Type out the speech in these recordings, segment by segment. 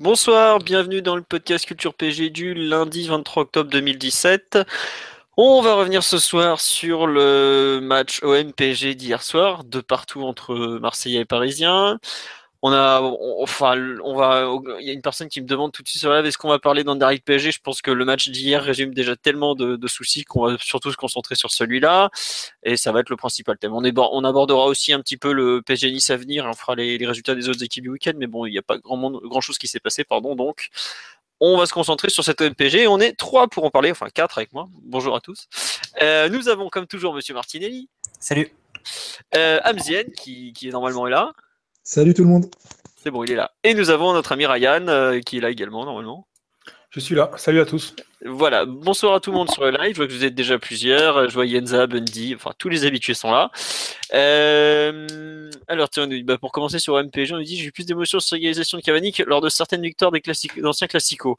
Bonsoir, bienvenue dans le podcast Culture PG du lundi 23 octobre 2017. On va revenir ce soir sur le match OM-PSG d'hier soir, de partout entre Marseillais et Parisiens. On a, enfin, on va, il y a une personne qui me demande tout de suite sur live, est-ce qu'on va parler d'Anderlecht PSG Je pense que le match d'hier résume déjà tellement de, soucis qu'on va surtout se concentrer sur celui-là, et ça va être le principal thème. On, est, on abordera aussi un petit peu le PSG Nice à venir, on fera les, résultats des autres équipes du week-end, mais bon, il n'y a pas grand monde, grand chose qui s'est passé, pardon. Donc, on va se concentrer sur cette MPG. On est trois pour en parler, enfin quatre avec moi. Bonjour à tous. Euh, nous avons comme toujours Monsieur Martinelli. Salut. Euh, Amzien qui, qui est normalement là. Salut tout le monde. C'est bon, il est là. Et nous avons notre ami Ryan euh, qui est là également normalement. Je suis là. Salut à tous. Voilà. Bonsoir à tout le monde sur le live. Je vois que vous êtes déjà plusieurs. Je vois Yenza, Bundy, enfin tous les habitués sont là. Euh, alors tiens, bah, pour commencer sur MPG, on nous dit j'ai eu plus d'émotions sur l'égalisation de Cavani lors de certaines victoires des classiques, d'anciens classicos.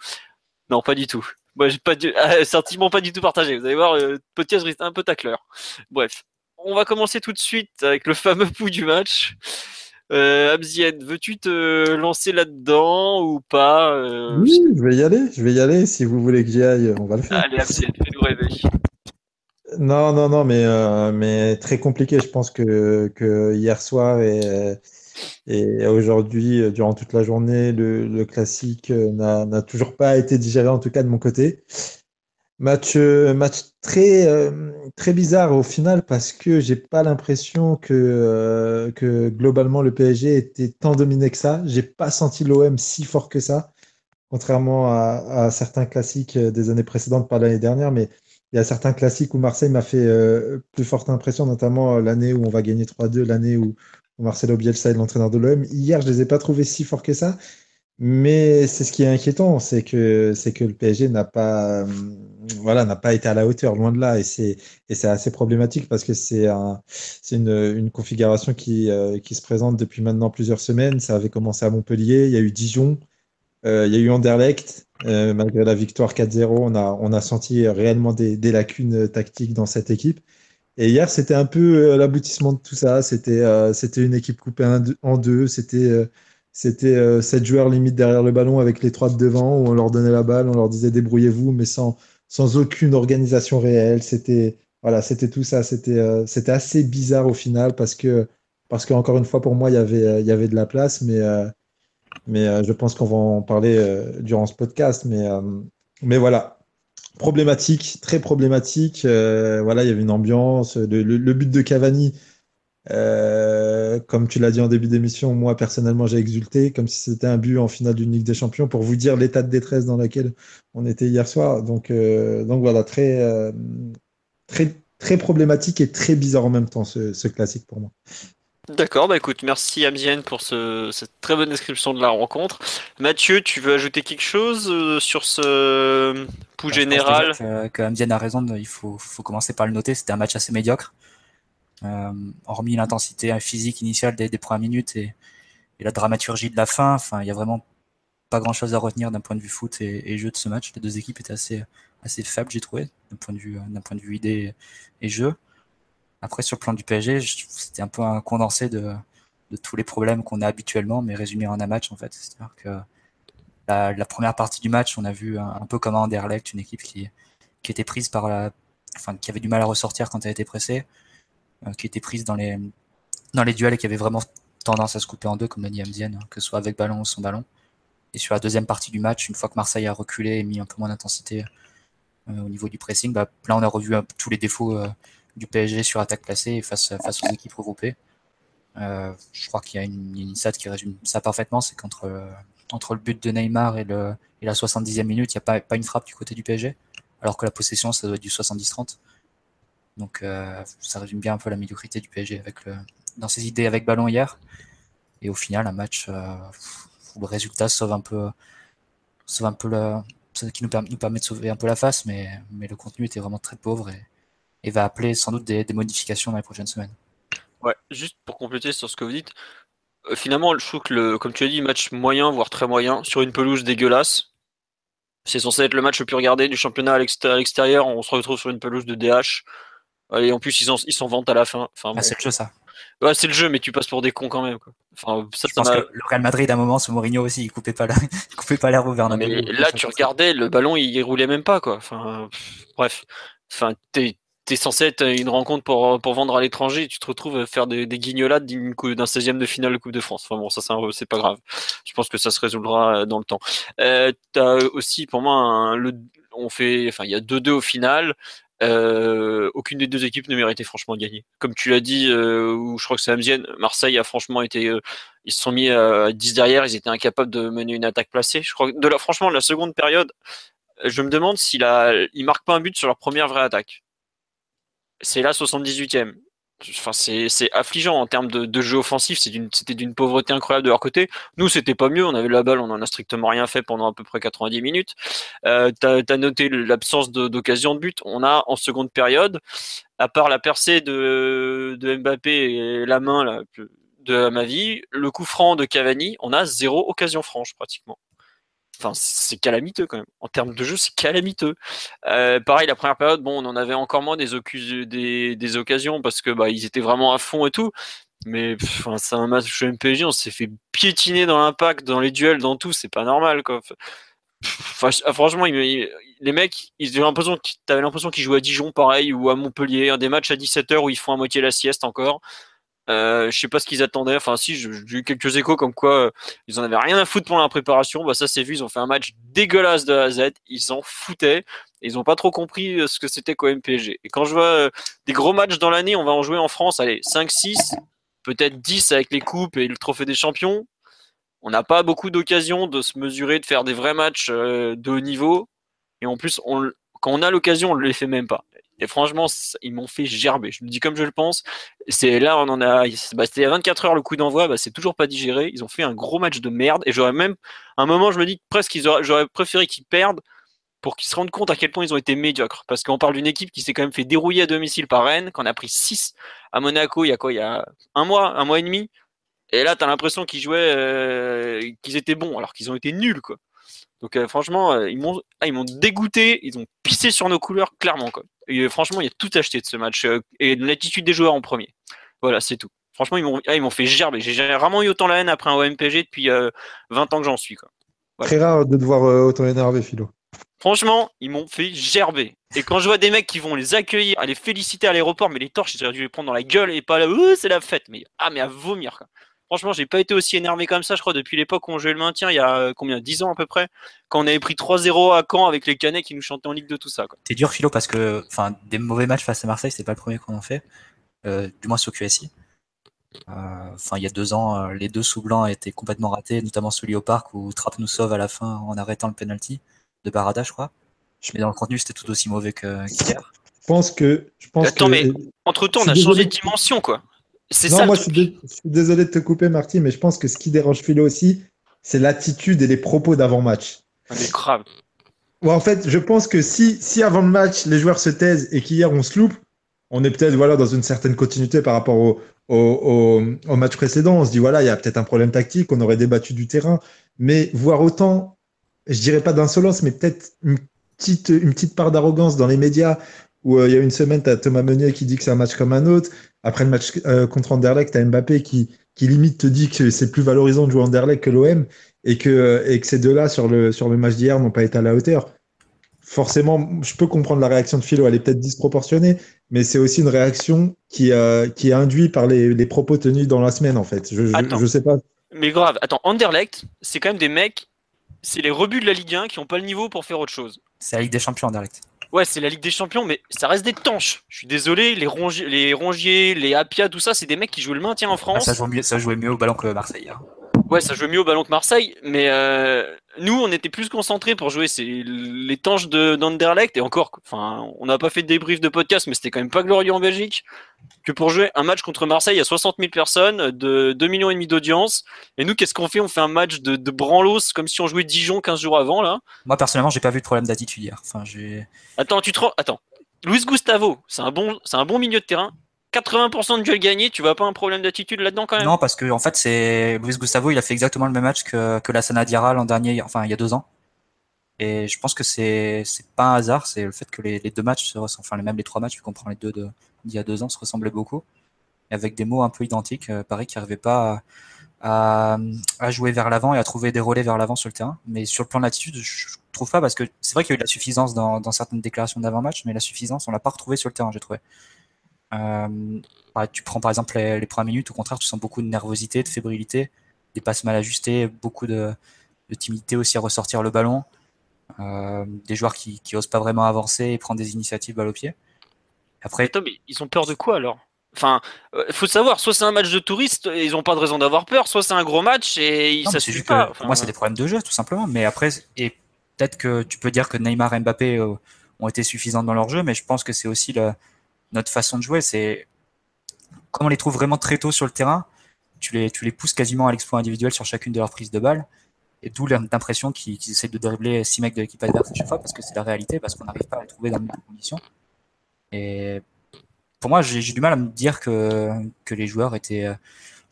Non, pas du tout. Moi, j'ai pas du, ah, sentiment pas du tout partagé. Vous allez voir, le euh, podcast reste un peu tacleur. Bref, on va commencer tout de suite avec le fameux pouls du match. Euh, veux-tu te lancer là-dedans ou pas euh, Oui, je vais y aller. Je vais y aller. Si vous voulez que j'y aille, on va le faire. Allez, Abzied, fais-nous rêver. Non, non, non, mais, euh, mais très compliqué. Je pense que, que hier soir et, et aujourd'hui, euh, durant toute la journée, le, le classique n'a toujours pas été digéré, en tout cas de mon côté. Match, euh, match très, euh, très bizarre au final parce que j'ai pas l'impression que, euh, que globalement le PSG était tant dominé que ça. J'ai pas senti l'OM si fort que ça, contrairement à, certains classiques des années précédentes, pas l'année dernière, mais il y a certains classiques où Marseille m'a fait plus forte impression, notamment l'année où on va gagner 3-2, l'année où, Marcelo Bielsa est l'entraîneur de l'OM. Hier, je les ai pas trouvés si forts que ça. Mais c'est ce qui est inquiétant, c'est que c'est que le PSG n'a pas, voilà, n'a pas été à la hauteur, loin de là, et c'est et c'est assez problématique parce que c'est un, c'est une, configuration qui euh, qui se présente depuis maintenant plusieurs semaines. Ça avait commencé à Montpellier, il y a eu Dijon, euh, il y a eu Anderlecht. malgré la victoire 4-0, on a on a senti réellement des, des lacunes tactiques dans cette équipe. Et hier, c'était un peu l'aboutissement de tout ça. C'était c'était une équipe coupée en deux. C'était c'était euh, sept joueurs limite derrière le ballon avec les trois de devant où on leur donnait la balle, on leur disait débrouillez-vous, mais sans, sans aucune organisation réelle. C'était voilà, c'était tout ça. C'était euh, c'était assez bizarre au final parce que parce qu'encore une fois pour moi il y avait euh, il y avait de la place, mais mais je pense qu'on va en parler durant ce podcast. Mais mais voilà, problématique, très problématique. voilà, il y avait une ambiance. le but de Cavani euh, comme tu l'as dit en début d'émission, moi personnellement j'ai exulté comme si c'était un but en finale d'une Ligue des Champions pour vous dire l'état de détresse dans lequel on était hier soir. Donc, euh, donc voilà, très, euh, très, très problématique et très bizarre en même temps ce, classique pour moi. D'accord, bah écoute, merci Amzien pour cette très bonne description de la rencontre. Mathieu, tu veux ajouter quelque chose sur ce pouls bah, général? que, que, a raison, il faut, faut commencer par le noter, c'était un match assez médiocre. Euh, hormis l'intensité physique initiale des, premières minutes et, la dramaturgie de la fin, enfin, il y a vraiment pas grand chose à retenir d'un point de vue foot et, jeu de ce match. Les deux équipes étaient assez, assez faibles, j'ai trouvé, d'un point de vue, d'un point de vue idée et jeu. Après, sur le plan du PSG, c'était un peu un condensé de, tous les problèmes qu'on a habituellement, mais résumé en un match, en fait. C'est-à-dire que la, première partie du match, on a vu un, peu comme Anderlecht, une équipe qui, qui était prise par la, enfin, qui avait du mal à ressortir quand elle était pressée, qui était prise dans les, dans les duels et qui avait vraiment tendance à se couper en deux, comme l'a dit Amzien, hein, que ce soit avec ballon ou sans ballon. Et sur la deuxième partie du match, une fois que Marseille a reculé et mis un peu moins d'intensité euh, au niveau du pressing, bah, là on a revu tous les défauts euh, du PSG sur attaque placée face, face aux équipes regroupées. Euh, je crois qu'il y a une, une stat qui résume ça parfaitement, c'est qu'entre entre le but de Neymar et, le, et la 70e minute, il n'y a pas, pas une frappe du côté du PSG, alors que la possession, ça doit être du 70-30. Donc euh, ça résume bien un peu la médiocrité du PSG avec le, dans ses idées avec ballon hier. Et au final, un match où le résultat sauve un peu, sauve un peu la, qui nous, permet, de sauver un peu la face, mais, le contenu était vraiment très pauvre et, va appeler sans doute des, des modifications dans les prochaines semaines. Ouais, juste pour compléter sur ce que vous dites, euh, finalement, je trouve que, le, comme tu as dit, match moyen, voire très moyen, sur une pelouse dégueulasse. C'est censé être le match le plus regardé du championnat à l'extérieur. On se retrouve sur une pelouse de DH. Et en plus, ils s'en vantent à la fin. Enfin, ah, c'est le jeu, ça. Ouais, c'est le jeu, mais tu passes pour des cons quand même. Quoi. Enfin, ça, je pense que le Real Madrid, à un moment, ce Mourinho aussi, il coupait pas l'air, il coupait pas l'air au Mais là, tu regardais, le ballon, il roulait même pas, quoi. Enfin, bref. Enfin, t'es, c'est censé être une rencontre pour, pour vendre à l'étranger, tu te retrouves à faire des, des guignolades d'un 16e de finale de Coupe de France. Enfin bon, ça c'est pas grave. Je pense que ça se résoudra euh, dans le temps. Euh, as aussi pour moi le, on fait, enfin il y a 2-2 au final. Euh, aucune des deux équipes ne méritait franchement de gagner. Comme tu l'as dit, euh, ou je crois que c'est Amzienne, Marseille a franchement été, euh, ils se sont mis à 10 derrière, ils étaient incapables de mener une attaque placée. Je crois de la, franchement, la seconde période, je me demande s'il a, il marque pas un but sur leur première vraie attaque c'est la 78e. Enfin, c'est affligeant en termes de, jeu offensif. C'était d'une pauvreté incroyable de leur côté. Nous, c'était pas mieux. On avait la balle, on en a strictement rien fait pendant à peu près 90 minutes. Euh, T'as as noté l'absence d'occasion de, but. On a en seconde période, à part la percée de, Mbappé et la main de ma vie, le coup franc de Cavani, on a zéro occasion franche pratiquement. Enfin, c'est calamiteux quand même. En termes de jeu, c'est calamiteux. Euh, pareil, la première période, bon, on en avait encore moins des, des, occasions parce que bah, ils étaient vraiment à fond et tout. Mais enfin, c'est un match MPG, on s'est fait piétiner dans l'impact, dans les duels, dans tout. C'est pas normal, quoi. Ah, franchement, les mecs, ils avaient l'impression, t'avais l'impression qu'ils jouaient à Dijon, pareil, ou à Montpellier, des matchs à 17h où ils font à moitié la sieste encore. Euh, je sais pas ce qu'ils attendaient. Enfin, si, j'ai eu quelques échos comme quoi euh, ils en avaient rien à foutre pour la préparation. Bah, ça c'est vu. Ils ont fait un match dégueulasse de A à Z. Ils s'en foutaient. ils ont pas trop compris euh, ce que c'était qu'au MPG. Et quand je vois euh, des gros matchs dans l'année, on va en jouer en France. Allez, 5, 6, peut-être 10 avec les coupes et le trophée des champions. On n'a pas beaucoup d'occasions de se mesurer, de faire des vrais matchs de haut niveau. Et en plus, quand on a l'occasion, on ne les fait même pas. Et franchement, ils m'ont fait gerber. Je me dis comme je le pense. C'est là, on en a. Bah, c'était à 24 heures le coup d'envoi. Bah, c'est toujours pas digéré. Ils ont fait un gros match de merde. Et j'aurais même, un moment, je me dis presque qu'ils j'aurais préféré qu'ils perdent pour qu'ils se rendent compte à quel point ils ont été médiocres. Parce qu'on parle d'une équipe qui s'est quand même fait dérouiller à domicile par Rennes, qu'on a pris 6 à Monaco il y a quoi? Il y a un mois, un mois et demi. Et là, tu as l'impression qu'ils jouaient, euh, qu'ils étaient bons, alors qu'ils ont été nuls, quoi. Donc euh, franchement, euh, ils m'ont ah, ils m'ont dégoûté, ils ont pissé sur nos couleurs clairement quoi. Et, euh, franchement, il y a tout acheté de ce match et l'attitude des joueurs en premier. Voilà, c'est tout. Franchement, ils m'ont ah, ils m'ont fait gerber. J'ai vraiment eu autant la haine après un OMPG depuis 20 ans que j'en suis quoi. Très rare de te voir autant énervé, Philo. Franchement, ils m'ont fait gerber. Et quand je vois des mecs qui vont les accueillir, à les féliciter à l'aéroport, mais les torches, j'aurais dû les prendre dans la gueule et pas là, c'est la fête. Mais ah, mais à vomir. Quoi. Franchement, j'ai pas été aussi énervé comme ça, je crois, depuis l'époque où on jouait le maintien, il y a euh, combien 10 ans à peu près, quand on avait pris 3-0 à Caen avec les Canets qui nous chantaient en Ligue de tout ça. C'est dur, Philo, parce que enfin, des mauvais matchs face à Marseille, c'est pas le premier qu'on en fait, euh, du moins sur QSI. Euh, enfin, il y a deux ans, les deux sous blancs étaient complètement ratés, notamment celui au parc où Trapp nous sauve à la fin en arrêtant le penalty de Barada, je crois. Mais dans le contenu, c'était tout aussi mauvais qu'hier. je pense que. Je pense Attends, mais entre temps, on a changé de dimension, quoi. C'est ça. Moi, je suis, désolé de te couper, Marty, mais je pense que ce qui dérange Philo aussi, c'est l'attitude et les propos d'avant-match. Ah, mais grave. en fait, je pense que si, si avant le match, les joueurs se taisent et qu'hier on se loupe, on est peut-être voilà, dans une certaine continuité par rapport au, au, au, match précédent. On se dit, voilà, il y a peut-être un problème tactique, on aurait débattu du terrain. Mais voir autant, je dirais pas d'insolence, mais peut-être une petite, une petite part d'arrogance dans les médias où euh, il y a une semaine, tu as Thomas Meunier qui dit que c'est un match comme un autre. Après le match euh, contre Anderlecht, tu as Mbappé qui, qui limite te dit que c'est plus valorisant de jouer Anderlecht que l'OM et que, et que ces deux-là sur le, sur le match d'hier n'ont pas été à la hauteur. Forcément, je peux comprendre la réaction de Philo, elle est peut-être disproportionnée, mais c'est aussi une réaction qui, euh, qui est induite par les, les, propos tenus dans la semaine, en fait. Je, je, sais pas. Mais grave, attends, Anderlecht, c'est quand même des mecs, c'est les rebuts de la Ligue 1 qui n'ont pas le niveau pour faire autre chose. C'est la Ligue des Champions, Anderlecht. Ouais, c'est la Ligue des Champions, mais ça reste des tanches. Je suis désolé, les, rongiers, les Rongiers, les Apia, tout ça, c'est des mecs qui jouent le maintien en France. Ah, ça, jouait mieux, ça jouait mieux au ballon que Marseille. Hein. Ouais, ça jouait mieux au ballon que Marseille, mais euh, nous, on était plus concentrés pour jouer c'est les tanches d'Anderlecht et encore, enfin, on n'a pas fait de débrief de podcast, mais c'était quand même pas glorieux en Belgique que pour jouer un match contre Marseille à 60 000 personnes, de 2 millions et demi d'audience. Et nous, qu'est-ce qu'on fait? On fait un match de, de branlos comme si on jouait Dijon 15 jours avant là. Moi personnellement, j'ai pas vu de problème d'attitude hier. Enfin. Attends, tu te rends... Attends. Luis Gustavo, c'est un bon, c'est un bon milieu de terrain. 80% de duels gagnés, tu vois pas un problème d'attitude là-dedans quand même? Non, parce que en fait, c'est Luis Gustavo, il a fait exactement le même match que, la Sana Diarra l'an dernier, enfin il y a deux ans. Et je pense que c'est pas un hasard, c'est le fait que les, deux matchs se ressemblent, enfin même les trois matchs, vu qu'on prend les deux de d'il y a deux ans, se ressemblaient beaucoup, avec des mots un peu identiques. Euh, pareil, qui n'arrivaient pas à, jouer vers l'avant et à trouver des relais vers l'avant sur le terrain. Mais sur le plan de je trouve pas parce que c'est vrai qu'il y a eu de la suffisance dans, dans certaines déclarations d'avant-match, mais la suffisance, on l'a pas retrouvée sur le terrain, j'ai trouvé. Euh, tu prends par exemple les, les, premières minutes, au contraire, tu sens beaucoup de nervosité, de fébrilité, des passes mal ajustées, beaucoup de, de timidité aussi à ressortir le ballon, euh, des joueurs qui, qui osent pas vraiment avancer et prendre des initiatives balle au pied. Après, Attends, mais ils ont peur de quoi alors? Enfin, il euh, faut savoir, soit c'est un match de touristes et ils n'ont pas de raison d'avoir peur, soit c'est un gros match et ils, ça suffit pas. Enfin, moi, c'est des problèmes de jeu, tout simplement. Mais après, et peut-être que tu peux dire que Neymar et Mbappé euh, ont été suffisants dans leur jeu, mais je pense que c'est aussi le, notre façon de jouer. C'est comme on les trouve vraiment très tôt sur le terrain, tu les, tu les pousses quasiment à l'exploit individuel sur chacune de leurs prises de balles. Et d'où l'impression qu'ils qu essaient de dribbler six mecs de l'équipe adverse à chaque fois, parce que c'est la réalité, parce qu'on n'arrive pas à les trouver dans les mêmes conditions. Et pour moi, j'ai du mal à me dire que, que les joueurs étaient euh,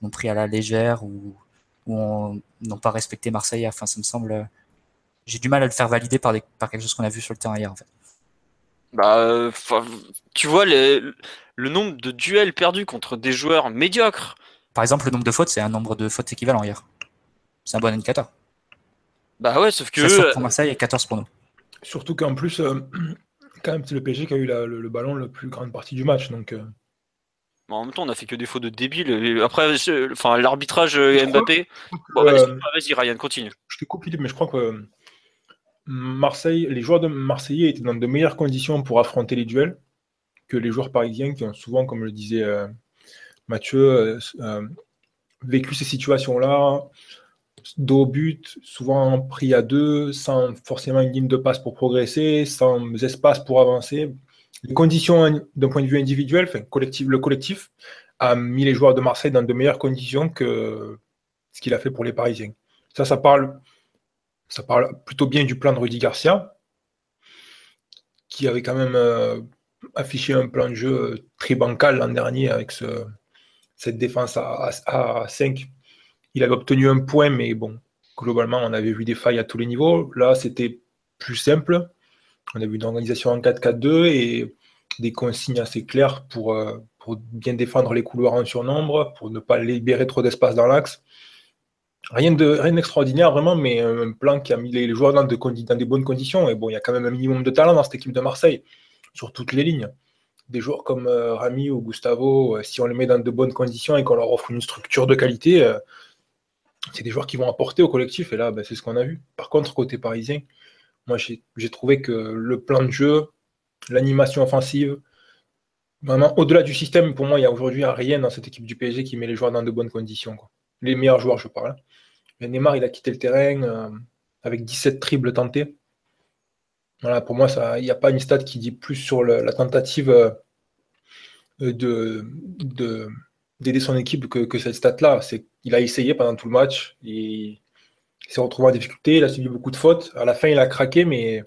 ont pris à la légère ou, n'ont pas respecté Marseille. Enfin, ça me semble. J'ai du mal à le faire valider par, des, par quelque chose qu'on a vu sur le terrain hier, en fait. Bah, tu vois les, le nombre de duels perdus contre des joueurs médiocres. Par exemple, le nombre de fautes, c'est un nombre de fautes équivalent hier. C'est un bon indicateur. Bah ouais, sauf que. 16 pour Marseille et 14 pour nous. Surtout qu'en plus, euh, quand même, c'est le PSG qui a eu la, le, le, ballon la plus grande partie du match. Donc, euh... bon, en même temps, on a fait que des fautes de débiles. Après, enfin, l'arbitrage Mbappé. Bon, euh... Vas-y, Ryan, continue. Je te coupe, Philippe, mais je crois que Marseille, les joueurs de Marseillais étaient dans de meilleures conditions pour affronter les duels que les joueurs parisiens qui ont souvent, comme le disait euh, Mathieu, euh, vécu ces situations-là, dos au but, souvent pris à deux, sans forcément une ligne de passe pour progresser, sans espace pour avancer. Les conditions d'un point de vue individuel, collectif, le collectif a mis les joueurs de Marseille dans de meilleures conditions que ce qu'il a fait pour les Parisiens. Ça, ça parle ça parle plutôt bien du plan de Rudy Garcia, qui avait quand même euh, affiché un plan de jeu très bancal l'an dernier avec ce, cette défense à, à, à, 5. Il avait obtenu un point, mais bon, globalement, on avait vu des failles à tous les niveaux. Là, c'était plus simple. On a vu une organisation en 4-4-2 et des consignes assez claires euh, pour bien défendre les couloirs en surnombre, pour ne pas libérer trop d'espace dans l'axe. Rien de rien d'extraordinaire vraiment, mais un plan qui a mis les joueurs dans, de, des bonnes conditions. Et bon, il y a quand même un minimum de talent dans cette équipe de Marseille, sur toutes les lignes. Des joueurs comme euh, Rami ou Gustavo, euh, si on les met dans de bonnes conditions et qu'on leur offre une structure de qualité, euh, c'est des joueurs qui vont apporter au collectif. Et là, ben, c'est ce qu'on a vu. Par contre, côté parisien, moi j'ai trouvé que le plan de jeu, l'animation offensive, au-delà du système, pour moi, il y a aujourd'hui rien dans cette équipe du PSG qui met les joueurs dans de bonnes conditions. Les meilleurs joueurs, je parle. Neymar, il a quitté le terrain euh, avec 17 triples tentés. Voilà, pour moi, il n'y a pas une stat qui dit plus sur la tentative euh, de, de, d'aider son équipe que, cette stat-là. Il a essayé pendant tout le match. Il, il s'est retrouvé en difficulté. Il a subi beaucoup de fautes. À la fin, il a craqué, mais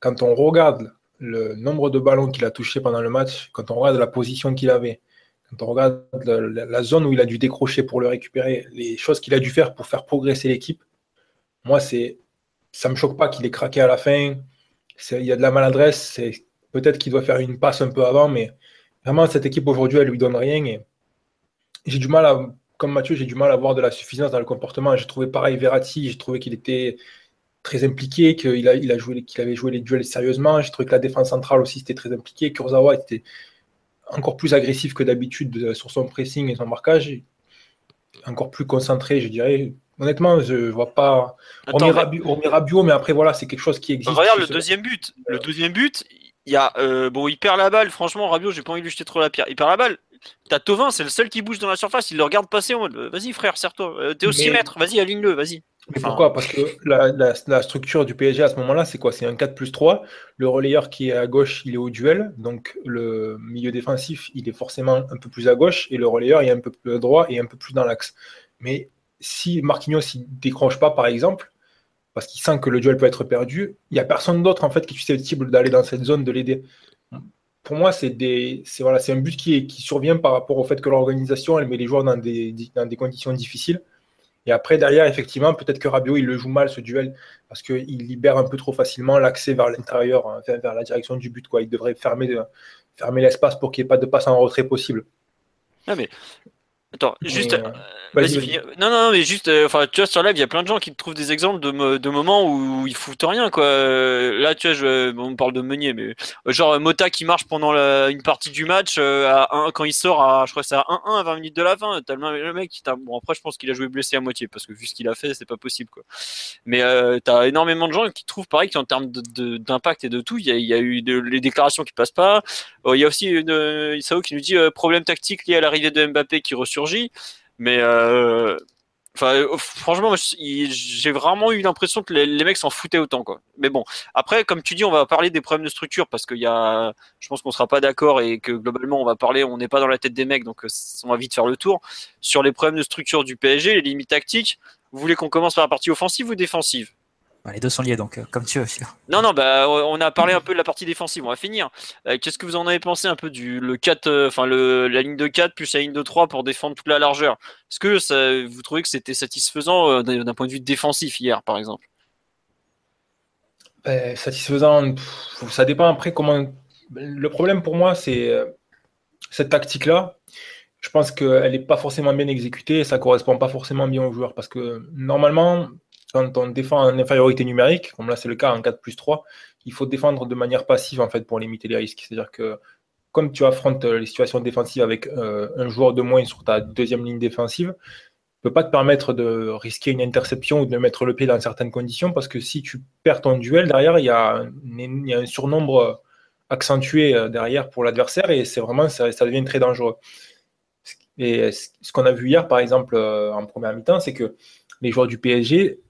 quand on regarde le nombre de ballons qu'il a touché pendant le match, quand on regarde la position qu'il avait, quand on regarde la, zone où il a dû décrocher pour le récupérer, les choses qu'il a dû faire pour faire progresser l'équipe, moi, c'est, ça me choque pas qu'il ait craqué à la fin. Il y a de la maladresse. C'est peut-être qu'il doit faire une passe un peu avant, mais vraiment cette équipe aujourd'hui, elle lui donne rien. Et j'ai du mal à, comme Mathieu, j'ai du mal à voir de la suffisance dans le comportement. J'ai trouvé pareil Verratti. J'ai trouvé qu'il était très impliqué, qu'il a, joué, qu'il avait joué les duels sérieusement. J'ai trouvé que la défense centrale aussi était très impliquée. Kurzawa était encore plus agressif que d'habitude sur son pressing et son marquage, encore plus concentré, je dirais. Honnêtement, je vois pas. Attends, on, met Rabiot, on met Rabiot, mais après, voilà, c'est quelque chose qui existe. Regarde le deuxième but. Le deuxième but, il y a. Euh, bon, il perd la balle. Franchement, Rabiot, j'ai pas envie de lui jeter trop la pierre. Il perd la balle. T'as Tovin, c'est le seul qui bouge dans la surface. Il le regarde passer en mode Vas-y, frère, serre-toi. Euh, T'es au 6 mètres. Vas-y, aligne-le. Vas-y. Mais pourquoi? Parce que la, structure du PSG à ce moment-là, c'est quoi? C'est un 4 plus 3. Le relayeur qui est à gauche, il est au duel. Donc le milieu défensif, il est forcément un peu plus à gauche. Et le relayeur est un peu plus à droite et un peu plus dans l'axe. Mais si Marquinhos ne décroche pas, par exemple, parce qu'il sent que le duel peut être perdu, il n'y a personne d'autre en fait qui est susceptible d'aller dans cette zone, de l'aider. Pour moi, c'est voilà, un but qui, qui survient par rapport au fait que l'organisation elle met les joueurs dans des, dans des conditions difficiles. Et après, derrière, effectivement, peut-être que Rabiot, il le joue mal, ce duel, parce qu'il libère un peu trop facilement l'accès vers l'intérieur, hein, vers, la direction du but. Quoi. Il devrait fermer, fermer l'espace pour qu'il n'y ait pas de passe en retrait possible. Ah, Attends, juste. Euh, vas-y, Non, non, mais juste. Euh, enfin, tu vois, sur live, il y a plein de gens qui te trouvent des exemples de, de moments où, ils foutent rien, quoi. Euh, là, tu vois, je, on parle de Meunier, mais genre Mota qui marche pendant une partie du match, à un, quand il sort à, je crois que c'est à 1-1 à 20 minutes de la fin. Tellement le mec, bon, après, je pense qu'il a joué blessé à moitié, parce que vu ce qu'il a fait, c'est pas possible, quoi. Mais t'as énormément de gens qui trouvent pareil qu'en termes d'impact et de tout, il y a, eu les déclarations qui passent pas. Il y a aussi une, Isao qui nous dit problème tactique lié à l'arrivée de Mbappé qui mais euh, Enfin, franchement, j'ai vraiment eu l'impression que les, mecs s'en foutaient autant, quoi. Mais bon, après, comme tu dis, on va parler des problèmes de structure parce qu'il y a, je pense qu'on sera pas d'accord et que globalement, on va parler, on n'est pas dans la tête des mecs, donc euh, on va vite faire le tour sur les problèmes de structure du PSG, les limites tactiques. Vous voulez qu'on commence par la partie offensive ou défensive? Bah, les deux sont liés, donc euh, comme tu veux. Non, non, bah, on a parlé un peu de la partie défensive. On va finir. Euh, qu'est-ce que vous en avez pensé un peu du le 4, euh, enfin le, la ligne de 4 plus la ligne de 3 pour défendre toute la largeur? Est-ce que ça, vous trouvez que c'était satisfaisant d'un point de vue défensif hier, par exemple? Ben, Satisfaisant, ça dépend après comment. Le problème pour moi, c'est cette tactique-là. Je pense qu'elle n'est pas forcément bien exécutée et ça correspond pas forcément bien aux joueurs parce que normalement, quand on défend en infériorité numérique, comme là c'est le cas en 4 plus 3, il faut défendre de manière passive en fait pour limiter les risques. C'est-à-dire que comme tu affrontes les situations défensives avec euh, un joueur de moins sur ta deuxième ligne défensive, ne peut pas te permettre de risquer une interception ou de mettre le pied dans certaines conditions parce que si tu perds ton duel derrière, il y a un, surnombre accentué euh, derrière pour l'adversaire et c'est vraiment ça, ça, devient très dangereux. Et ce qu'on a vu hier, par exemple, euh, en première mi-temps, c'est que les joueurs du PSG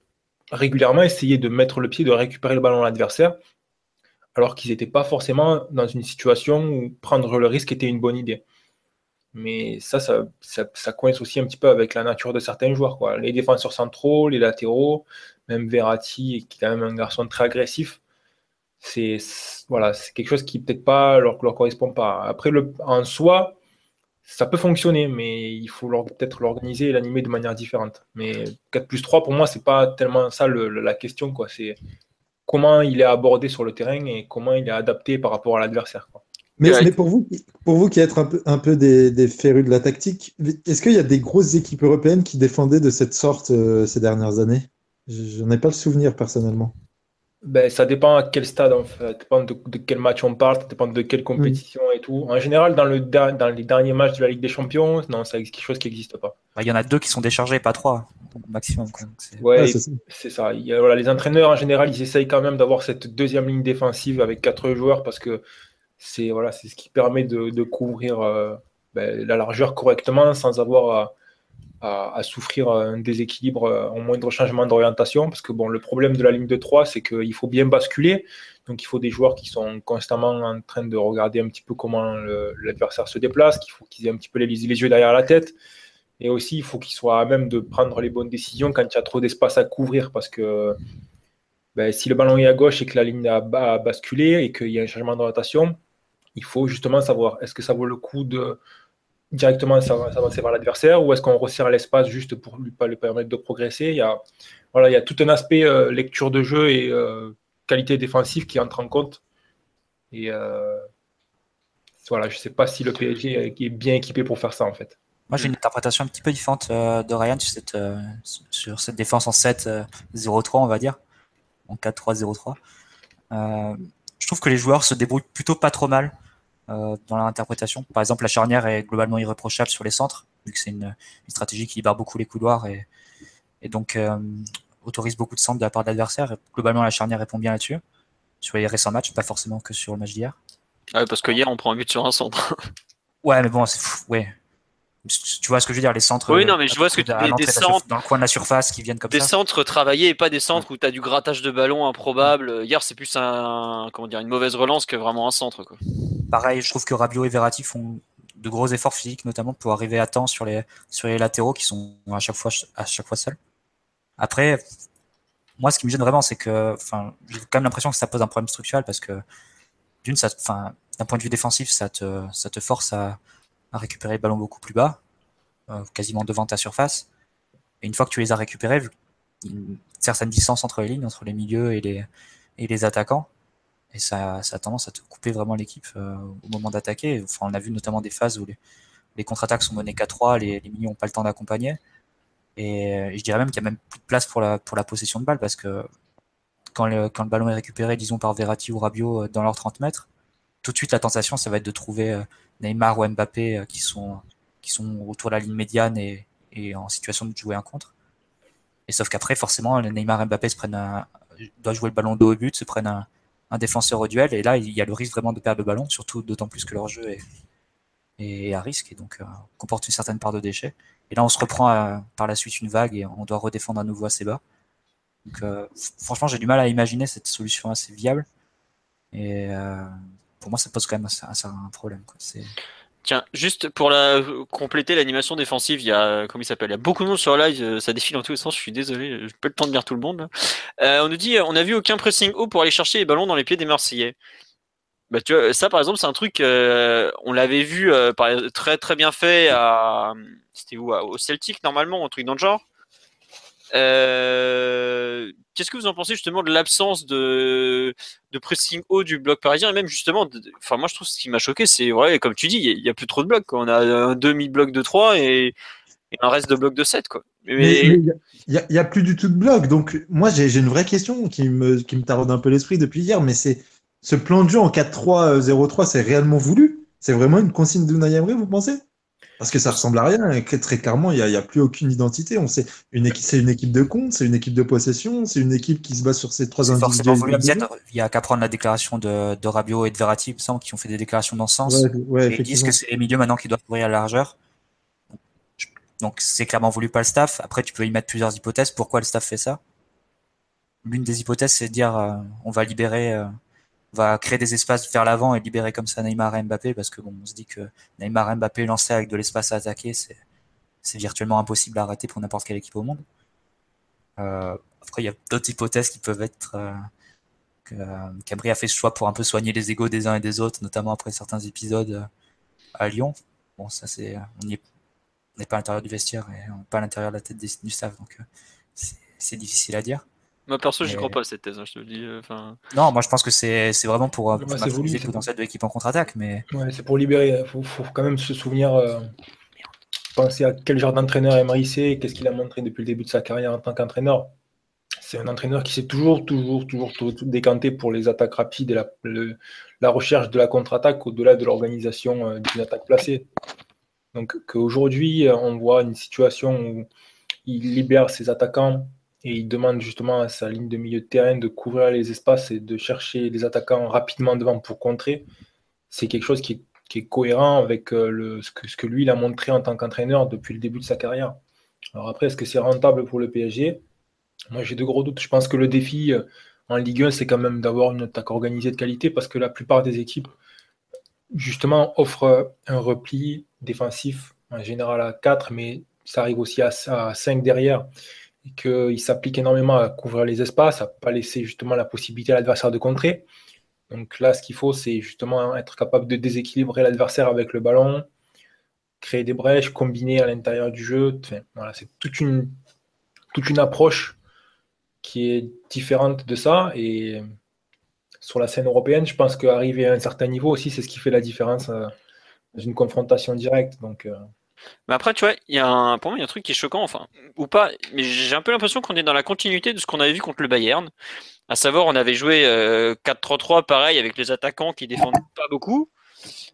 régulièrement essayer de mettre le pied, de récupérer le ballon à l'adversaire, alors qu'ils n'étaient pas forcément dans une situation où prendre le risque était une bonne idée. Mais ça ça, ça, coince aussi un petit peu avec la nature de certains joueurs. Quoi. Les défenseurs centraux, les latéraux, même Verratti, qui est quand même un garçon très agressif, c'est voilà, quelque chose qui peut-être pas leur, correspond pas. Après, en soi, ça peut fonctionner, mais il faut peut-être l'organiser et l'animer de manière différente. Mais 4 plus 3, pour moi, c'est pas tellement ça la question. Quoi. C'est comment il est abordé sur le terrain et comment il est adapté par rapport à l'adversaire. Mais, mais, pour, vous, pour vous qui êtes un peu, un peu des, des férus de la tactique, est-ce qu'il y a des grosses équipes européennes qui défendaient de cette sorte euh, ces dernières années? Je n'en ai pas le souvenir personnellement. Ben, ça dépend à quel stade, en fait. Ça dépend de, quel match on parle, ça dépend de quelle compétition et tout. En général, dans, le, dans les derniers matchs de la Ligue des Champions, non, c'est quelque chose qui n'existe pas. Il y en a deux qui sont déchargés, pas trois, maximum. Ouais, c'est ça. Il voilà, les entraîneurs, en général, ils essayent quand même d'avoir cette deuxième ligne défensive avec quatre joueurs parce que c'est voilà, ce qui permet de, de couvrir euh, ben, la largeur correctement sans avoir à à, souffrir un déséquilibre, euh, un moindre changement d'orientation. Parce que bon, le problème de la ligne de 3, c'est qu'il faut bien basculer. Donc il faut des joueurs qui sont constamment en train de regarder un petit peu comment l'adversaire se déplace, qu'il faut qu'ils aient un petit peu les, yeux derrière la tête. Et aussi, il faut qu'ils soient à même de prendre les bonnes décisions quand il y a trop d'espace à couvrir. Parce que ben, si le ballon est à gauche et que la ligne a, a basculé et qu'il y a un changement d'orientation, il faut justement savoir est-ce que ça vaut le coup de directement s'avancer vers l'adversaire ou est-ce qu'on resserre l'espace juste pour lui, pas lui permettre de progresser? Il y, a, voilà, il y a tout un aspect euh, lecture de jeu et euh, qualité défensive qui entre en compte. Et euh, voilà, je sais pas si le PSG est bien équipé pour faire ça en fait. Moi j'ai une interprétation un petit peu différente de Ryan sur cette, sur cette défense en 7-0-3 on va dire, en 4-3-0-3. je trouve que les joueurs se débrouillent plutôt pas trop mal. Euh, dans l'interprétation. Par exemple, la charnière est globalement irréprochable sur les centres, vu que c'est une, stratégie qui libère beaucoup les couloirs et, et donc euh, autorise beaucoup de centres de la part de l'adversaire. Globalement, la charnière répond bien là-dessus. Sur les récents matchs, pas forcément que sur le match d'hier. Ah parce que hier, on prend un but sur un centre. ouais, mais bon, c'est fou. Ouais. Tu vois ce que je veux dire, les centres. Oui, non, mais je vois ce que tu. Des centres, dans le coin de la surface qui viennent comme des ça. centres travaillés et pas des centres où tu as du grattage de ballon improbable. Hier, c'est plus un, comment dire, une mauvaise relance que vraiment un centre. Quoi. Pareil, je trouve que Rabiot et Verratti font de gros efforts physiques, notamment pour arriver à temps sur les, sur les latéraux qui sont à chaque fois, à chaque fois seuls. Après, moi, ce qui me gêne vraiment, c'est que, enfin, j'ai quand même l'impression que ça pose un problème structurel parce que, d'une, ça, enfin, d'un point de vue défensif, ça te, ça te force à, à récupérer le ballon beaucoup plus bas, euh, quasiment devant ta surface. Et une fois que tu les as récupérés, vu une certaine distance entre les lignes, entre les milieux et les, et les attaquants, et ça, ça a tendance à te couper vraiment l'équipe euh, au moment d'attaquer. Enfin, on a vu notamment des phases où les, les contre-attaques sont menées 4-3, les, les milieux n'ont pas le temps d'accompagner. Et euh, je dirais même qu'il n'y a même plus de place pour la, pour la possession de balle parce que quand le, quand le ballon est récupéré, disons par Verratti ou Rabiot dans leurs 30 mètres, tout de suite la tentation, ça va être de trouver Neymar ou Mbappé euh, qui, sont, autour de la ligne médiane et, en situation de jouer un contre. Et sauf qu'après, forcément, Neymar et Mbappé doivent jouer le ballon dos au but, se prennent un, défenseur au duel, et là, il y a le risque vraiment de perdre le ballon, surtout d'autant plus que leur jeu est, à risque et donc euh, comporte une certaine part de déchets. Et là, on se reprend par la suite une vague et on doit redéfendre à nouveau assez bas. Donc, euh, franchement, j'ai du mal à imaginer cette solution assez viable. Et pour moi, ça pose quand même un, problème. Tiens, juste pour la, compléter l'animation défensive, il y a, comment il s'appelle, il y a beaucoup de monde sur live, euh, ça défile dans tous les sens, je suis désolé, j'ai pas le temps de lire tout le monde. Euh, on nous dit, on a vu aucun pressing haut pour aller chercher les ballons dans les pieds des Marseillais. Bah, ça par exemple, c'est un truc, euh, on l'avait vu très très bien fait c'était où, au Celtic normalement, un truc dans le genre. Qu'est-ce que vous en pensez justement de l'absence de, de pressing haut du bloc parisien et même justement, de- de- enfin moi je trouve ce qui m'a choqué, c'est ouais, comme tu dis, il y a- plus trop de blocs. quoi. On a un demi-bloc de 3 et, et un reste de bloc de 7 quoi. Mais, il n'y a, y a plus du tout de bloc. Donc, moi, j'ai une vraie question qui me, qui me taraude un peu l'esprit depuis hier, mais c'est ce plan de jeu en 4-3-0-3, c'est réellement voulu? C'est vraiment une consigne d'Unai Emery, vous pensez? Parce que ça ressemble à rien. Et très clairement, il n'y a, plus aucune identité. On sait, une équipe, c'est une équipe de compte, c'est une équipe de possession, c'est une équipe qui se base sur ces trois. Peut-être, Il y a qu'à prendre la déclaration de, de Rabiot et de Verratti, il qui ont fait des déclarations dans ce sens. Ouais, ouais, et ils disent que c'est les milieux maintenant qui doivent couvrir la largeur. Donc c'est clairement voulu par le staff. Après, tu peux y mettre plusieurs hypothèses. Pourquoi le staff fait ça? L'une des hypothèses, c'est de dire euh, on va libérer, euh, va créer des espaces vers l'avant et libérer comme ça Neymar et Mbappé, parce que bon, on se dit que Neymar et Mbappé lancés avec de l'espace à attaquer, c'est virtuellement impossible à arrêter pour n'importe quelle équipe au monde. Euh, après, il y a d'autres hypothèses qui peuvent être euh, que euh, Cabri a fait ce choix pour un peu soigner les égaux des uns et des autres, notamment après certains épisodes euh, à Lyon. Bon, ça c'est, on n'est pas à l'intérieur du vestiaire et on n'est pas à l'intérieur de la tête des, du staff, donc euh, c'est difficile à dire. Moi perso, j'y mais- crois pas à cette thèse, hein, je te le dis. euh, Enfin, Non, moi je pense que c'est c'est vraiment pour, euh, pour Ouais, voulu, le potentiel de l'équipe en contre-attaque, mais Ouais, c'est pour libérer. Il faut, faut quand même se souvenir, euh, penser à quel genre d'entraîneur Emery c'est, qu'est-ce qu'il a montré depuis le début de sa carrière en tant qu'entraîneur. C'est un entraîneur qui s'est toujours, toujours, toujours tout- tout décanté pour les attaques rapides et la, le- la recherche de la contre-attaque au-delà de l'organisation euh, d'une attaque placée. Donc qu'aujourd'hui, euh, on voit une situation où il libère ses attaquants et il demande justement à sa ligne de milieu de terrain de couvrir les espaces et de chercher les attaquants rapidement devant pour contrer. C'est quelque chose qui est, cohérent avec euh, le, ce, que, ce que lui il a montré en tant qu'entraîneur depuis le début de sa carrière. Alors après, est-ce que c'est rentable pour le PSG Moi, j'ai de gros doutes. Je pense que le défi euh, en Ligue 1, c'est quand même d'avoir une attaque organisée de qualité parce que la plupart des équipes, justement, offrent euh, un repli défensif en général à 4, mais ça arrive aussi à, à 5 derrière et qu'il s'applique énormément à couvrir les espaces, à ne pas laisser justement la possibilité à l'adversaire de contrer. Donc là, ce qu'il faut, c'est justement être capable de déséquilibrer l'adversaire avec le ballon, créer des brèches, combiner à l'intérieur du jeu. C'est toute une, toute une approche qui est différente de ça. Et sur la scène européenne, je pense qu'arriver à un certain niveau aussi, c'est ce qui fait la différence euh, dans une confrontation directe. Donc, euh, Mais après, tu vois, il y a un, pour moi, il y a un truc qui est choquant, enfin, ou pas, mais j'ai un peu l'impression qu'on est dans la continuité de ce qu'on avait vu contre le Bayern. À savoir, on avait joué euh, 4-3-3, pareil, avec les attaquants qui défendent pas beaucoup.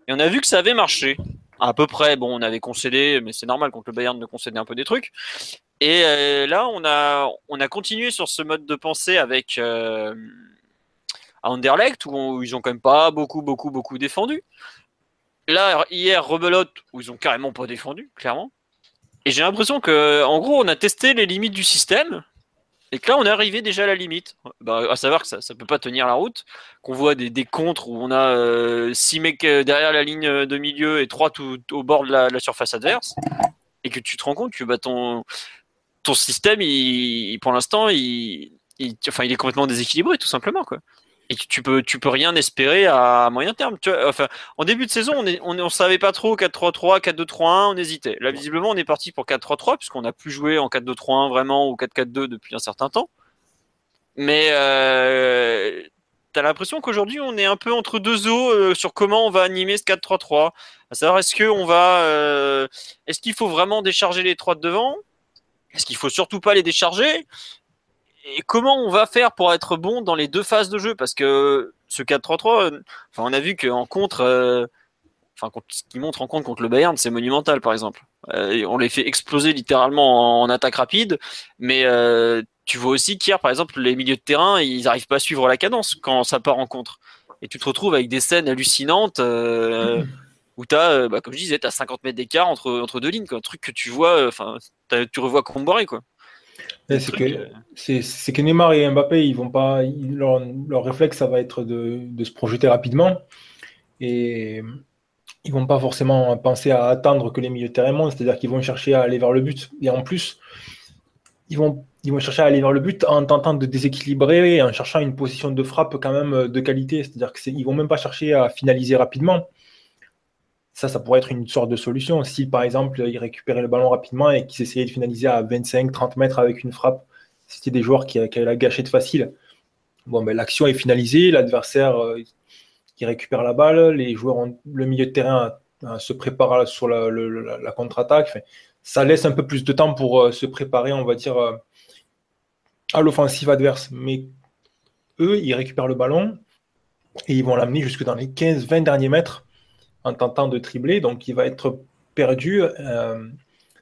Et on a vu que ça avait marché. À peu près, bon, on avait concédé, mais c'est normal contre le Bayern de concéder un peu des trucs. Et euh, là, on a, on a continué sur ce mode de pensée avec euh, à Anderlecht, où, où ils ont quand même pas beaucoup, beaucoup, beaucoup défendu. Là, hier, rebelote, où ils ont carrément pas défendu, clairement. Et j'ai l'impression que, en gros, on a testé les limites du système. Et que là, on est arrivé déjà à la limite. Bah, à savoir que ça ne peut pas tenir la route. Qu'on voit des, des, contres où on a 6 mecs derrière la ligne de milieu et 3 tout, au bord de la, de la, surface adverse. Et que tu te rends compte que bah, ton, ton système, il, pour l'instant, il, il, enfin, il est complètement déséquilibré, tout simplement. Quoi. Et tu peux, tu peux rien espérer à moyen terme. Tu vois, enfin, en début de saison, on ne on, on savait pas trop 4-3-3, 4-2-3-1, on hésitait. Là, visiblement, on est parti pour 4-3-3, puisqu'on n'a plus joué en 4-2-3-1 vraiment ou 4-4-2 depuis un certain temps. Mais euh, tu as l'impression qu'aujourd'hui, on est un peu entre deux eaux euh, sur comment on va animer ce 4-3-3. À savoir, est-ce qu'on va. Euh, est-ce qu'il faut vraiment décharger les trois de devant? Est-ce qu'il faut surtout pas les décharger? Et comment on va faire pour être bon dans les deux phases de jeu? Parce que ce 4-3-3, enfin, on a vu qu'en contre, euh, enfin, ce qui montre en contre contre le Bayern, c'est monumental, par exemple. Euh, on les fait exploser littéralement en, attaque rapide, mais euh, tu vois aussi qu'hier, par exemple, les milieux de terrain, ils n'arrivent pas à suivre la cadence quand ça part en contre. Et tu te retrouves avec des scènes hallucinantes euh, où tu as, bah, comme je disais, tu as 50 mètres d'écart entre, entre deux lignes, un truc que tu vois, enfin, tu revois Comboré, quoi. C'est que, c'est que Neymar et Mbappé, ils vont pas, leur, leur, réflexe, ça va être de, de, se projeter rapidement. Et ils vont pas forcément penser à attendre que les milieux de terrain montent, c'est-à-dire qu'ils vont chercher à aller vers le but. Et en plus, ils vont, ils vont chercher à aller vers le but en tentant de déséquilibrer en cherchant une position de frappe quand même de qualité. C'est-à-dire qu'ils vont même pas chercher à finaliser rapidement ça, ça pourrait être une sorte de solution. Si, par exemple, ils récupéraient le ballon rapidement et qu'ils essayaient de finaliser à 25-30 mètres avec une frappe, c'était des joueurs qui, avaient la gâchette facile. Bon, ben, l'action est finalisée, l'adversaire euh, récupère la balle, les joueurs ont le milieu de terrain se prépare sur la, contre-attaque. ça laisse un peu plus de temps pour euh, se préparer, on va dire, euh, à l'offensive adverse. Mais eux, ils récupèrent le ballon et ils vont l'amener jusque dans les 15-20 derniers mètres en tentant de tribler. Donc, il va être perdu euh,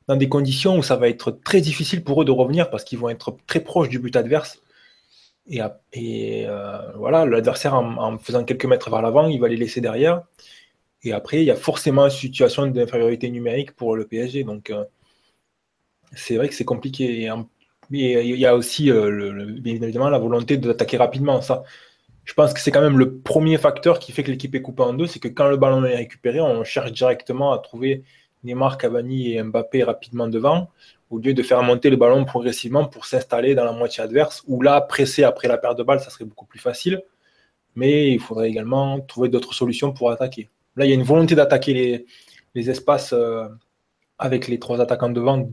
dans des conditions où ça va être très difficile pour eux de revenir parce qu'ils vont être très proches du but adverse. Et, et euh, voilà, l'adversaire, en, faisant quelques mètres vers l'avant, il va les laisser derrière. Et après, il y a forcément une situation d'infériorité numérique pour le PSG. Donc, euh, c'est vrai que c'est compliqué. Mais il y a aussi, le, bien évidemment, la volonté d'attaquer rapidement. Ça, je pense que c'est quand même le premier facteur qui fait que l'équipe est coupée en deux, c'est que quand le ballon est récupéré, on cherche directement à trouver Neymar, Cavani et Mbappé rapidement devant, au lieu de faire monter le ballon progressivement pour s'installer dans la moitié adverse, où là, presser après la perte de balle, ça serait beaucoup plus facile. Mais il faudrait également trouver d'autres solutions pour attaquer. Là, il y a une volonté d'attaquer les, espaces euh, avec les trois attaquants devant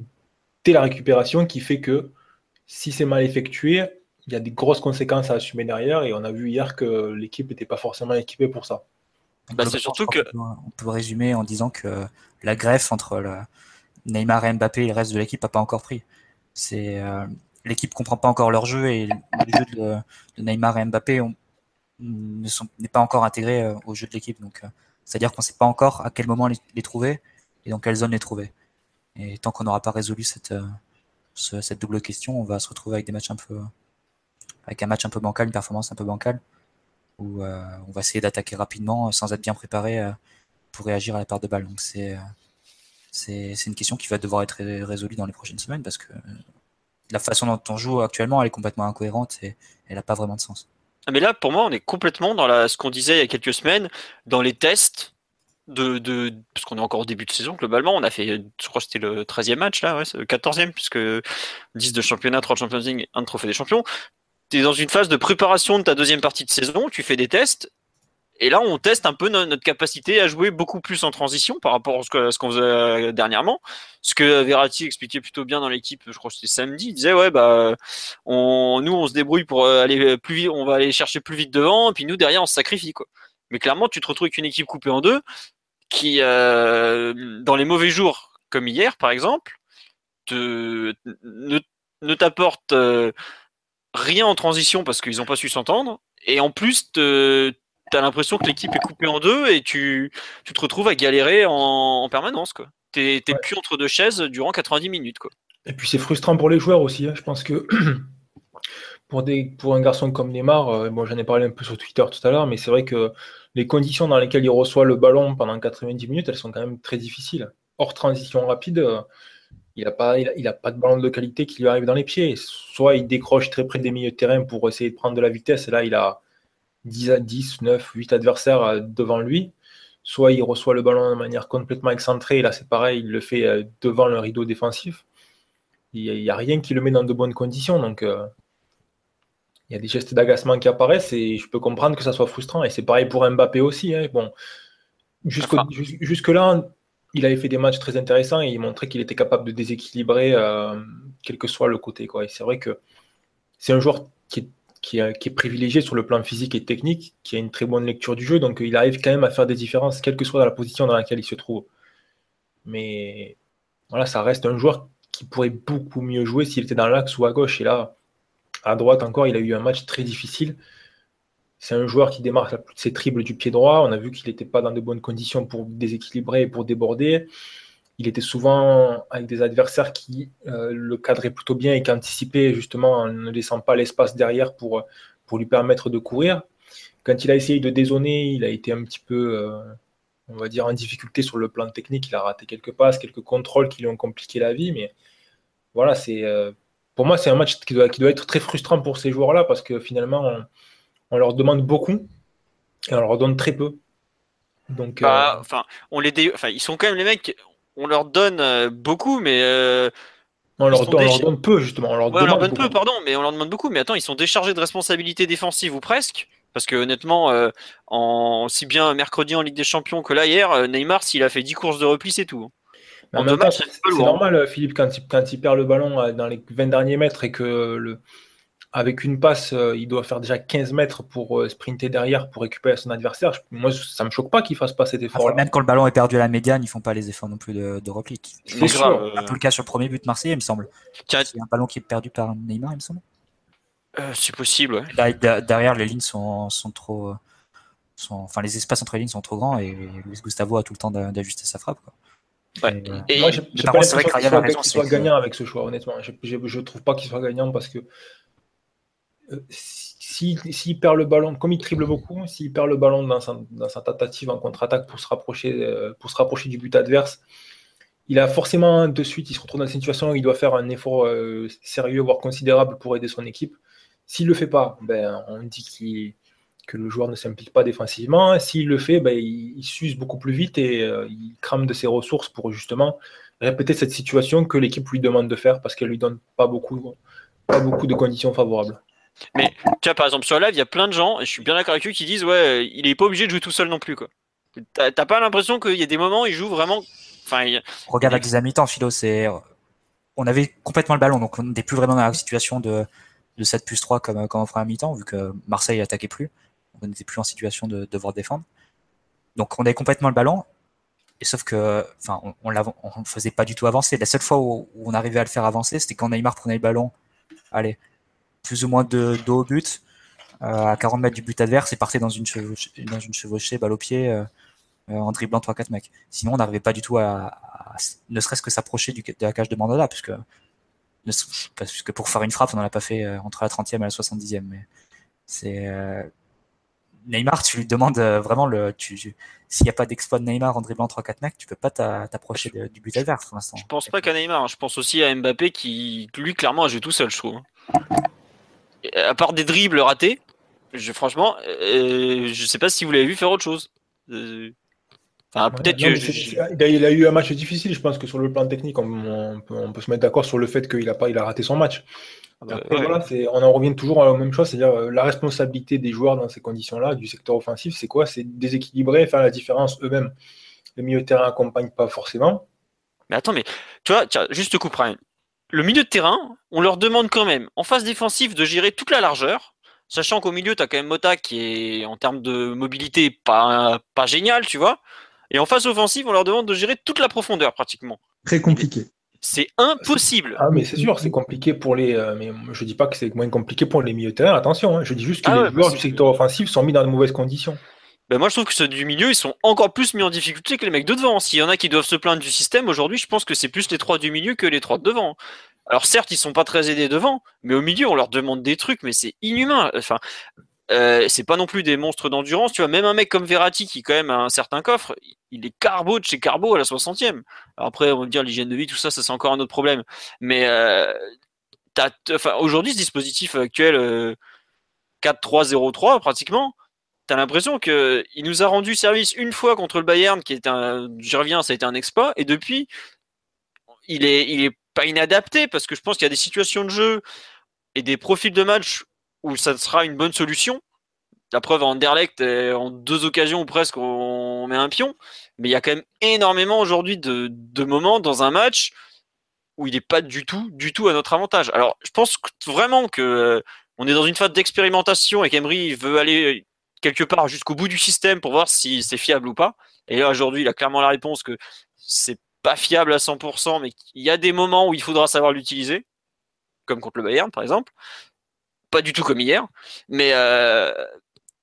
dès la récupération qui fait que si c'est mal effectué, il y a des grosses conséquences à assumer derrière et on a vu hier que l'équipe n'était pas forcément équipée pour ça. Bah, c'est surtout que. On peut résumer en disant que la greffe entre le Neymar et Mbappé et le reste de l'équipe n'a pas encore pris. C'est euh, l'équipe comprend pas encore leur jeu et le jeu de, Neymar et Mbappé n'est pas encore intégré euh, au jeu de l'équipe. Donc, euh, c'est-à-dire qu'on ne sait pas encore à quel moment les, trouver et dans quelle zone les trouver. Et tant qu'on n'aura pas résolu cette, cette double question, on va se retrouver avec des matchs un peu, avec un match un peu bancal, une performance un peu bancale, où euh, on va essayer d'attaquer rapidement sans être bien préparé euh, pour réagir à la perte de balle. Donc c'est euh, une question qui va devoir être résolue dans les prochaines semaines parce que la façon dont on joue actuellement, elle est complètement incohérente et elle n'a pas vraiment de sens. Ah, mais là, pour moi, on est complètement dans la, ce qu'on disait il y a quelques semaines, dans les tests de, de parce qu'on est encore au début de saison globalement. On a fait, je crois que c'était le 13e match là, ouais, le 14e, puisque 10 de championnat, 3 de Champions League, 1 de trophée des champions tu es dans une phase de préparation de ta deuxième partie de saison, tu fais des tests, et là on teste un peu notre capacité à jouer beaucoup plus en transition par rapport à ce qu'on faisait euh, dernièrement. Ce que Verratti expliquait plutôt bien dans l'équipe, je crois que c'était samedi, il disait ouais bah on, nous on se débrouille pour euh, aller plus vite, on va aller chercher plus vite devant, et puis nous derrière on se sacrifie quoi. Mais clairement tu te retrouves avec une équipe coupée en deux qui euh, dans les mauvais jours comme hier par exemple te, ne, t'apporte rien en transition parce qu'ils n'ont pas su s'entendre. Et en plus, tu as l'impression que l'équipe est coupée en deux et tu, tu te retrouves à galérer en, permanence. Tu T'es ouais. plus entre deux chaises durant 90 minutes. Quoi. Et puis c'est frustrant pour les joueurs aussi. Hein. Je pense que pour, des, pour un garçon comme Neymar, euh, bon, j'en ai parlé un peu sur Twitter tout à l'heure, mais c'est vrai que les conditions dans lesquelles il reçoit le ballon pendant 90 minutes, elles sont quand même très difficiles. Hors transition rapide, euh, il n'a pas, il a, pas de ballon de qualité qui lui arrive dans les pieds. Soit il décroche très près des milieux de terrain pour essayer de prendre de la vitesse, et là il a 10, 10 9, 8 adversaires euh, devant lui. Soit il reçoit le ballon de manière complètement excentrée, et là c'est pareil, il le fait euh, devant le rideau défensif. Il n'y a, rien qui le met dans de bonnes conditions. Donc il y a des gestes d'agacement qui apparaissent et je peux comprendre que ça soit frustrant. Et c'est pareil pour Mbappé aussi. Hein. Bon, jusque-là, il avait fait des matchs très intéressants et il montrait qu'il était capable de déséquilibrer euh, quel que soit le côté. Et c'est vrai que c'est un joueur qui est, privilégié sur le plan physique et technique, qui a une très bonne lecture du jeu, donc il arrive quand même à faire des différences, quelle que soit la position dans laquelle il se trouve. Mais voilà, ça reste un joueur qui pourrait beaucoup mieux jouer s'il était dans l'axe ou à gauche. Et là, à droite encore, il a eu un match très difficile. C'est un joueur qui démarre ses triples du pied droit. On a vu qu'il n'était pas dans de bonnes conditions pour déséquilibrer et pour déborder. Il était souvent avec des adversaires qui euh, le cadraient plutôt bien et qui anticipaient justement en ne laissant pas l'espace derrière pour, pour lui permettre de courir. Quand il a essayé de dézoner, il a été un petit peu, euh, on va dire, en difficulté sur le plan technique. Il a raté quelques passes, quelques contrôles qui lui ont compliqué la vie. Mais voilà, c'est euh, pour moi, c'est un match qui doit, être très frustrant pour ces joueurs-là parce que finalement, leur demande beaucoup et on leur donne très peu. Donc, bah, euh, enfin, on les enfin, ils sont quand même les mecs. On leur donne euh, beaucoup, mais euh, on, leur, donne peu justement. On leur, donne peu, pardon, mais on leur demande beaucoup. Mais attends, ils sont déchargés de responsabilités défensives ou presque. Parce que honnêtement, en, si bien mercredi en Ligue des Champions que là hier, Neymar, s'il a fait 10 courses de repli, c'est tout. C'est normal, Philippe, quand il, quand il, perd le ballon dans les 20 derniers mètres et que le, avec une passe, euh, il doit faire déjà 15 mètres pour sprinter derrière pour récupérer son adversaire. Moi, ça me choque pas qu'il fasse pas cet effort. même quand le ballon est perdu à la médiane, ils font pas les efforts non plus de, de repli. C'est sûr. Un peu le cas sur le premier but Marseille, il me semble. C'est un ballon qui est perdu par Neymar, il me semble. c'est possible. Ouais. Derrière, les lignes sont, sont trop. Sont, enfin, les espaces entre les lignes sont trop grands et Luis Gustavo a tout le temps d'ajuster sa frappe. Quoi. Ouais. Et, moi, j'ai pas l'impression qu'il soit, gagnant avec ce choix, honnêtement. Je ne trouve pas qu'il soit gagnant parce que euh, s'il perd le ballon, comme il triple beaucoup, s'il perd le ballon dans sa, tentative en contre-attaque pour, se rapprocher, euh, pour se rapprocher du but adverse, il a forcément de suite, il se retrouve dans une situation où il doit faire un effort euh, sérieux, voire considérable pour aider son équipe. S'il ne le fait pas, ben, on dit que le joueur ne s'implique pas défensivement. S'il le fait, ben, il, s'use beaucoup plus vite et il crame de ses ressources pour justement répéter cette situation que l'équipe lui demande de faire parce qu'elle lui donne pas beaucoup, pas beaucoup de conditions favorables. Mais tu vois, par exemple, sur la live, il y a plein de gens, et je suis bien d'accord avec eux, qui disent Ouais, il est pas obligé de jouer tout seul non plus. quoi. T'as pas l'impression qu'il y a des moments où il joue vraiment. Enfin, Regarde la deuxième mi-temps, Philo, c'est. On avait complètement le ballon, donc on n'était plus vraiment dans la situation de, de 7 plus 3 comme, comme en première mi-temps, vu que Marseille attaquait plus on n'était plus en situation de devoir défendre. Donc on avait complètement le ballon, et sauf que, enfin, on, ne faisait pas du tout avancer. La seule fois où, on arrivait à le faire avancer, c'était quand Neymar prenait le ballon, allez, plus ou moins de dos au but, euh, à 40 mètres du but adverse, et partait dans une chevauchée, balle au pied, euh, euh, en dribblant 3-4 mecs. Sinon, on n'arrivait pas du tout à, ne serait-ce que s'approcher de la cage de Mandela, puisque, puisque pour faire une frappe, on n'en a pas fait entre la 30e et la 70e. Mais c'est Neymar, tu lui demandes vraiment le. S'il n'y a pas d'exploit de Neymar en dribblant 3-4 mecs, tu peux pas t'approcher du but adverse pour l'instant. Je pense pas qu'à Neymar, je pense aussi à Mbappé qui, lui, clairement, a joué tout seul, je trouve. À part des dribbles ratés, je, franchement, euh, je sais pas si vous l'avez vu faire autre chose. Euh, enfin, peut-être que. Il a eu un match difficile, je pense que sur le plan technique, on, peut, se mettre d'accord sur le fait qu'il a, pas, il a raté son match. Ah bah, on en revient toujours à la même chose, c'est-à-dire euh, la responsabilité des joueurs dans ces conditions-là, du secteur offensif, c'est quoi? C'est déséquilibrer, faire la différence eux-mêmes. Le milieu de terrain accompagne pas forcément. Mais attends, mais tu vois, juste coupe Ryan. Le milieu de terrain, on leur demande quand même, en phase défensive, de gérer toute la largeur, sachant qu'au milieu, tu as quand même Mota qui est, en termes de mobilité, pas, pas génial, tu vois. Et en phase offensive, on leur demande de gérer toute la profondeur, pratiquement. Très compliqué. C'est impossible. Ah, mais c'est sûr, c'est compliqué pour les. Euh, mais je dis pas que c'est moins compliqué pour les milieux de terrain, attention. Hein. je dis juste que ah les joueurs du secteur offensif sont mis dans de mauvaises conditions. Ben moi, je trouve que ceux du milieu, ils sont encore plus mis en difficulté que les mecs de devant. S'il y en a qui doivent se plaindre du système, aujourd'hui, je pense que c'est plus les trois du milieu que les trois de devant. Alors certes, ils sont pas très aidés devant, mais au milieu, on leur demande des trucs, mais c'est inhumain. Enfin, Euh, c'est pas non plus des monstres d'endurance. Tu vois, même un mec comme Verratti qui quand même a un certain coffre, il est carbo de chez carbo à la 60e. après, on va dire l'hygiène de vie, tout ça, ça c'est encore un autre problème. Mais euh, aujourd'hui, ce dispositif actuel 4-3-0-3 pratiquement, t'as l'impression que il nous a rendu service une fois contre le Bayern, qui est un, je reviens, ça a été un exploit, et depuis, il est, il est pas inadapté parce que je pense qu'il y a des situations de jeu et des profils de match où ça sera une bonne solution. La preuve en Derlect, en deux occasions ou presque, on met un pion. Mais il y a quand même énormément aujourd'hui de, de, moments dans un match où il n'est pas du tout, du tout à notre avantage. Alors, je pense vraiment que euh, on est dans une phase d'expérimentation et qu'Emery veut aller quelque part jusqu'au bout du système pour voir si c'est fiable ou pas. Et là, aujourd'hui, il a clairement la réponse que c'est pas fiable à 100%, mais il y a des moments où il faudra savoir l'utiliser, comme contre le Bayern, par exemple pas du tout comme hier, mais euh,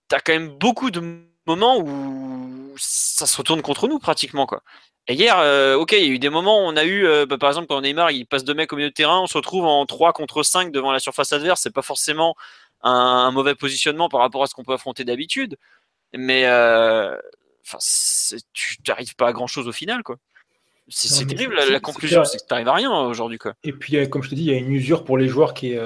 tu as quand même beaucoup de moments où ça se retourne contre nous pratiquement quoi. Et hier, euh, ok, il y a eu des moments où on a eu, euh, bah, par exemple, quand Neymar il passe deux mecs au milieu de terrain, on se retrouve en 3 contre 5 devant la surface adverse. C'est pas forcément un, mauvais positionnement par rapport à ce qu'on peut affronter d'habitude, mais euh, tu n'arrives pas à grand chose au final, quoi. C'est terrible, la, conclusion, c'est que tu n'arrives à rien aujourd'hui, quoi. Et puis, comme je te dis, il y a une usure pour les joueurs qui est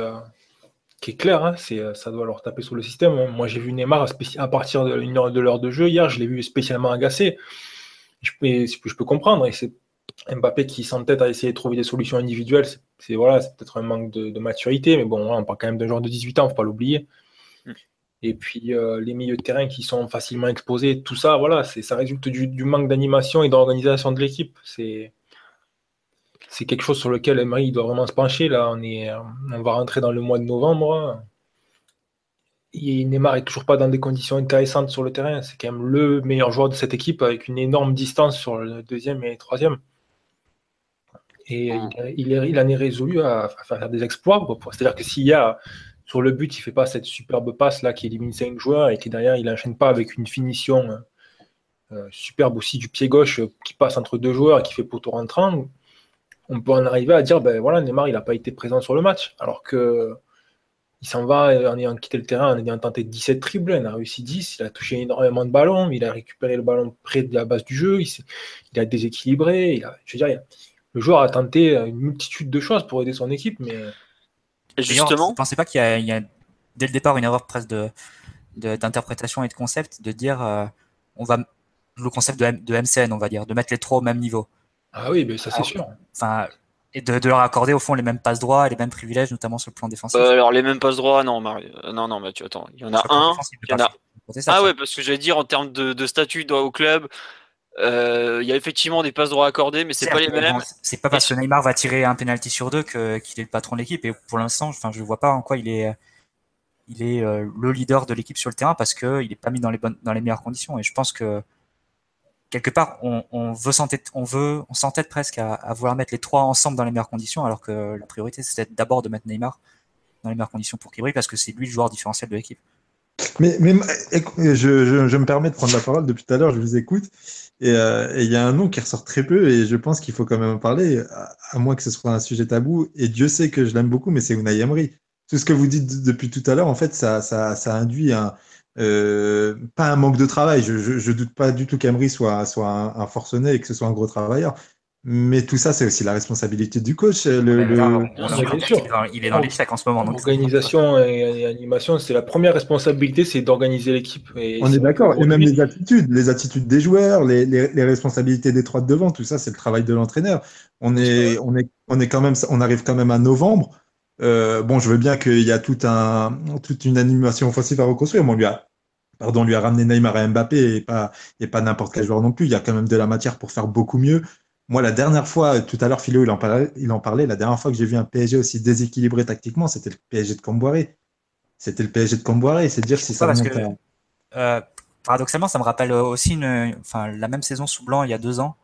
qui est clair, hein, euh, ça doit leur taper sur le système. Moi, j'ai vu Neymar à partir d'une heure de l'heure de jeu hier, je l'ai vu spécialement agacé. Je peux, je peux comprendre. Et c'est Mbappé qui s'entête à essayer de trouver des solutions individuelles. C'est, voilà, c'est peut-être un manque de, maturité, mais bon, on parle quand même d'un joueur de 18 ans, faut pas l'oublier. Mm. Et puis euh, les milieux de terrain qui sont facilement exposés, tout ça, voilà, c'est, ça résulte du, du manque d'animation et d'organisation de l'équipe. C'est, c'est quelque chose sur lequel Emery doit vraiment se pencher. Là, on, est, on va rentrer dans le mois de novembre. Et Neymar est toujours pas dans des conditions intéressantes sur le terrain. C'est quand même le meilleur joueur de cette équipe avec une énorme distance sur le deuxième et le troisième. Et il, il, en est résolu à, faire des exploits. C'est-à-dire que s'il y a sur le but, il fait pas cette superbe passe là qui élimine cinq joueurs et qui derrière il enchaîne pas avec une finition euh, superbe aussi du pied gauche qui passe entre deux joueurs et qui fait poteau rentrant on peut en arriver à dire, ben voilà, Neymar, il n'a pas été présent sur le match, alors que il s'en va en ayant quitté le terrain, en ayant tenté 17 triples, il a réussi 10, il a touché énormément de ballons, il a récupéré le ballon près de la base du jeu, il, a déséquilibré, il a, je veux dire, le joueur a tenté une multitude de choses pour aider son équipe, mais... justement... Vous ne pensez pas qu'il y, a, dès le départ une erreur presque de, d'interprétation et de concept, de dire, euh, on va le concept de, de MCN, on va dire, de mettre les trois au même niveau? Ah oui, mais ça c'est sûr. Enfin, et de, leur accorder au fond les mêmes passes droits et les mêmes privilèges, notamment sur le plan défensif? Euh, alors les mêmes passes droits, non, Mario. Euh, non, non, Mathieu, attends. Il y en a un. Il y en a... ah ouais, parce que j'allais dire en termes de, statut au club, il y a effectivement des passes droits accordées, mais c'est pas les mêmes. c'est pas parce que Neymar va tirer un penalty sur deux qu'il est le patron de l'équipe. Et pour l'instant, enfin, je vois pas en quoi il est, il est le leader de l'équipe sur le terrain parce qu'il n'est pas mis dans les bonnes, dans les meilleures conditions. Et je pense que quelque part, on, veut s'entête, on veut, on s'entête presque à, vouloir mettre les trois ensemble dans les meilleures conditions, alors que la priorité c'était d'abord de mettre Neymar dans les meilleures conditions pour qu'il brille, parce que c'est lui le joueur différentiel de l'équipe. Mais, mais je, me permets de prendre la parole depuis tout à l'heure, je vous écoute, euh, et il y a un nom qui ressort très peu, et je pense qu'il faut quand même en parler, à, moins que ce soit un sujet tabou, et Dieu sait que je l'aime beaucoup, mais c'est Unai Emery. Tout ce que vous dites depuis tout à l'heure, en fait, ça, ça, induit un, euh, pas un manque de travail. Je, je, doute pas du tout qu'Emery soit, soit un, forcené et que ce soit un gros travailleur. Mais tout ça, c'est aussi la responsabilité du coach. Le, Il est dans l'échec en ce moment. Organisation et, animation, c'est la première responsabilité, c'est d'organiser l'équipe. On est d'accord. Et même les attitudes, les attitudes des joueurs, les, les, les responsabilités des trois de devant, tout ça, c'est le travail de l'entraîneur. On est, on est, on est quand même, on arrive quand même à novembre. Euh, bon, je veux bien qu'il y a tout un, toute une animation offensive à reconstruire, mais on lui a, pardon, lui a ramené Neymar et Mbappé et pas, et pas n'importe quel joueur non plus. Il y a quand même de la matière pour faire beaucoup mieux. Moi, la dernière fois, tout à l'heure, Philo, il en, parlait, il en parlait, la dernière fois que j'ai vu un PSG aussi déséquilibré tactiquement, c'était le PSG de Camboiré. C'était le PSG de Camboiré, c'est dire si ça parce que, euh, Paradoxalement, ça me rappelle aussi une, enfin, la même saison sous blanc il y a deux ans.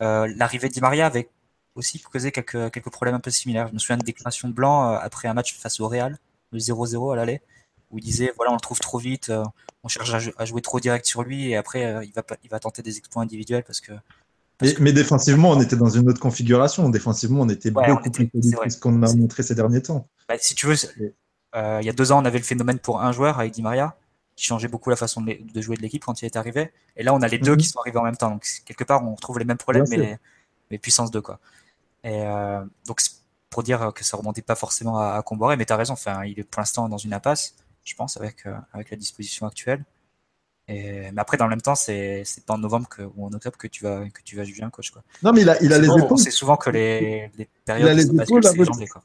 Euh, l'arrivée d'I Maria avec aussi causé quelques, quelques problèmes un peu similaires. Je me souviens de déclaration de Blanc euh, après un match face au Real, le 0-0 à l'aller, où il disait voilà, on le trouve trop vite, euh, on cherche à, jouer trop direct sur lui et après euh, il, va, il va tenter des exploits individuels parce que. Mais, défensivement, on était dans une autre configuration. Défensivement, on était beaucoup plus que ce qu'on a montré ces derniers temps. Bah, si tu veux, il y a deux ans, on avait le phénomène pour un joueur avec Di Maria. qui changeait beaucoup la façon de, jouer de l'équipe quand il est arrivé. Et là, on a les deux mhm. qui sont arrivés en même temps. Donc, quelque part, on retrouve les mêmes problèmes, mais, mais, puissance 2. Quoi. Et euh, donc, pour dire que ça remontait pas forcément à, à Comboré, mais tu as raison. Enfin, il est pour l'instant dans une impasse, je pense, avec, euh, avec la disposition actuelle. Et, mais après, dans le même temps, c'est pas en novembre que, ou en octobre que tu vas, que tu vas juger un coach. Quoi. Non, mais il a, il a les épaules. C'est souvent que les, les périodes il a les épaules, quoi.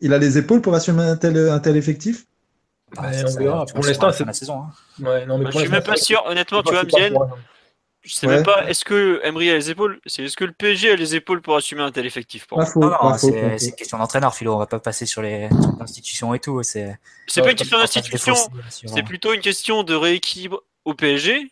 Il a les épaules pour assumer un tel, un tel effectif? Bah, on verra. Pour l'instant, c'est la saison. Hein. Ouais, non, mais bah, je suis même pas sûr. Honnêtement, tu vois, Mien, je sais même pas. Est-ce que Emery a les épaules? C'est est-ce que le PSG a les épaules pour assumer un tel effectif pour Non, non, c'est une question d'entraîneur, Philo. On va pas passer sur les institutions et tout. C'est pas une question d'institution. C'est plutôt une question de rééquilibre au PSG.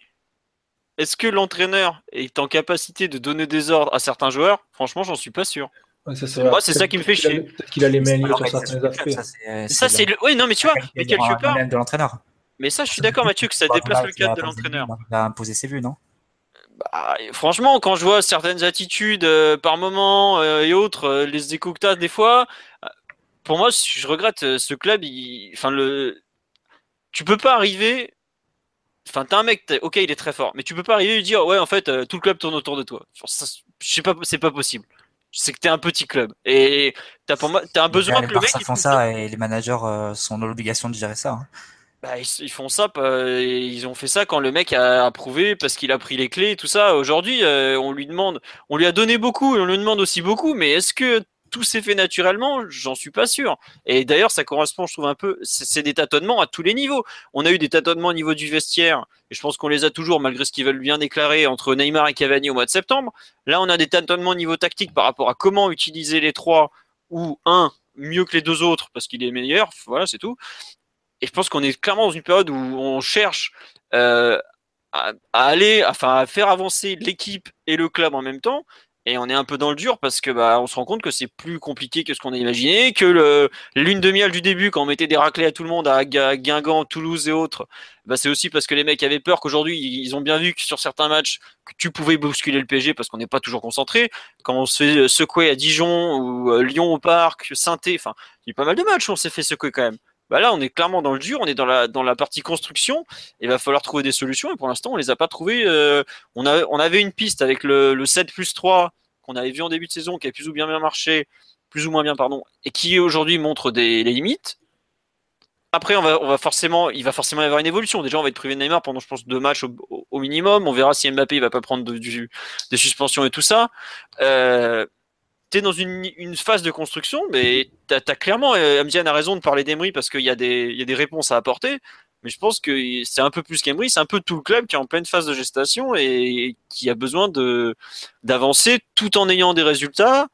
Est-ce que l'entraîneur est en capacité de donner des ordres à certains joueurs? Franchement, j'en suis pas sûr. Moi, c'est ça qui me fait chier. Peut-être qu'il a les mains libres sur certains aspects. Ça, c'est le. Oui, non, mais tu vois, mais quelque part. de l'entraîneur. Mais ça, je suis d'accord, Mathieu, que ça déplace le cadre de l'entraîneur. Il a imposé ses vues, non? Bah, franchement, quand je vois certaines attitudes euh, par moment euh, et autres, euh, les que des fois, pour moi, je regrette ce club. Enfin, le, tu peux pas arriver. Enfin, t'es un mec, ok, il est très fort, mais tu peux pas arriver et lui dire, ouais, en fait, tout le club tourne autour de toi. je sais pas, c'est pas possible c'est que tu es un petit club et tu as, pour moi, as un besoin que le mec. Ils font ça et les managers euh, sont dans l'obligation de gérer ça. Hein. Bah, ils, font ça, ils ont fait ça quand le mec a approuvé parce qu'il a pris les clés et tout ça. Aujourd'hui, euh, on lui demande, on lui a donné beaucoup et on lui demande aussi beaucoup, mais est-ce que tout s'est fait naturellement, j'en suis pas sûr. Et d'ailleurs, ça correspond, je trouve, un peu, c'est des tâtonnements à tous les niveaux. On a eu des tâtonnements au niveau du vestiaire, et je pense qu'on les a toujours, malgré ce qu'ils veulent bien déclarer entre Neymar et Cavani au mois de septembre. Là, on a des tâtonnements au niveau tactique par rapport à comment utiliser les trois, ou un mieux que les deux autres, parce qu'il est meilleur, voilà, c'est tout. Et je pense qu'on est clairement dans une période où on cherche euh, à, aller, enfin, à faire avancer l'équipe et le club en même temps et on est un peu dans le dur parce que bah on se rend compte que c'est plus compliqué que ce qu'on a imaginé, que lune de miel du début quand on mettait des raclés à tout le monde à Guingamp, Toulouse et autres, bah c'est aussi parce que les mecs avaient peur qu'aujourd'hui ils ont bien vu que sur certains matchs que tu pouvais bousculer le PG parce qu'on n'est pas toujours concentré. Quand on se fait secouer à Dijon ou euh, Lyon au parc, saint enfin il y a pas mal de matchs où on s'est fait secouer quand même. Bah là, on est clairement dans le dur, on est dans la, dans la partie construction. Il va falloir trouver des solutions et pour l'instant, on les a pas trouvées. Euh, on, a, on avait une piste avec le, le 7 plus 3 qu'on avait vu en début de saison, qui a plus ou bien bien marché, plus ou moins bien, pardon, et qui aujourd'hui montre des limites. Après, on va, on va forcément, il va forcément y avoir une évolution. Déjà, on va être privé de Neymar pendant, je pense, deux matchs au, minimum. On verra si Mbappé il va pas prendre de, des suspensions et tout ça. Euh, tu es dans une, une, phase de construction, mais tu as, clairement, euh, Amdian a raison de parler d'Emery parce qu'il y, a des, y a des réponses à apporter. Mais je pense que c'est un peu plus qu'Emery, c'est un peu tout le club qui est en pleine phase de gestation et qui a besoin d'avancer tout en ayant des résultats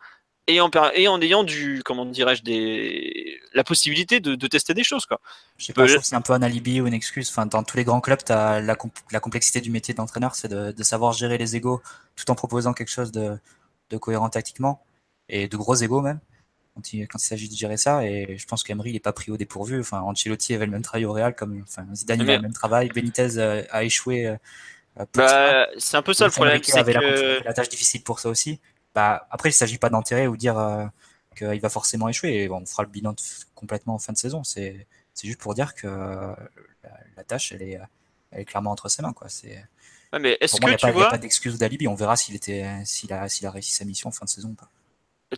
et en, et en ayant du comment dirais-je des la possibilité de, de, tester des choses quoi. Je sais pas, je trouve c'est un peu un alibi ou une excuse. Enfin, dans tous les grands clubs, as la, la, complexité du métier d'entraîneur, c'est de, de, savoir gérer les égaux tout en proposant quelque chose de, de cohérent tactiquement et de gros égaux même quand il, s'agit de gérer ça. Et je pense qu'Emery, n'est pas pris au dépourvu. Enfin, Ancelotti avait le même travail au Real, comme enfin, Zidane avait le même travail. Benitez euh, a échoué. Euh, bah, c'est un peu ça le problème. Il avait la, tâche difficile pour ça aussi. Bah, après, il ne s'agit pas d'enterrer ou dire euh, qu'il va forcément échouer. on fera le bilan complètement en fin de saison. C'est juste pour dire que la, tâche, elle est, elle est clairement entre ses mains. Quoi. C'est. mais est-ce que tu vois... Il n'y a pas d'excuse d'alibi. On verra s'il était, s'il a, s'il a réussi sa mission en fin de saison ou pas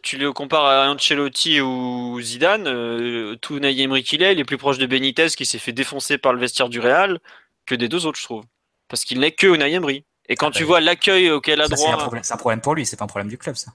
tu le compares à Ancelotti ou Zidane, euh, tout Emery qu'il est, il est plus proche de Benitez qui s'est fait défoncer par le vestiaire du Real que des deux autres, je trouve. Parce qu'il n'est que Unai Emery. Et quand ah, tu bah, vois l'accueil auquel a droit. C'est un, problème pour lui, c'est pas un problème du club, ça.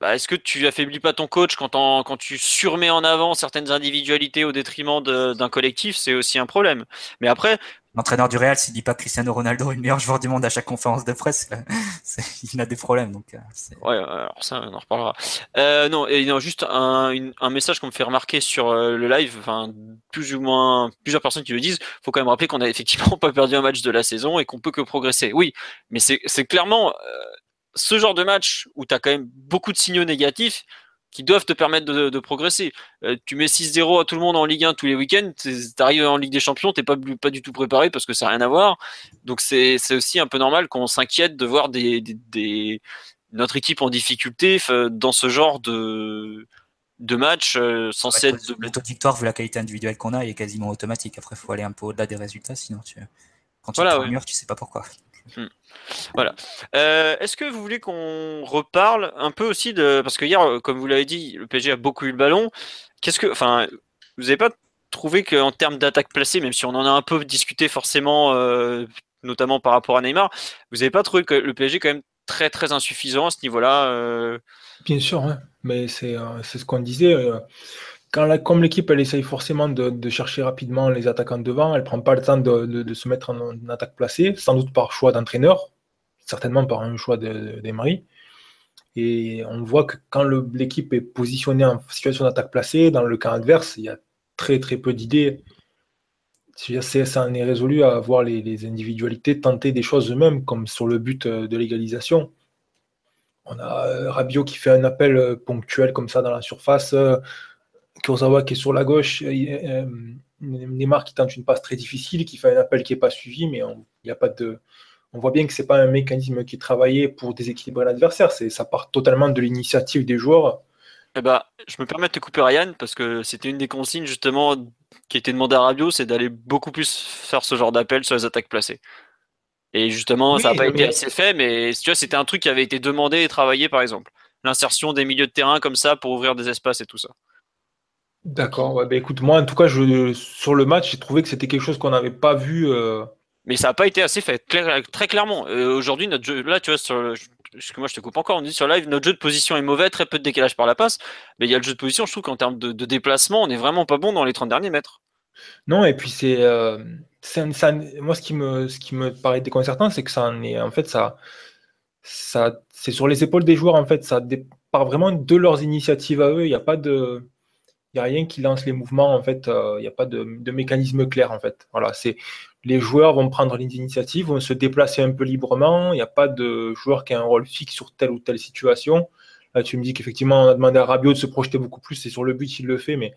Bah, est-ce que tu affaiblis pas ton coach quand, quand tu surmets en avant certaines individualités au détriment d'un collectif? C'est aussi un problème. Mais après, l'entraîneur du Real, s'il dit pas Cristiano Ronaldo est le meilleur joueur du monde à chaque conférence de presse, il a des problèmes. Donc, euh, ouais, alors ça, on en reparlera. Euh, non, et non, juste un, un message qu'on me fait remarquer sur euh, le live, enfin, plus ou moins plusieurs personnes qui le disent. Faut quand même rappeler qu'on a effectivement pas perdu un match de la saison et qu'on peut que progresser. Oui, mais c'est clairement euh, ce genre de match où tu as quand même beaucoup de signaux négatifs qui doivent te permettre de, progresser. Euh, tu mets 6-0 à tout le monde en Ligue 1 tous les week-ends, tu arrives en Ligue des Champions, t'es pas, pas du tout préparé parce que ça n'a rien à voir. Donc c'est aussi un peu normal qu'on s'inquiète de voir des, des, notre équipe en difficulté dans ce genre de deux matchs censés être. Le taux de victoire, vu la qualité individuelle qu'on a, il est quasiment automatique. Après, il faut aller un peu au-delà des résultats, sinon tu... quand tu voilà, te mur, tu sais pas pourquoi. Hmm. Voilà. Euh, est-ce que vous voulez qu'on reparle un peu aussi de parce que hier, comme vous l'avez dit, le PSG a beaucoup eu le ballon. Qu'est-ce que, enfin, vous n'avez pas trouvé qu'en termes d'attaque placée, même si on en a un peu discuté forcément, euh, notamment par rapport à Neymar, vous n'avez pas trouvé que le PSG est quand même très très insuffisant à ce niveau-là euh? Bien sûr, hein. mais c'est ce qu'on disait comme l'équipe elle essaye forcément de, chercher rapidement les attaquants devant, elle prend pas le temps de, se mettre en, attaque placée, sans doute par choix d'entraîneur, certainement par un choix d'Emery. Et on voit que quand l'équipe est positionnée en situation d'attaque placée, dans le camp adverse, il y a très très peu d'idées. Ça en est résolu à voir les, individualités tenter des choses eux-mêmes, comme sur le but de l'égalisation. On a euh, Rabiot qui fait un appel euh, ponctuel comme ça dans la surface. Euh, Kurzawa qui est sur la gauche, euh, Neymar qui tente une passe très difficile, qui fait un appel qui n'est pas suivi, mais on, y a pas de, on voit bien que ce n'est pas un mécanisme qui est travaillé pour déséquilibrer l'adversaire, ça part totalement de l'initiative des joueurs. Eh ben, je me permets de te couper Ryan parce que c'était une des consignes justement qui était demandée à Rabiot, c'est d'aller beaucoup plus faire ce genre d'appel sur les attaques placées. Et justement, ça n'a pas été assez fait, mais tu vois, c'était un truc qui avait été demandé et travaillé par exemple. L'insertion des milieux de terrain comme ça pour ouvrir des espaces et tout ça. D'accord. Ouais, bah, écoute, moi, en tout cas, je, sur le match, j'ai trouvé que c'était quelque chose qu'on n'avait pas vu. Euh. Mais ça n'a pas été assez fait, très clairement. Euh, aujourd'hui, notre jeu, là, tu vois, sur le, que moi je te coupe encore, on dit sur live, notre jeu de position est mauvais, très peu de décalage par la passe. Mais il y a le jeu de position, je trouve qu'en termes de, déplacement, on n'est vraiment pas bon dans les 30 derniers mètres. Non, et puis c'est. Euh, moi, ce qui, me, ce qui me paraît déconcertant, c'est que ça en est. En fait, ça. ça c'est sur les épaules des joueurs, en fait. Ça part vraiment de leurs initiatives à eux. Il n'y a pas de n'y a rien qui lance les mouvements, en fait, euh, il n'y a pas de, mécanisme clair, en fait. Voilà, c'est les joueurs vont prendre l'initiative, vont se déplacer un peu librement, il n'y a pas de joueur qui a un rôle fixe sur telle ou telle situation. Là, tu me dis qu'effectivement, on a demandé à Rabiot de se projeter beaucoup plus, c'est sur le but, il le fait, mais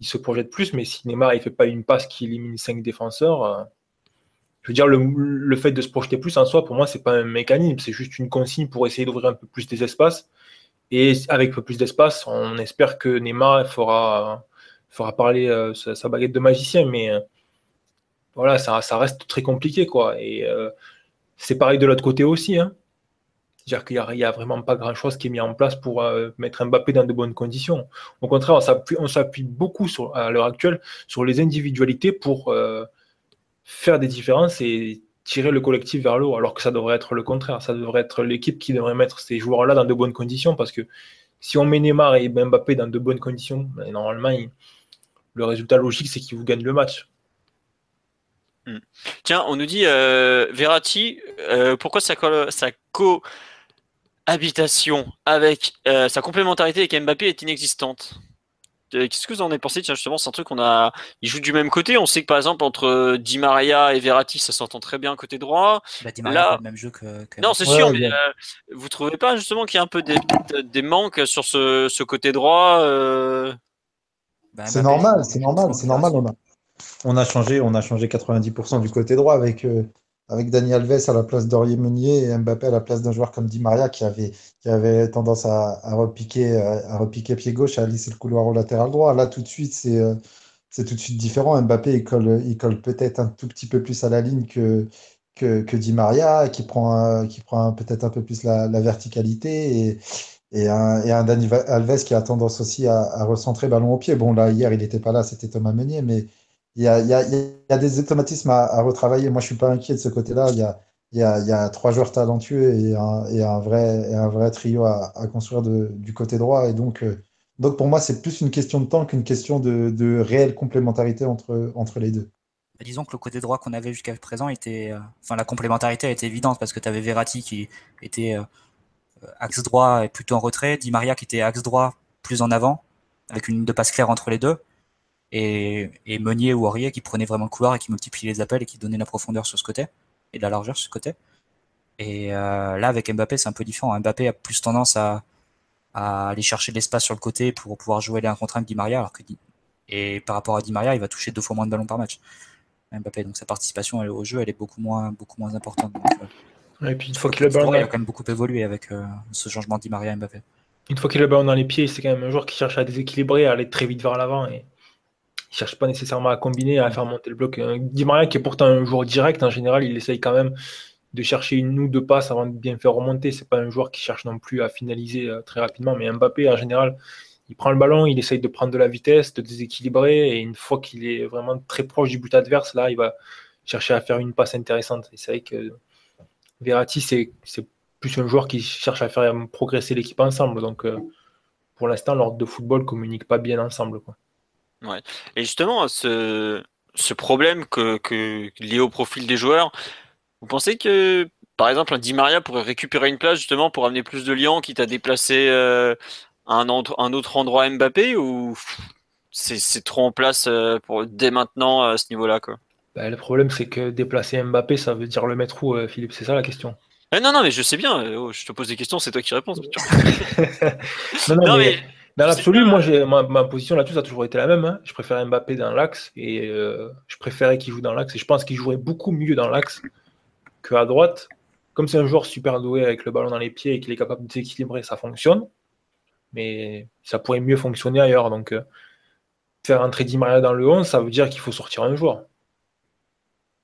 il se projette plus, mais si Neymar, il ne fait pas une passe qui élimine cinq défenseurs, euh, je veux dire, le, fait de se projeter plus en soi, pour moi, c'est pas un mécanisme, c'est juste une consigne pour essayer d'ouvrir un peu plus des espaces. Et avec un peu plus d'espace, on espère que Neymar fera, fera parler euh, sa, baguette de magicien. Mais euh, voilà, ça, reste très compliqué. quoi. Et euh, c'est pareil de l'autre côté aussi. Hein. C'est-à-dire qu'il n'y a, vraiment pas grand-chose qui est mis en place pour mettre Mbappé dans de bonnes conditions. Au contraire, on s'appuie beaucoup sur, à l'heure actuelle sur les individualités pour faire des différences et tirer le collectif vers le haut, alors que ça devrait être le contraire. Ça devrait être l'équipe qui devrait mettre ces joueurs-là dans de bonnes conditions, parce que si on met Neymar et Mbappé dans de bonnes conditions, ben, normalement, le résultat logique, c'est qu'ils vous gagnent le match. Hmm. Tiens, on nous dit euh, Verratti, euh, pourquoi sa, cohabitation avec euh, sa complémentarité avec Mbappé est inexistante? Qu'est-ce que vous en avez pensé? Tiens, justement, c'est un truc qu'on a. Ils jouent du même côté. On sait que par exemple entre euh, Di Maria et Verratti, ça s'entend très bien côté droit. Bah, Di Maria Là... le même jeu que. Non, c'est sûr, mais euh, vous trouvez pas justement qu'il y a un peu des, des manques sur ce, ce côté droit bah, C'est normal, c'est normal, c'est normal. On a, on a changé, on a changé 90% du côté droit avec avec Dani Alves à la place d'Aurier Meunier et Mbappé à la place d'un joueur comme Di Maria qui avait, qui avait tendance à, repiquer, à, repiquer pied gauche, à lisser le couloir au latéral droit. Là, tout de suite, c'est euh, c'est tout de suite différent. Mbappé, il colle, il colle peut-être un tout petit peu plus à la ligne que, que, que Di Maria, qui prend, qui prend peut-être un peu plus la, verticalité. Et, et un, et Dani Alves qui a tendance aussi à, à recentrer ballon au pied. Bon, là, hier, il n'était pas là, c'était Thomas Meunier, mais il y a, des automatismes à, retravailler. Moi, je suis pas inquiet de ce côté-là. Il y a, trois joueurs talentueux et un, vrai, trio à, construire du côté droit. Et donc, euh, donc pour moi, c'est plus une question de temps qu'une question de, réelle complémentarité entre, entre les deux. Bah, disons que le côté droit qu'on avait jusqu'à présent était. Euh, enfin, la complémentarité était évidente parce que tu avais Verratti qui était euh, axe droit et plutôt en retrait, Di Maria qui était axe droit plus en avant, avec une ligne de passe claire entre les deux et, et Meunier ou Aurier qui prenaient vraiment le couloir et qui multipliaient les appels et qui donnaient la profondeur sur ce côté et de la largeur sur ce côté. Et euh, là, avec Mbappé, c'est un peu différent. Mbappé a plus tendance à, à aller chercher de l'espace sur le côté pour pouvoir jouer les 1 contre 1 avec Di Maria, alors que et par rapport à Di Maria, il va toucher deux fois moins de ballons par match. Mbappé, donc sa participation au jeu, elle est beaucoup moins, beaucoup moins importante. Euh, et puis une fois qu'il a le ballon, il a quand même beaucoup évolué avec euh, ce changement de Di Maria Mbappé. une fois qu'il a le ballon dans les pieds, c'est quand même un joueur qui cherche à déséquilibrer, à aller très vite vers l'avant. Et il cherche pas nécessairement à combiner, à faire monter le bloc. Di Maria, qui est pourtant un joueur direct, en général, il essaye quand même de chercher une ou deux passes avant de bien faire remonter. C'est pas un joueur qui cherche non plus à finaliser euh, très rapidement. Mais Mbappé, en général, il prend le ballon, il essaye de prendre de la vitesse, de déséquilibrer. Et une fois qu'il est vraiment très proche du but adverse, là, il va chercher à faire une passe intéressante. Et c'est vrai que Verratti, c'est plus un joueur qui cherche à faire progresser l'équipe ensemble. Donc, euh, pour l'instant, l'ordre de football communique pas bien ensemble. Ouais. Et justement, ce, ce problème que, que, lié au profil des joueurs, vous pensez que, par exemple, un Di Maria pourrait récupérer une place justement pour amener plus de liens, quitte à déplacer euh, un, autre, un autre endroit Mbappé, ou c'est trop en place euh, pour, dès maintenant à ce niveau-là quoi? Bah, Le problème, c'est que déplacer Mbappé, ça veut dire le mettre où, Philippe? C'est ça la question? Eh, non, non, mais je sais bien. Oh, je te pose des questions, c'est toi qui réponds. non, non, mais, dans l'absolu, moi, ma, ma, position là-dessus, ça a toujours été la même. Hein. Je préfère Mbappé dans l'axe et euh, je préférais qu'il joue dans l'axe. Et je pense qu'il jouerait beaucoup mieux dans l'axe qu'à droite. Comme c'est un joueur super doué avec le ballon dans les pieds et qu'il est capable de s'équilibrer, ça fonctionne. Mais ça pourrait mieux fonctionner ailleurs. Donc, euh, faire entrer Di Maria dans le 11, ça veut dire qu'il faut sortir un joueur.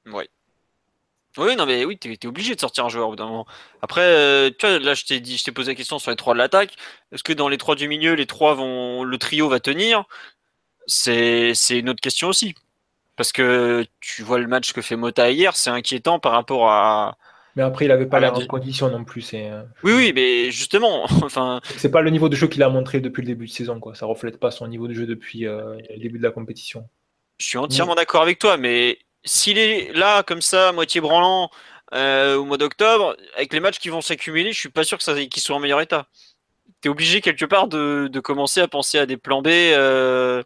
Oui. Oui, non, mais oui, tu es, obligé de sortir un joueur au bout d'un moment. Après, euh, tu vois, là, je t'ai dit, je t'ai posé la question sur les trois de l'attaque. Est-ce que dans les trois du milieu, les trois vont, le trio va tenir? C'est, une autre question aussi. Parce que tu vois le match que fait Mota hier, c'est inquiétant par rapport à. Mais après, il avait pas l'air en condition non plus. Euh, oui, oui, mais justement, enfin. C'est pas le niveau de jeu qu'il a montré depuis le début de saison, quoi. Ça reflète pas son niveau de jeu depuis euh, le début de la compétition. Je suis entièrement d'accord avec toi, mais s'il est là, comme ça, moitié branlant, euh, au mois d'octobre, avec les matchs qui vont s'accumuler, je suis pas sûr qu'il soit en meilleur état. Tu es obligé quelque part de, commencer à penser à des plans B euh,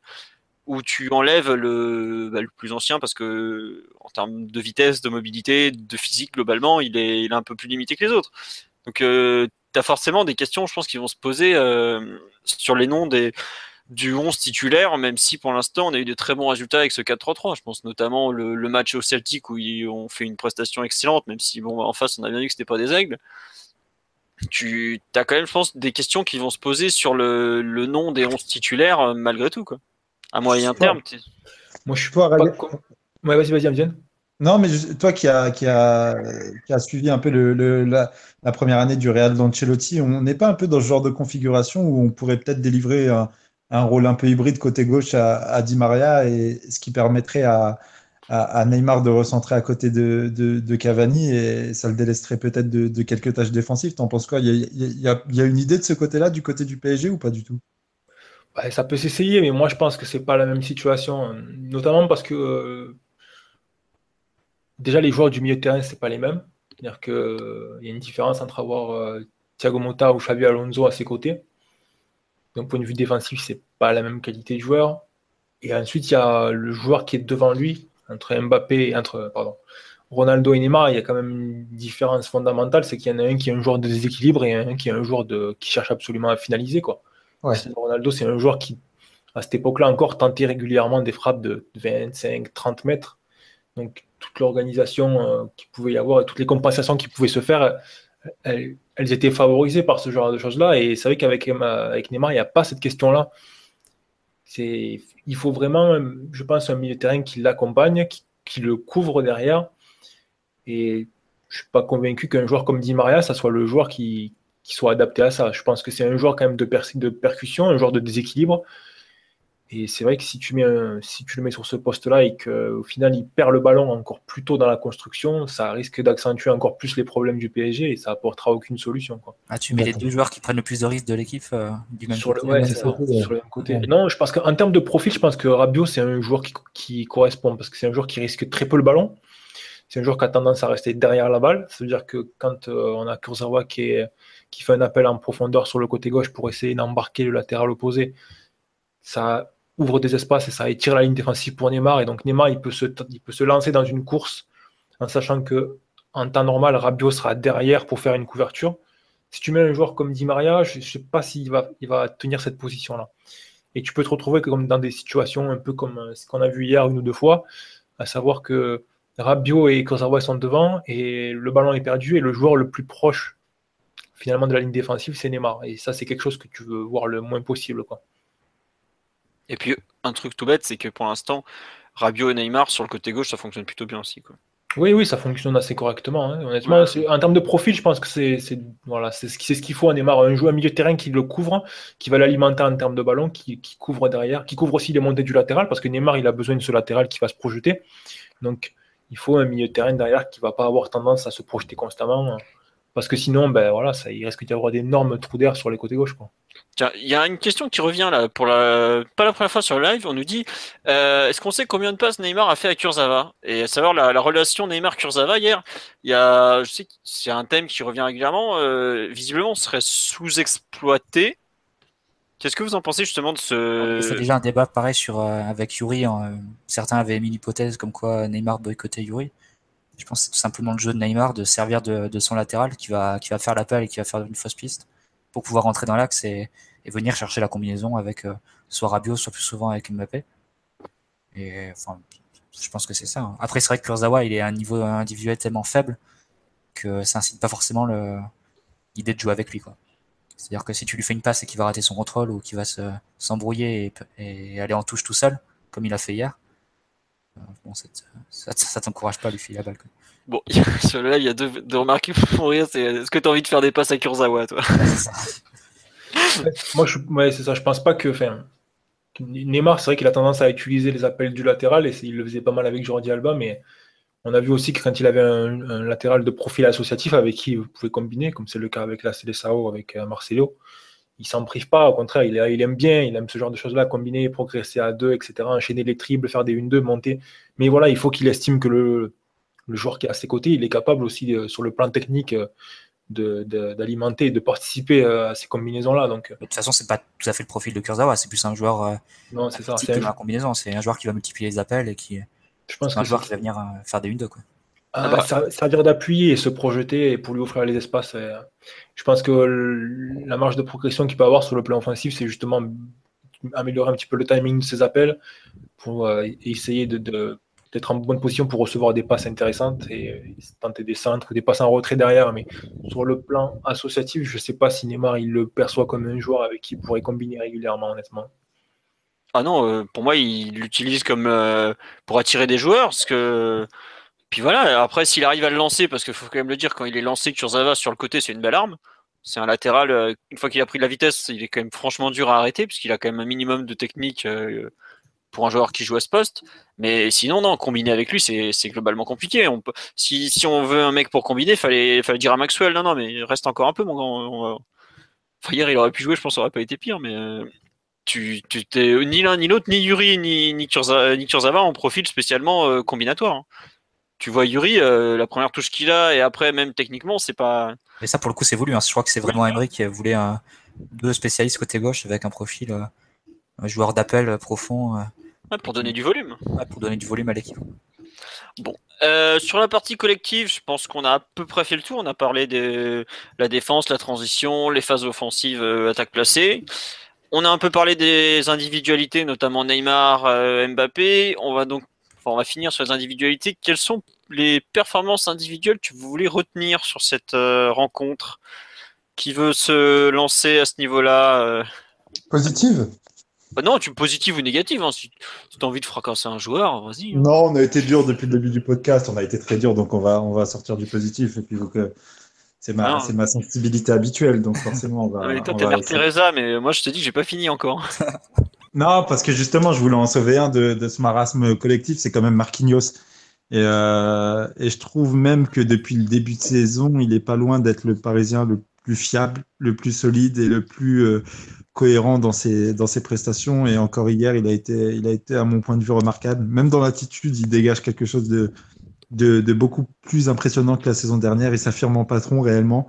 où tu enlèves le, bah, le, plus ancien parce que en termes de vitesse, de mobilité, de physique, globalement, il est, il est un peu plus limité que les autres. Donc, euh, tu as forcément des questions, je pense, qui vont se poser sur les noms des, du 11 titulaire, même si pour l'instant on a eu de très bons résultats avec ce 4-3-3. Je pense notamment le, match au Celtic où ils ont fait une prestation excellente, même si bon en face on a bien vu que c'était pas des aigles. Tu as quand même, je pense, des questions qui vont se poser sur le, nom des 11 titulaires euh, malgré tout. Quoi. À moyen terme. Moi je suis pas. Ouais, vas-y, vas-y, Non, mais toi qui as qui a, qui a suivi un peu le, la, première année du Real d'Ancelotti, on n'est pas un peu dans ce genre de configuration où on pourrait peut-être délivrer un, un rôle un peu hybride côté gauche à, Di Maria et ce qui permettrait à, Neymar de recentrer à côté de, Cavani et ça le délaisserait peut-être de, quelques tâches défensives. T'en penses quoi? Il y, a, une idée de ce côté-là du côté du PSG ou pas du tout? Ça peut s'essayer, mais moi je pense que c'est pas la même situation, notamment parce que euh, déjà les joueurs du milieu de terrain c'est pas les mêmes. C'est-à-dire qu'il euh, y a une différence entre avoir euh, Thiago Motta ou Xavi Alonso à ses côtés d'un point de vue défensif, c'est pas la même qualité de joueur. Et ensuite, il y a le joueur qui est devant lui, entre Mbappé, entre pardon, Ronaldo et Neymar, il y a quand même une différence fondamentale, c'est qu'il y en a un qui est un joueur de déséquilibre et un qui est un joueur de, qui cherche absolument à finaliser. Quoi. Ronaldo, c'est un joueur qui, à cette époque-là encore, tentait régulièrement des frappes de 25, 30 mètres. Donc toute l'organisation euh, qui pouvait y avoir et toutes les compensations qui pouvaient se faire, elles, étaient favorisées par ce genre de choses-là. Et c'est vrai qu'avec avec Neymar, il n'y a pas cette question-là. Il faut vraiment, je pense, un milieu de terrain qui l'accompagne, qui, le couvre derrière. Et je ne suis pas convaincu qu'un joueur comme Di Maria, ça soit le joueur qui, soit adapté à ça. Je pense que c'est un joueur quand même de, de percussion, un joueur de déséquilibre. Et c'est vrai que si tu, mets si tu le mets sur ce poste-là et qu'au final il perd le ballon encore plus tôt dans la construction, ça risque d'accentuer encore plus les problèmes du PSG et ça apportera aucune solution. Quoi. Ah, tu mets les deux joueurs qui prennent le plus de risques de l'équipe euh, du même sur côté. Le, ouais, c'est ça, sur le même côté. Non, je pense qu'en termes de profil, je pense que Rabiot c'est un joueur qui, qui correspond parce que c'est un joueur qui risque très peu le ballon. C'est un joueur qui a tendance à rester derrière la balle. Ça veut dire que quand euh, on a Kurzawa qui, qui fait un appel en profondeur sur le côté gauche pour essayer d'embarquer le latéral opposé, ça ouvre des espaces et ça étire la ligne défensive pour Neymar. Et donc Neymar, il peut se, il peut se lancer dans une course en sachant que en temps normal, Rabiot sera derrière pour faire une couverture. Si tu mets un joueur comme Di Maria, je ne sais pas s'il va, il va tenir cette position-là. Et tu peux te retrouver comme dans des situations un peu comme euh, ce qu'on a vu hier une ou deux fois, à savoir que Rabiot et Kurzawa sont devant et le ballon est perdu et le joueur le plus proche finalement de la ligne défensive, c'est Neymar. Et ça, c'est quelque chose que tu veux voir le moins possible. Quoi. Et puis, un truc tout bête, c'est que pour l'instant, Rabiot et Neymar, sur le côté gauche, ça fonctionne plutôt bien aussi. Quoi. Oui, oui, ça fonctionne assez correctement. Hein. Honnêtement, en termes de profil, je pense que c'est voilà, c'est ce qu'il faut à Neymar, un joueur milieu de terrain qui le couvre, qui va l'alimenter en termes de ballon, qui, couvre derrière, qui couvre aussi les montées du latéral, parce que Neymar, il a besoin de ce latéral qui va se projeter. Donc, il faut un milieu de terrain derrière qui va pas avoir tendance à se projeter constamment. Parce que sinon, ben voilà, ça, il risque d'y avoir d'énormes trous d'air sur les côtés gauche. Tiens, il y a une question qui revient là, pour la, pas la première fois sur le live. On nous dit euh, est-ce qu'on sait combien de passes Neymar a fait à Kurzawa? Et à savoir la, relation Neymar-Kurzawa hier, il y a, je sais que c'est un thème qui revient régulièrement. Euh, visiblement, on serait sous-exploité. Qu'est-ce que vous en pensez justement de ce. C'est déjà un débat pareil sur, euh, avec Yuri. Hein. Certains avaient mis l'hypothèse comme quoi Neymar boycottait Yuri. Je pense que c'est tout simplement le jeu de Neymar de servir de, son latéral qui va, qui va faire l'appel et qui va faire une fausse piste pour pouvoir rentrer dans l'axe et, venir chercher la combinaison avec euh, soit Rabiot, soit plus souvent avec Mbappé. Et enfin, je pense que c'est ça. Hein. Après, c'est vrai que Kurzawa, il est à un niveau individuel tellement faible que ça incite pas forcément l'idée de jouer avec lui. Quoi. C'est-à-dire que si tu lui fais une passe et qu'il va rater son contrôle ou qu'il va s'embrouiller et, aller en touche tout seul, comme il a fait hier, bon, ça, ça, t'encourage pas à lui filer la balle. Bon, sur le live, il y a deux, remarques pour rire. C'est est-ce que tu as envie de faire des passes à Kurzawa, toi? Moi, je, ouais, c'est ça. Je pense pas que. Enfin, Neymar, c'est vrai qu'il a tendance à utiliser les appels du latéral et il le faisait pas mal avec Jordi Alba, mais on a vu aussi que quand il avait un, latéral de profil associatif avec qui vous pouvez combiner, comme c'est le cas avec la Célessao, avec euh, Marcelo, il s'en prive pas, au contraire, il, il, aime bien, il aime ce genre de choses-là, combiner, progresser à deux, etc., enchaîner les triples, faire des 1-2, monter. Mais voilà, il faut qu'il estime que le, le, joueur qui est à ses côtés, il est capable aussi, euh, sur le plan technique, euh, d'alimenter et de participer à ces combinaisons-là. Donc, de toute façon, c'est pas tout à fait le profil de Kurzawa, c'est plus un joueur non, c'est ça, c'est un... combinaison, c'est un joueur qui va multiplier les appels et qui, je pense un joueur qui va venir euh, faire des 1-2. Ah, bah, ça, servir d'appui et se projeter pour lui offrir les espaces. je pense que la marge de progression qu'il peut avoir sur le plan offensif, c'est justement améliorer un petit peu le timing de ses appels pour euh, essayer de, d'être en bonne position pour recevoir des passes intéressantes et tenter des centres, des passes en retrait derrière. Mais sur le plan associatif, je ne sais pas si Neymar il le perçoit comme un joueur avec qui il pourrait combiner régulièrement, honnêtement. Ah non, euh, pour moi, il l'utilise comme euh, pour attirer des joueurs, parce que puis voilà. Après, s'il arrive à le lancer, parce qu'il faut quand même le dire, quand il est lancé Kurzawa sur le côté, c'est une belle arme. C'est un latéral. Euh, une fois qu'il a pris de la vitesse, il est quand même franchement dur à arrêter, puisqu'il a quand même un minimum de technique pour un joueur qui joue à ce poste. Mais sinon, non, combiner avec lui, c'est globalement compliqué. Si, on veut un mec pour combiner, fallait fallait dire à Maxwell, non, non, mais reste encore un peu, mon grand. Hier, il aurait pu jouer, je pense, ça aurait pas été pire, mais tu, tu ni l'un ni l'autre, ni Yuri ni, ni, Kurzawa, en profil spécialement euh, combinatoire. Hein. Tu vois Yuri, euh, la première touche qu'il a, et après même techniquement, c'est pas. Mais ça pour le coup c'est voulu. Hein. Je crois que c'est vraiment Emery qui voulait un, deux spécialistes côté gauche avec un profil euh, un joueur d'appel profond. pour donner du volume. pour donner du volume à l'équipe. Bon, sur la partie collective, je pense qu'on a à peu près fait le tour. On a parlé de la défense, la transition, les phases offensives, attaque placée. On a un peu parlé des individualités, notamment Neymar, euh, Mbappé. On va donc, on va finir sur les individualités. Quelles sont les performances individuelles que vous voulez retenir sur cette euh, rencontre Qui veut se lancer à ce niveau-là euh? Positive? Bah non, tu positive ou négative. Hein. Si tu as envie de fracasser un joueur, vas-y. Hein. Non, on a été dur depuis le début du podcast. On a été très dur, donc on va, on va sortir du positif. Et puis, c'est ma, c'est ma sensibilité habituelle, donc forcément on va. Oui, toi, t'es Mère Teresa, mais moi je te dis que j'ai pas fini encore. non, parce que justement, je voulais en sauver un de, de ce marasme collectif, c'est quand même Marquinhos. Et, euh, et, je trouve même que depuis le début de saison, il est pas loin d'être le Parisien le plus fiable, le plus solide et le plus euh, cohérent dans ses, dans ses prestations. Et encore hier, il a été, il a été à mon point de vue remarquable. Même dans l'attitude, il dégage quelque chose de, de, beaucoup plus impressionnant que la saison dernière. Il s'affirme en patron réellement.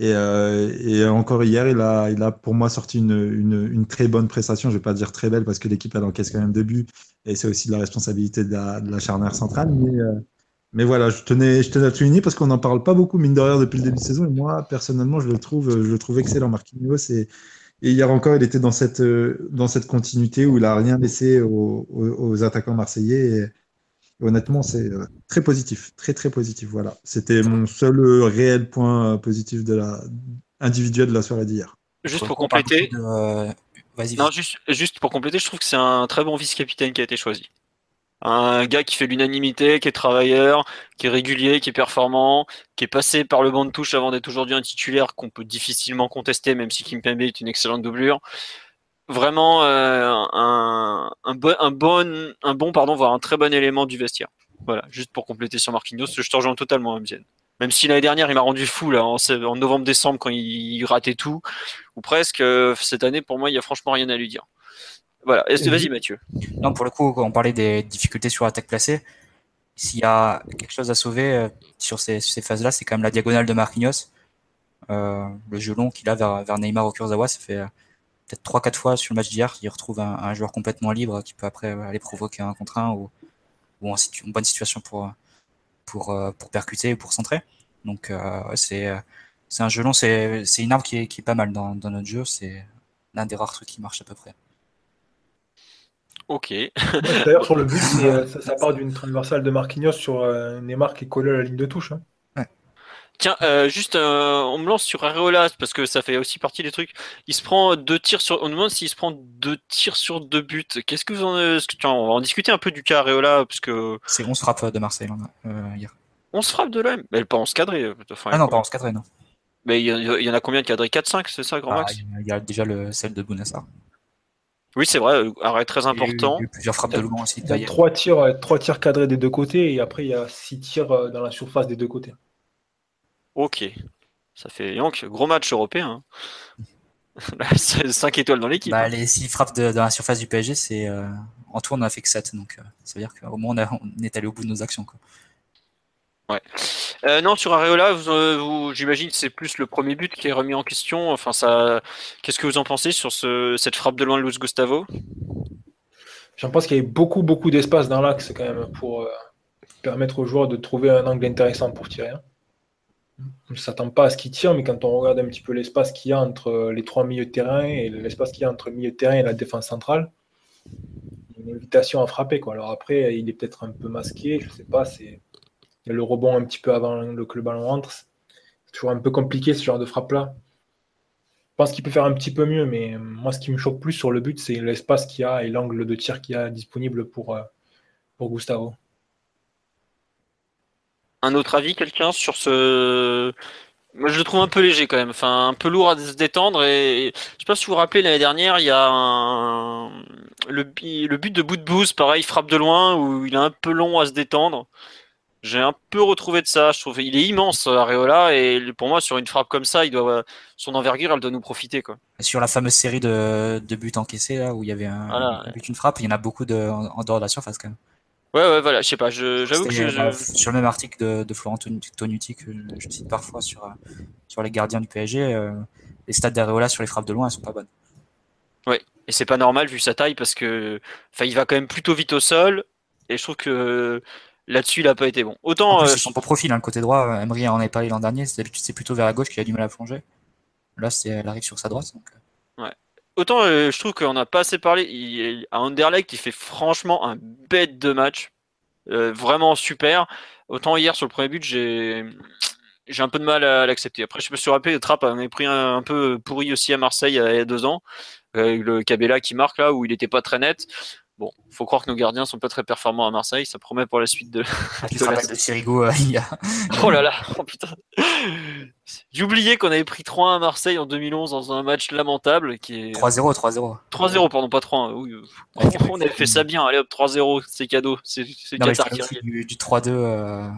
Et, euh, encore hier, il a, il a pour moi sorti une, très bonne prestation. Je ne vais pas dire très belle parce que l'équipe a encaisse quand même deux buts et c'est aussi de la responsabilité de la, charnière centrale. Mais, euh, mais, voilà, je tenais, je tenais à souligner parce qu'on n'en parle pas beaucoup, mine de rien, depuis le début de saison. Et moi, personnellement, je le trouve, je le trouve excellent, Marquinhos. Et, et hier encore, il était dans cette, dans cette continuité où il n'a rien laissé aux, aux, attaquants marseillais. Et, honnêtement, c'est euh, très positif, très très positif. Voilà, c'était mon seul euh, réel point euh, positif de la individuelle de la soirée d'hier. Juste pour compléter. Non, juste, juste pour compléter, je trouve que c'est un très bon vice-capitaine qui a été choisi. Un gars qui fait l'unanimité, qui est travailleur, qui est régulier, qui est performant, qui est passé par le banc de touche avant d'être aujourd'hui un titulaire qu'on peut difficilement contester, même si Kim Pembe est une excellente doublure. Vraiment euh, un, un, bon, un, bon, un bon, pardon, voire un très bon élément du vestiaire. Voilà, juste pour compléter sur Marquinhos, je te rejoins totalement, Mzien. Même si l'année dernière, il m'a rendu fou là, en, novembre-décembre quand il, ratait tout, ou presque. Euh, cette année, pour moi, il y a franchement rien à lui dire. Voilà. Vas-y, Mathieu. Non, pour le coup, on parlait des difficultés sur l'attaque placée. S'il y a quelque chose à sauver euh, sur ces, phases-là, c'est quand même la diagonale de Marquinhos. Le jeu long qu'il a vers, Neymar au Kurzawa, ça fait peut-être 3-4 fois sur le match d'hier qu'il retrouve un, joueur complètement libre qui peut après aller provoquer un contre un ou, ou une bonne situation pour, pour, euh, pour percuter ou pour centrer. Donc euh, c'est euh, c'est un jeu long, c'est une arme qui est, qui est pas mal dans, dans notre jeu. C'est l'un des rares trucs qui marche à peu près. Ok. D'ailleurs, sur le but, ça, part d'une transversale de Marquinhos sur Neymar qui est collé à la ligne de touche. Hein. Tiens, euh, juste, euh, on me lance sur Areola parce que ça fait aussi partie des trucs. Il se prend deux tirs sur. On me demande s'il se prend deux tirs sur deux buts. Qu'est-ce que vous en. Tiens, on va en discuter un peu du cas Areola parce que. C'est 11 frappes de Marseille euh, hier. 11 frappes de l'OM Mais pas 11 cadrés. ah non, pas 11 cadrés, non. Mais il y, en a combien de cadrés 4-5, c'est ça, grand ah, max? Il y a déjà le, celle de Bounassar. Oui, c'est vrai, arrêt très important. Il y a eu plusieurs frappes de loin aussi. Il y a trois tirs, trois tirs cadrés des deux côtés et après il y a six tirs dans la surface des deux côtés. Ok. Ça fait donc gros match européen. 5 hein. étoiles dans l'équipe. Bah, hein. les 6 frappes de, dans la surface du PSG, c'est euh, en tout on a fait que 7. Donc euh, ça veut dire qu'au moins on, est allé au bout de nos actions. Quoi. Ouais. Euh, non, sur Areola, vous, j'imagine que c'est plus le premier but qui est remis en question. Enfin, ça, qu'est-ce que vous en pensez sur ce, cette frappe de loin de Luis Gustavo? J'en pense qu'il y avait beaucoup, beaucoup d'espace dans l'axe quand même pour permettre aux joueurs de trouver un angle intéressant pour tirer. Hein on ne s'attend pas à ce qu'il tire, mais quand on regarde un petit peu l'espace qu'il y a entre les trois milieux de terrain et l'espace qu'il y a entre le milieu de terrain et la défense centrale, une invitation à frapper. Alors après, il est peut-être un peu masqué, je ne sais pas, c'est le rebond un petit peu avant que le ballon rentre. C'est toujours un peu compliqué ce genre de frappe-là. Je pense qu'il peut faire un petit peu mieux, mais moi, ce qui me choque plus sur le but, c'est l'espace qu'il y a et l'angle de tir qu'il y a disponible pour, euh, pour Gustavo un autre avis, quelqu'un, sur ce. Moi, je le trouve un peu léger quand même, enfin un peu lourd à se détendre. Et je sais pas si vous vous rappelez l'année dernière, il y a le, le but de bout de bouse, pareil, frappe de loin où il est un peu long à se détendre. J'ai un peu retrouvé de ça. Je trouve il est immense Areola et pour moi sur une frappe comme ça, il doit son envergure, elle doit nous profiter quoi. Sur la fameuse série de, de buts encaissés là où il y avait un, but une frappe, il y en a beaucoup de, en, dehors de la surface quand même. Ouais, ouais, voilà, je sais pas, j'avoue que je, bah, Sur le même article de, de Florent Tonuti que je cite parfois sur, euh, sur les gardiens du PSG, euh, les stats d'Areola sur les frappes de loin, elles sont pas bonnes. Ouais, et c'est pas normal vu sa taille parce que enfin, il va quand même plutôt vite au sol et je trouve que là-dessus il a pas été bon. Autant. c'est euh, son profil, hein, le côté droit, Emery en avait parlé l'an dernier, c'est plutôt vers la gauche qu'il a du mal à plonger. Là, elle arrive sur sa droite. Donc... Autant euh, je trouve qu'on n'a pas assez parlé. À Anderlecht, il fait franchement un bête de match. Euh, vraiment super. Autant hier sur le premier but, j'ai un peu de mal à l'accepter. Après, je me suis rappelé, Trapp avait pris un, peu pourri aussi à Marseille il y a deux ans. le Cabella qui marque là, où il n'était pas très net. Bon, faut croire que nos gardiens sont pas très performants à Marseille. Ça promet pour la suite de. Ah, tu de, de Sirigo, euh, il y a. oh là là, oh putain. J'ai oublié qu'on avait pris 3-1 à Marseille en 2011 dans un match lamentable qui est. 3-0, 3-0. 3-0, pardon, pas 3-1. Oui, on avait fait ça bien. Allez hop, 3-0, c'est cadeau. C'est Qatar qui du, du 3-2, euh...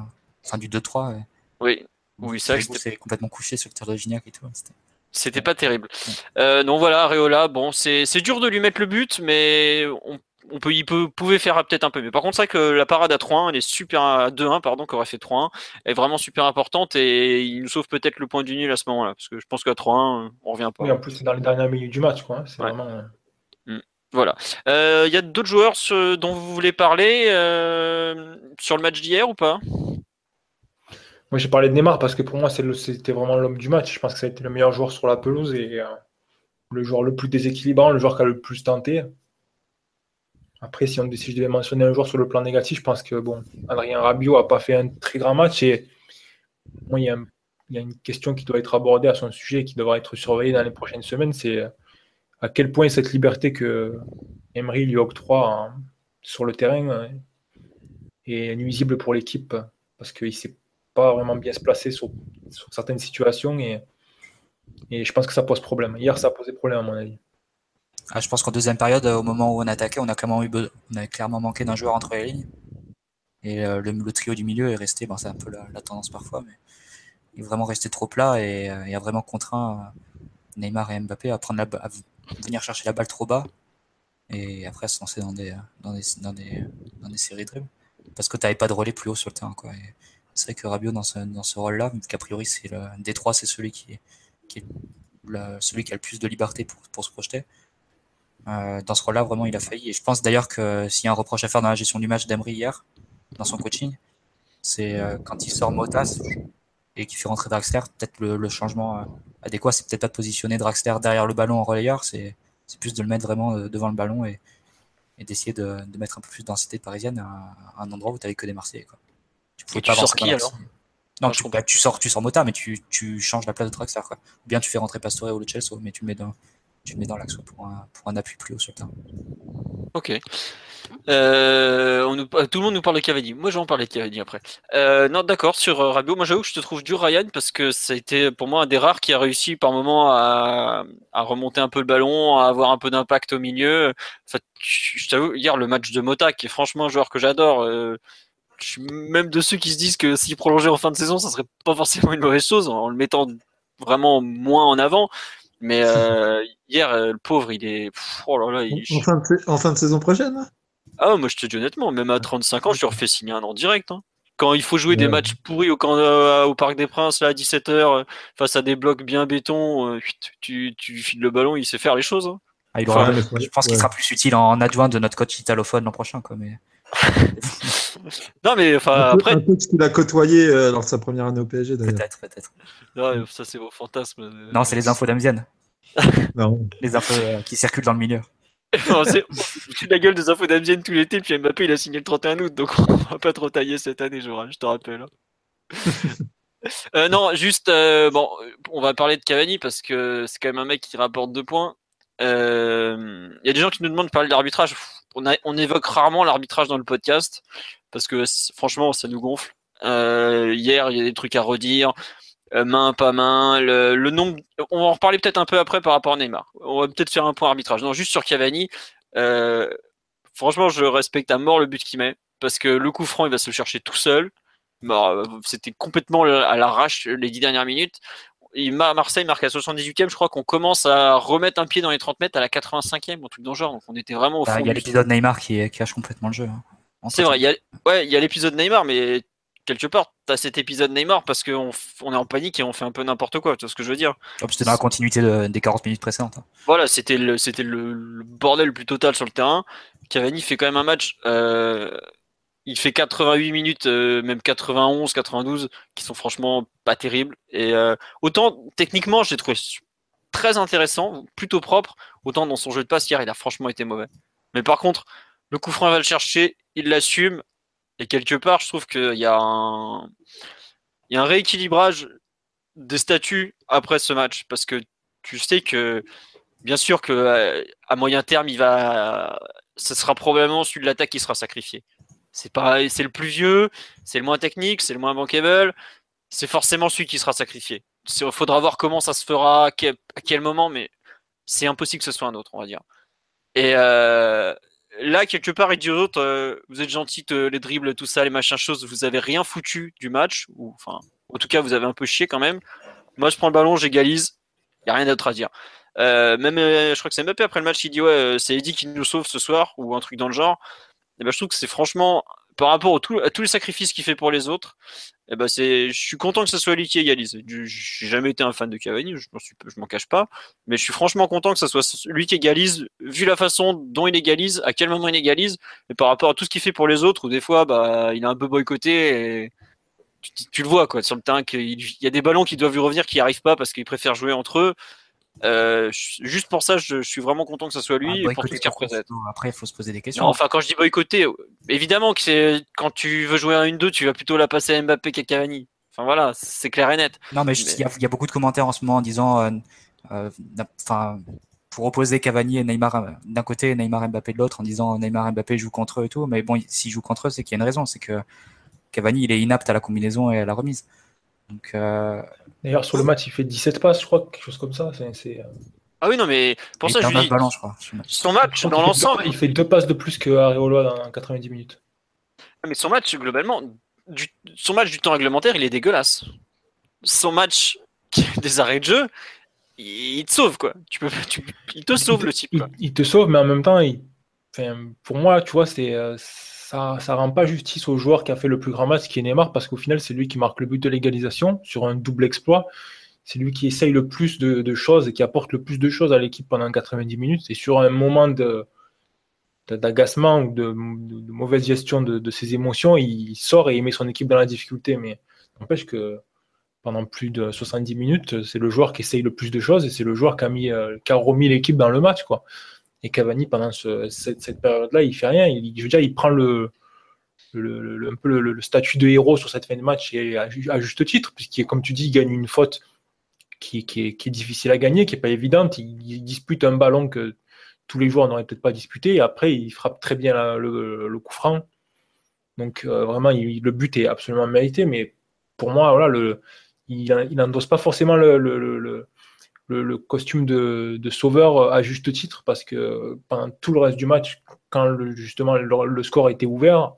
enfin du 2-3. Ouais. Oui, oui, ça. C'est complètement couché sur le tir de Gignac et tout. C'était pas terrible. Euh, non, voilà, Areola, bon, c'est dur de lui mettre le but, mais on on peut, il peut, pouvait faire peut-être un peu mieux. Par contre, c'est vrai que la parade à 3-1, elle est super à 2-1, pardon, qu'aurait fait 3-1, est vraiment super importante et il nous sauve peut-être le point du nul à ce moment-là, parce que je pense qu'à 3-1, on revient pas. Oui, en plus, c'est dans les dernières minutes du match, quoi. Hein. Vraiment. Euh, mm. Voilà. Euh, il y a d'autres joueurs dont vous voulez parler euh, sur le match d'hier ou pas? Moi, j'ai parlé de Neymar parce que pour moi, c'était vraiment l'homme du match. Je pense que ça a été le meilleur joueur sur la pelouse et le joueur le plus déséquilibrant, le joueur qui a le plus tenté. Après, si, on, si je devais mentionner un joueur sur le plan négatif, je pense que bon, Adrien Rabiot n'a pas fait un très grand match. Et moi, il y a une question qui doit être abordée à son sujet et qui devra être surveillée dans les prochaines semaines, c'est à quel point cette liberté que Emery lui octroie sur le terrain euh, est nuisible pour l'équipe parce qu'il ne sait pas vraiment bien se placer sur, certaines situations et, je pense que ça pose problème. Hier, ça a posé problème à mon avis. Ah, je pense qu'en deuxième période, au moment où on attaquait, on a clairement, eu on a clairement manqué d'un joueur entre les lignes. Et euh, le, trio du milieu est resté, c'est un peu la, tendance parfois, mais il est vraiment resté trop plat et, euh, a vraiment contraint Neymar et Mbappé à, prendre la, à venir chercher la balle trop bas et après se lancer dans des, dans des, dans des, dribbles. Parce que tu n'avais pas de relais plus haut sur le terrain. C'est vrai que Rabiot, dans ce, dans ce rôle-là, qu'a priori, c'est le, des trois, c'est celui qui, qui celui qui a le plus de liberté pour, pour se projeter. Euh, dans ce rôle-là, vraiment, il a failli. Et je pense d'ailleurs que s'il y a un reproche à faire dans la gestion du match d'Emery hier, dans son coaching, c'est euh, quand il sort Motas et qu'il fait rentrer Draxler, peut-être le, le, changement euh, adéquat, c'est peut-être pas de positionner Draxler derrière le ballon en relayeur, c'est plus de le mettre vraiment devant le ballon et, d'essayer de, mettre un peu plus de densité parisienne à, un endroit où tu n'avais que des Marseillais. Quoi. Tu pouvais pas sors qui alors? Non, tu, bah, tu, sors, tu sors Mota, mais tu, tu changes la place de Draxler. Quoi. Ou bien tu fais rentrer Pastore ou le Chelsea, mais tu le mets dans, tu mets dans l'axe pour un, pour un appui plus haut sur le terrain. Ok. Euh, nous, tout le monde nous parle de Cavani. Moi, je vais en parler de Cavani après. Euh, non, d'accord, sur euh, Rabiot, moi j'avoue que je te trouve dur, Ryan, parce que ça a été pour moi un des rares qui a réussi par moment à, remonter un peu le ballon, à avoir un peu d'impact au milieu. En fait, je t'avoue, hier, le match de Mota, qui est franchement un joueur que j'adore, euh, je suis même de ceux qui se disent que s'il prolongeait en fin de saison, ça serait pas forcément une mauvaise chose en le mettant vraiment moins en avant. Mais euh, hier, le pauvre, il est. oh là là, il... en, fin de, en fin de saison prochaine ah, moi je te dis honnêtement, même à 35 ans, je leur fais signer un an direct. Hein. Quand il faut jouer des matchs pourris au, euh, au Parc des Princes, là, à 17h, euh, face à des blocs bien béton, euh, tu, tu files le ballon, il sait faire les choses. Hein. Ah, je pense qu'il sera plus utile en adjoint de notre coach italophone l'an prochain. Quoi, mais... non, mais enfin, après. Un coach qu'il a côtoyé lors de sa première année au PSG, Peut-être, peut-être. Non, ça, c'est vos fantasmes. Non, c'est les infos d'Amzienne. les infos qui circulent dans le milieu c'est la gueule des infos d'Amzienne tout l'été, puis Mbappé il a signé le 31 août, donc on va pas trop tailler cette année, je te rappelle. Hein. Euh, non, juste, euh, bon, on va parler de Cavani parce que c'est quand même un mec qui rapporte deux points. Il euh, y a des gens qui nous demandent de parler de On, évoque rarement l'arbitrage dans le podcast parce que franchement, ça nous gonfle. hier, il y a des trucs à redire. Euh, main, pas main, le. On va en reparler peut-être un peu après par rapport à Neymar. On va peut-être faire un point arbitrage. Non, juste sur Cavani. Euh, franchement, je respecte à mort le but qu'il met parce que le coup franc, il va se chercher tout seul. C'était complètement à l'arrache les dix dernières minutes. Marseille marque à 78e. Je crois qu'on commence à remettre un pied dans les 30 mètres à la 85e, un truc dans genre. Donc on était vraiment au bah, fond. Il y a l'épisode Neymar qui, cache complètement le jeu. Hein. C'est vrai, il y a, ouais, il y a l'épisode Neymar, mais quelque part, tu as cet épisode Neymar parce qu'on on est en panique et on fait un peu n'importe quoi, tu vois ce que je veux dire oh, C'était dans la continuité des 40 minutes précédentes. Hein. Voilà, c'était le, c'était le, bordel le plus total sur le terrain. Cavani fait quand même un match, euh, il fait 88 minutes, euh, même 91, 92, qui sont franchement pas terribles. Et euh, autant techniquement, j'ai trouvé très intéressant, plutôt propre, autant dans son jeu de passe hier, il a franchement été mauvais. Mais par contre, le coup franc, va le chercher, il l'assume, et quelque part, je trouve qu'il y a un, y a un rééquilibrage des statuts après ce match parce que tu sais que bien sûr que euh, à moyen terme, il va, ce sera probablement celui de l'attaque qui sera sacrifié. C'est pas, c'est le plus vieux, c'est le moins technique, c'est le moins bankable. C'est forcément celui qui sera sacrifié. Il faudra voir comment ça se fera, à quel, moment, mais c'est impossible que ce soit un autre, on va dire. Et, euh, là, quelque part, il dit aux autres, euh, vous êtes gentils, les dribbles, tout ça, les machins choses, vous avez rien foutu du match, ou enfin, en tout cas, vous avez un peu chié quand même. Moi, je prends le ballon, j'égalise, il n'y a rien d'autre à dire. Euh, même, je crois que c'est Mbappé après le match, il dit ouais, c'est Eddie qui nous sauve ce soir, ou un truc dans le genre. Et ben, je trouve que c'est franchement par rapport à tous les sacrifices qu'il fait pour les autres, eh ben c'est, je suis content que ce soit lui qui égalise. Je n'ai jamais été un fan de Cavani, je ne m'en cache pas, mais je suis franchement content que ce soit lui qui égalise, vu la façon dont il égalise, à quel moment il égalise, et par rapport à tout ce qu'il fait pour les autres, où des fois, bah, il a un peu boycotté, et tu, le vois quoi, sur le terrain, qu'il y a des ballons qui doivent lui revenir qui n'y arrivent pas parce qu'ils préfèrent jouer entre eux. Euh, juste pour ça, je, suis vraiment content que ce soit lui. Ah, pour tout ce Après, il faut se poser des questions. enfin, quand je dis boycotter, évidemment que c'est quand tu veux jouer un 1-2, tu vas plutôt la passer à Mbappé qu'à Cavani. Enfin voilà, c'est clair et net. Non, mais il y, a beaucoup de commentaires en ce moment en disant, enfin, pour opposer Cavani et Neymar d'un côté et Neymar Mbappé de l'autre en disant Neymar Mbappé joue contre eux et tout. Mais bon, s'il joue contre eux, c'est qu'il y a une raison, c'est que Cavani il est inapte à la combinaison et à la remise. Donc, D'ailleurs, sur le match, il fait 17 passes, je crois, quelque chose comme ça. C'est, ah oui, non, mais pour ça, je dis, je crois, son match, dans l'ensemble. Il fait deux passes de plus que Areola dans 90 minutes. Ah, mais son match, globalement, du, son match du temps réglementaire, il est dégueulasse. Son match des arrêts de jeu, il, te sauve, quoi. Tu peux, il te sauve, le type. Il, te sauve, mais en même temps, il, pour moi, tu vois, c'est. Euh, ça, ça rend pas justice au joueur qui a fait le plus grand match, qui est Neymar, parce qu'au final, c'est lui qui marque le but de l'égalisation sur un double exploit c'est lui qui essaye le plus de, choses et qui apporte le plus de choses à l'équipe pendant 90 minutes. Et sur un moment d'agacement ou de, mauvaise gestion de, ses émotions, il sort et il met son équipe dans la difficulté. Mais n'empêche que pendant plus de 70 minutes, c'est le joueur qui essaye le plus de choses et c'est le joueur qui a, euh, qui a remis l'équipe dans le match. Quoi. Et Cavani, pendant cette, période-là, il fait rien. Il, je veux dire, il prend le, un peu le, statut de héros sur cette fin de match et à, juste titre, puisqu'il, comme tu dis, il gagne une faute qui, est, difficile à gagner, qui n'est pas évidente. Il, dispute un ballon que tous les joueurs n'auraient peut-être pas disputé. Et après, il frappe très bien le, coup franc. Donc euh, vraiment, le but est absolument mérité. Mais pour moi, voilà, il n'endosse pas forcément le costume de, sauveur à juste titre parce que pendant tout le reste du match, quand justement le, score était ouvert,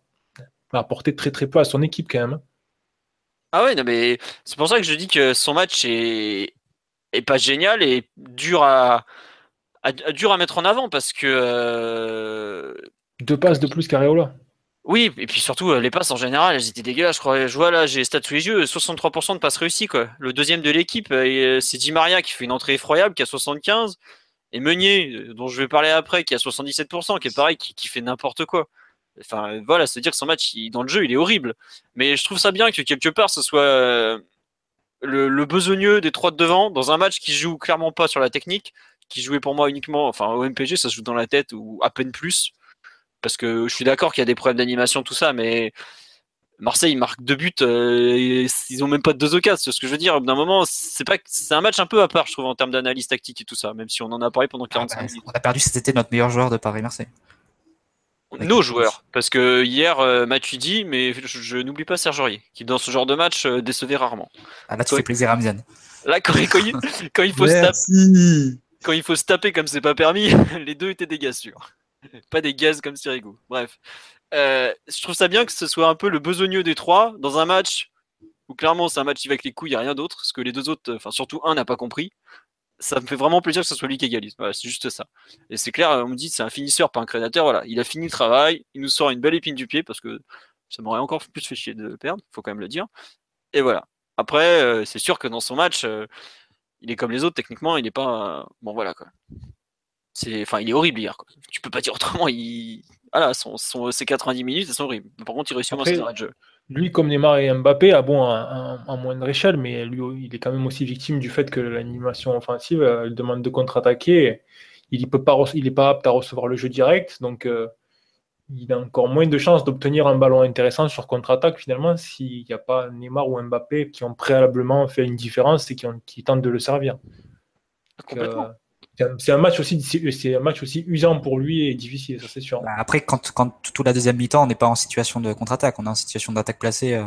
a apporté très très peu à son équipe quand même. Ah ouais, non, mais c'est pour ça que je dis que son match est, est pas génial et dur à, dur à mettre en avant parce que. Euh, Deux passes de plus qu'Areola. Oui, et puis surtout, euh, les passes en général, elles étaient dégueulasses. Je, crois, je vois là, j'ai les stats sous les yeux 63% de passes réussies. Quoi. Le deuxième de l'équipe, euh, c'est Di Maria qui fait une entrée effroyable, qui a 75%. Et Meunier, dont je vais parler après, qui a 77%, qui est pareil, qui fait n'importe quoi. Enfin, voilà, c'est dire que son match, dans le jeu, il est horrible. Mais je trouve ça bien que quelque part, ce soit euh, le, besogneux des trois de devant dans un match qui joue clairement pas sur la technique, qui jouait pour moi uniquement, enfin, au MPG, ça se joue dans la tête ou à peine plus. Parce que je suis d'accord qu'il y a des problèmes d'animation, tout ça, mais Marseille marque deux buts, euh, ils ont même pas de deux occasions. Ce que je veux dire, d'un moment, c'est pas, c'est un match un peu à part, je trouve, en termes d'analyse tactique et tout ça, même si on en a parlé pendant 45 ah bah, minutes. On a perdu cet été notre meilleur joueur de Paris-Marseille. Nos joueurs, parce que hier, euh, Mathieu dit, mais je, n'oublie pas Serge Aurier, qui dans ce genre de match euh, décevait rarement. Ah là, tu fais plaisir à Mian. Là, quand, il, faut se taper, quand il faut se taper comme c'est pas permis, les deux étaient des sûrs. Pas des gaz comme Sirigu. Bref. Euh, je trouve ça bien que ce soit un peu le besogneux des trois dans un match où clairement c'est un match qui va avec les couilles, il n'y a rien d'autre, parce que les deux autres, enfin surtout un n'a pas compris ça me fait vraiment plaisir que ce soit lui qui égalise. C'est juste ça. Et c'est clair, on me dit c'est un finisseur, pas un créateur. Voilà, il a fini le travail, il nous sort une belle épine du pied parce que ça m'aurait encore plus fait chier de perdre, faut quand même le dire. Et voilà. Après, euh, c'est sûr que dans son match, euh, il est comme les autres, techniquement, il n'est pas. bon, voilà quoi. C'est, enfin, il est horrible hier. Quoi. Tu peux pas dire autrement. Il, voilà, son, son, ses 90 minutes, elles sont horribles. Par contre, il réussit à ses arrêts de jeu lui, comme Neymar et Mbappé, a bon, en moindre échelle, mais lui, il est quand même aussi victime du fait que l'animation offensive, euh, elle demande de contre-attaquer. Il n'est pas, il pas apte à recevoir le jeu direct, donc euh, il a encore moins de chances d'obtenir un ballon intéressant sur contre-attaque finalement s'il n'y a pas Neymar ou Mbappé qui ont préalablement fait une différence et qui, ont, qui tentent de le servir. Complètement. Euh, c'est un match aussi, c'est un match aussi usant pour lui et difficile, ça c'est sûr. Bah, après, quand, quand toute la deuxième mi-temps, on n'est pas en situation de contre-attaque, on est en situation d'attaque placée. Euh,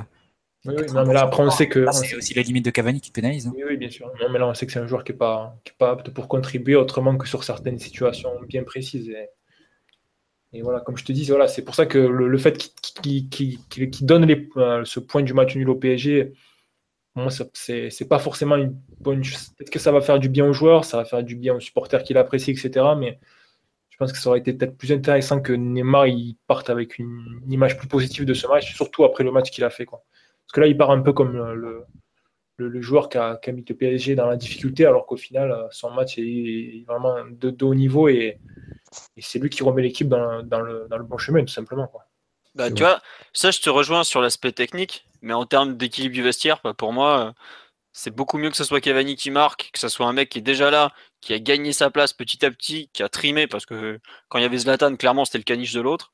oui, non, mais là, après, on sait que. C'est aussi la limite de Cavani qui pénalise. Hein. Oui, oui, bien sûr. Non, mais là, on sait que c'est un joueur qui n'est pas, qui pas apte pour contribuer autrement que sur certaines situations bien précises. Et, voilà, comme je te dis, voilà, c'est pour ça que le, fait qu'il donne les, euh, ce point du match nul au PSG, moi, c'est pas forcément une bonne chose. Peut-être que ça va faire du bien aux joueurs, ça va faire du bien aux supporters qui l'apprécient, etc. Mais je pense que ça aurait été peut-être plus intéressant que Neymar il parte avec une, image plus positive de ce match, surtout après le match qu'il a fait. Quoi. Parce que là, il part un peu comme le, joueur qui a, mis le PSG dans la difficulté, alors qu'au final, son match est vraiment de, haut niveau et, c'est lui qui remet l'équipe dans, le, bon chemin, tout simplement. Bah, tu vois, ça, je te rejoins sur l'aspect technique, mais en termes d'équilibre du vestiaire, bah, pour moi, c'est beaucoup mieux que ce soit Cavani qui marque, que ce soit un mec qui est déjà là, qui a gagné sa place petit à petit, qui a trimé, parce que quand il y avait Zlatan, clairement, c'était le caniche de l'autre.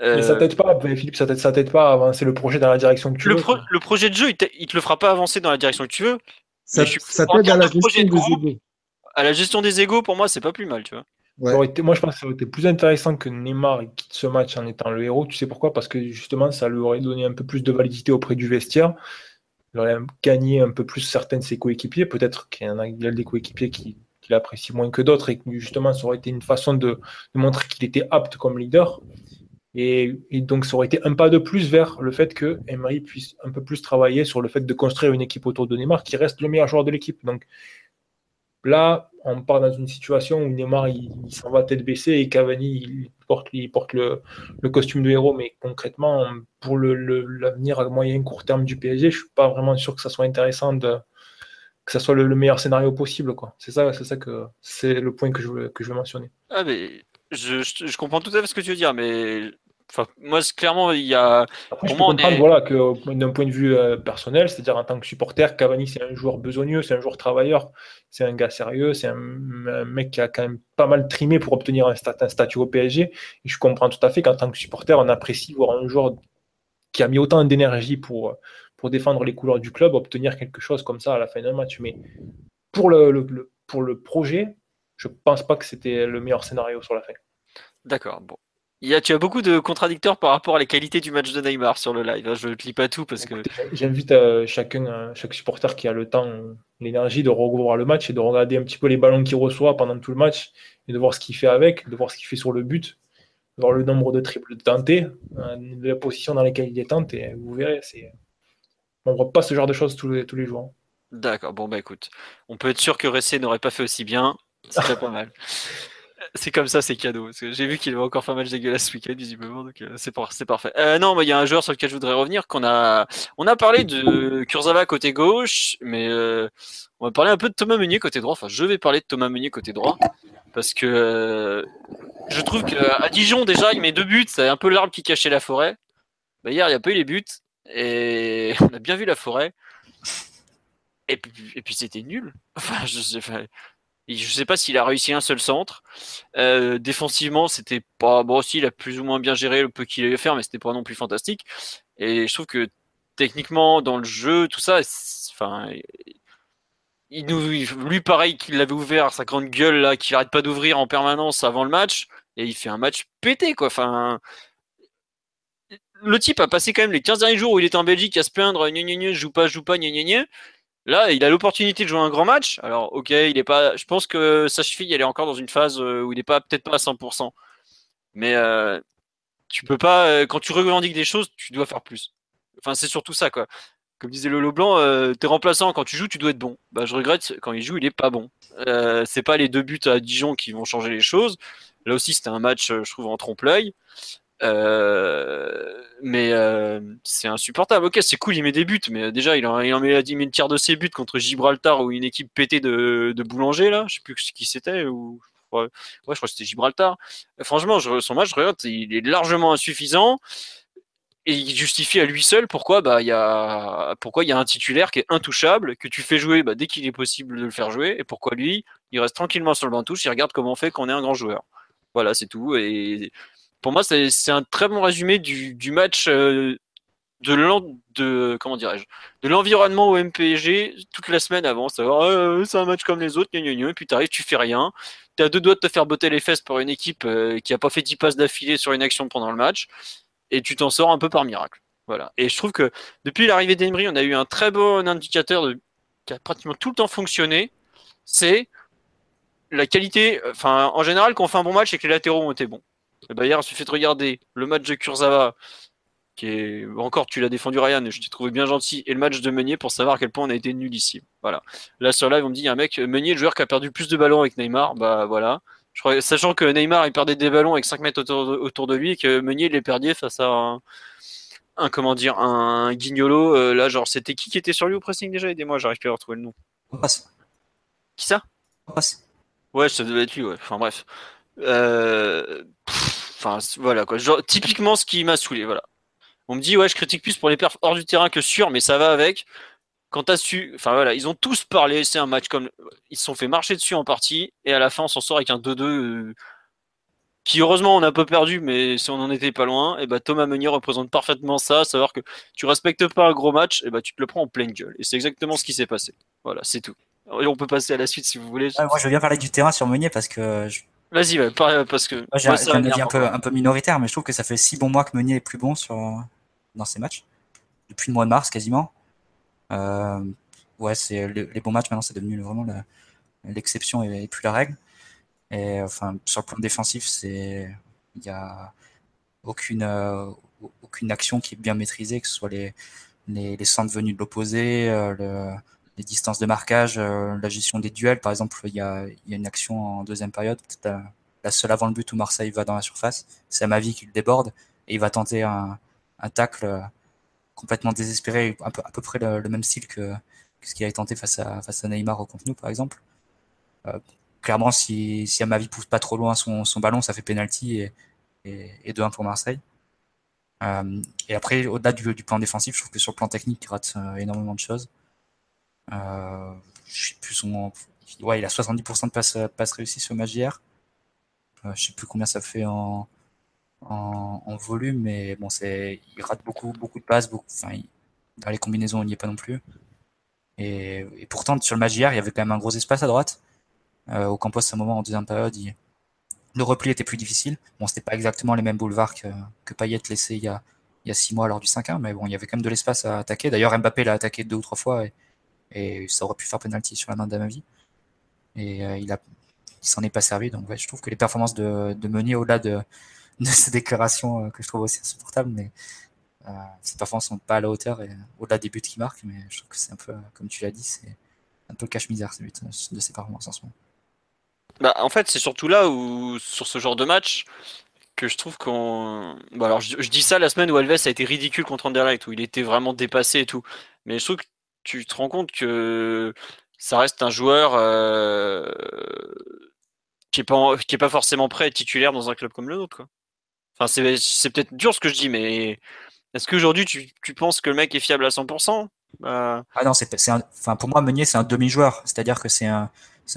Mais ça t'aide pas, Philippe, ça t'aide, pas à avancer le projet dans la direction que tu le veux. le projet de jeu, il, te le fera pas avancer dans la direction que tu veux. Ça, t'aide à la gestion des égos. À la gestion des égos, pour moi, c'est pas plus mal, tu vois. Moi, je pense que ça aurait été plus intéressant que Neymar quitte ce match en étant le héros. Tu sais pourquoi? Parce que justement, ça lui aurait donné un peu plus de validité auprès du vestiaire. Il aurait gagné un peu plus certains de ses coéquipiers. Peut-être qu'il y en a, des coéquipiers qui, l'apprécient moins que d'autres et que justement, ça aurait été une façon de montrer qu'il était apte comme leader. Et, donc, ça aurait été un pas de plus vers le fait que Emery puisse un peu plus travailler sur le fait de construire une équipe autour de Neymar qui reste le meilleur joueur de l'équipe. Donc là, on part dans une situation où Neymar il, s'en va tête baissée et Cavani il porte, le, costume de héros. Mais concrètement, pour l'avenir à moyen court terme du PSG, je ne suis pas vraiment sûr que ça soit intéressant que ça soit le, meilleur scénario possible. C'est ça, c'est ça que c'est le point que je veux, mentionner. Ah mais je, comprends tout à fait ce que tu veux dire, mais Enfin, moi, clairement, il y a. Après, je peux voilà, que d'un point de vue euh, personnel, c'est-à-dire en tant que supporter, Cavani, c'est un joueur besogneux, c'est un joueur travailleur, c'est un gars sérieux, c'est un, mec qui a quand même pas mal trimé pour obtenir un, statut au PSG. Et je comprends tout à fait qu'en tant que supporter, on apprécie voir un joueur qui a mis autant d'énergie pour, pour défendre les couleurs du club, obtenir quelque chose comme ça à la fin d'un match. Mais pour le, le, pour le projet, je pense pas que c'était le meilleur scénario sur la fin. D'accord. Bon, il y a, tu as beaucoup de contradicteurs par rapport à la qualité du match de Neymar sur le live. Hein. Je ne te lis pas tout parce que. J'invite euh, chacun, euh, chaque supporter qui a le temps, l'énergie de revoir le match et de regarder un petit peu les ballons qu'il reçoit pendant tout le match et de voir ce qu'il fait avec, de voir ce qu'il fait sur le but, de voir le nombre de triples tentés, euh, de la position dans laquelle il est tenté. Et vous verrez, c'est... on ne voit pas ce genre de choses tous les, tous les jours. D'accord, bon bah écoute, on peut être sûr que Ressé n'aurait pas fait aussi bien. C'est pas mal. C'est comme ça, c'est cadeau. J'ai vu qu'il avait encore fait un match dégueulasse ce week-end, visiblement, donc euh, c'est parfait. Euh, non, il y a un joueur sur lequel je voudrais revenir. Qu'on a, on a parlé de Kurzawa côté gauche, mais euh, on va parler un peu de Thomas Meunier côté droit. Enfin, je vais parler de Thomas Meunier côté droit parce que je trouve qu'à Dijon déjà, il met deux buts. C'est un peu l'arbre qui cachait la forêt. Bah, hier, il n'y a pas eu les buts et on a bien vu la forêt. Et puis, et puis c'était nul. Enfin, je je ne sais pas s'il a réussi un seul centre. Euh, défensivement, c'était pas bon aussi. Il a plus ou moins bien géré le peu qu'il a eu à faire, mais c'était pas non plus fantastique. Et je trouve que techniquement, dans le jeu, tout ça, enfin, il nous, lui pareil qu'il l'avait ouvert sa grande gueule là, qu'il arrête pas d'ouvrir en permanence avant le match, et il fait un match pété quoi. Enfin, le type a passé quand même les 15 derniers jours où il était en Belgique à se plaindre, je joue pas, joue pas, gna Là, il a l'opportunité de jouer un grand match. Alors, ok, il est pas. Je pense que sa cheville, elle est encore dans une phase euh, où il n'est pas peut-être pas à 100%. Mais euh, tu peux pas. Euh, quand tu revendiques des choses, tu dois faire plus. Enfin, c'est surtout ça, quoi. Comme disait Lolo Blanc, t'es remplaçant quand tu joues, tu dois être bon. Bah, je regrette quand il joue, il est pas bon. c'est pas les deux buts à Dijon qui vont changer les choses. Là aussi, c'était un match, je trouve, en trompe-l'œil. Euh, mais euh, c'est insupportable. Ok, c'est cool, il met des buts, mais déjà, il en, il en met, il met une tiers de ses buts contre Gibraltar ou une équipe pétée de, de boulanger, là. Je sais plus qui c'était. Ou... Ouais, je crois que c'était Gibraltar. Franchement, son match, je regarde, il est largement insuffisant. Et il justifie à lui seul pourquoi bah il y a il y a un titulaire qui est intouchable que tu fais jouer bah, dès qu'il est possible de le faire jouer et pourquoi lui il reste tranquillement sur le banc touche il regarde comment on fait qu'on est un grand joueur voilà c'est tout pour moi, c'est un très bon résumé du, match euh, de l'environnement au MPG toute la semaine avant. Euh, c'est un match comme les autres, et puis tu arrives, tu fais rien. Tu as deux doigts de te faire botter les fesses pour une équipe euh, qui a pas fait 10 passes d'affilée sur une action pendant le match, et tu t'en sors un peu par miracle. Voilà. Et je trouve que depuis l'arrivée d'Emery, on a eu un très bon indicateur qui a pratiquement tout le temps fonctionné. C'est la qualité. En général, quand on fait un bon match, et que les latéraux ont été bons. Et bah hier, il suffit de regarder le match de Kurzawa, qui est encore, tu l'as défendu Ryan, et je t'ai trouvé bien gentil, et le match de Meunier pour savoir à quel point on a été nul ici. Voilà. Là sur live, on me dit, il y a un mec, Meunier, le joueur qui a perdu plus de ballons avec Neymar, bah voilà. Je crois, sachant que Neymar il perdait des ballons avec 5 mètres autour de, lui et que Meunier les perdait face à un, comment dire un guignolo euh, là genre c'était qui qui était sur lui au pressing déjà? Aidez-moi j'arrive plus à retrouver le nom. Passe. Qui ça? Passe. Ouais ça devait être lui ouais. Enfin bref. Euh, voilà quoi. Genre, typiquement ce qui m'a saoulé. Voilà. On me dit, ouais, je critique plus pour les perfs hors du terrain que sur, mais ça va avec. Quand t'as su, enfin voilà, ils ont tous parlé. C'est un match comme ils se sont fait marcher dessus en partie, et à la fin, on s'en sort avec un 2-2. Euh, qui heureusement on a peu perdu, mais si on en était pas loin, et bah Thomas Meunier représente parfaitement ça, savoir que tu respectes pas un gros match, et bah tu te le prends en pleine gueule. Et c'est exactement ce qui s'est passé. Voilà, c'est tout. Et on peut passer à la suite si vous voulez. moi je veux parler du terrain sur Meunier parce que. Vas-y, parce que. j'ai un avis un peu, un peu minoritaire, mais je trouve que ça fait six bons mois que Meunier est plus bon sur, dans ses matchs. Depuis le mois de mars quasiment. Euh, ouais, c'est les, bons matchs maintenant, c'est devenu vraiment l'exception et, plus la règle. Et enfin, sur le plan défensif, c'est il y a aucune euh, aucune action qui est bien maîtrisée, que ce soit les les, les centres venus de l'opposé, euh, les distances de marquage, euh, la gestion des duels. Par exemple, il y a, une action en deuxième période, la, seule avant le but où Marseille va dans la surface. C'est à Mavi qui le déborde et il va tenter un, un tacle complètement désespéré, à peu, près le, même style que, ce qu'il avait tenté face à, Neymar au Nou, par exemple. Euh, clairement, si, si Amavi pousse pas trop loin son, ballon, ça fait penalty et, et, et 2-1 pour Marseille. Euh, et après, au-delà du, plan défensif, je trouve que sur le plan technique, il rate euh, énormément de choses. Euh, je sais plus son, ouais, il a 70% de passes, passes réussies sur le match hier. Euh, je sais plus combien ça fait en, en, volume, mais bon, c'est, il rate beaucoup, beaucoup de passes, beaucoup, enfin, dans les combinaisons, il n'y est pas non plus. Et, pourtant, sur le match il y avait quand même un gros espace à droite. Euh, au Campos, à un moment, en deuxième période, le repli était plus difficile. Bon, c'était pas exactement les mêmes boulevards que, que Payet laissé il y a, il y a six mois lors du 5-1, mais bon, il y avait quand même de l'espace à attaquer. D'ailleurs, Mbappé l'a attaqué deux ou trois fois et ça aurait pu faire penalty sur la main d'Amavi. Et euh, il a, il s'en est pas servi. Donc, je trouve que les performances de, de Meunier, au-delà de, de ces déclarations euh, que je trouve aussi insupportables, mais euh, ces performances sont pas à la hauteur et au-delà des buts qu'il marque, mais je trouve que c'est un peu, comme tu l'as dit, c'est un peu cache-misère ces buts de ces performances en ce moment. Bah, en fait, c'est surtout là où, sur ce genre de match, que je trouve qu'on. Bon, alors, je, dis ça la semaine où Alves a été ridicule contre Anderlecht, où il était vraiment dépassé et tout. Mais je trouve que tu te rends compte que ça reste un joueur euh, qui n'est pas, qui est pas forcément prêt à être titulaire dans un club comme le nôtre. C'est peut-être dur ce que je dis, mais est-ce qu'aujourd'hui tu, tu penses que le mec est fiable à 100% bah... Ah non, c'est, enfin, pour moi, Meunier, c'est un demi-joueur. C'est-à-dire que c'est un,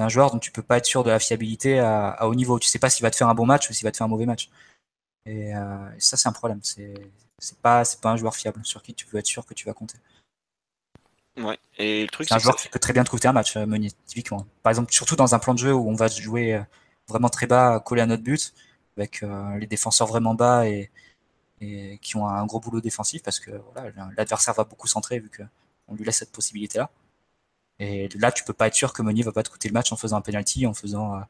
joueur dont tu peux pas être sûr de la fiabilité à, haut niveau. Tu sais pas s'il va te faire un bon match ou s'il va te faire un mauvais match. Et, euh, ça, c'est un problème. C'est, c'est pas, c'est pas un joueur fiable sur qui tu peux être sûr que tu vas compter. Ouais. Et le truc, c'est un joueur qui peut très bien te coûter un match, Meunier, typiquement. Par exemple, surtout dans un plan de jeu où on va jouer euh, vraiment très bas, coller à notre but, avec euh, les défenseurs vraiment bas et, et, qui ont un gros boulot défensif, parce que voilà, l'adversaire va beaucoup centrer vu qu'on lui laisse cette possibilité-là. Et là, tu peux pas être sûr que Meunier va pas te coûter le match en faisant un penalty, en faisant, euh,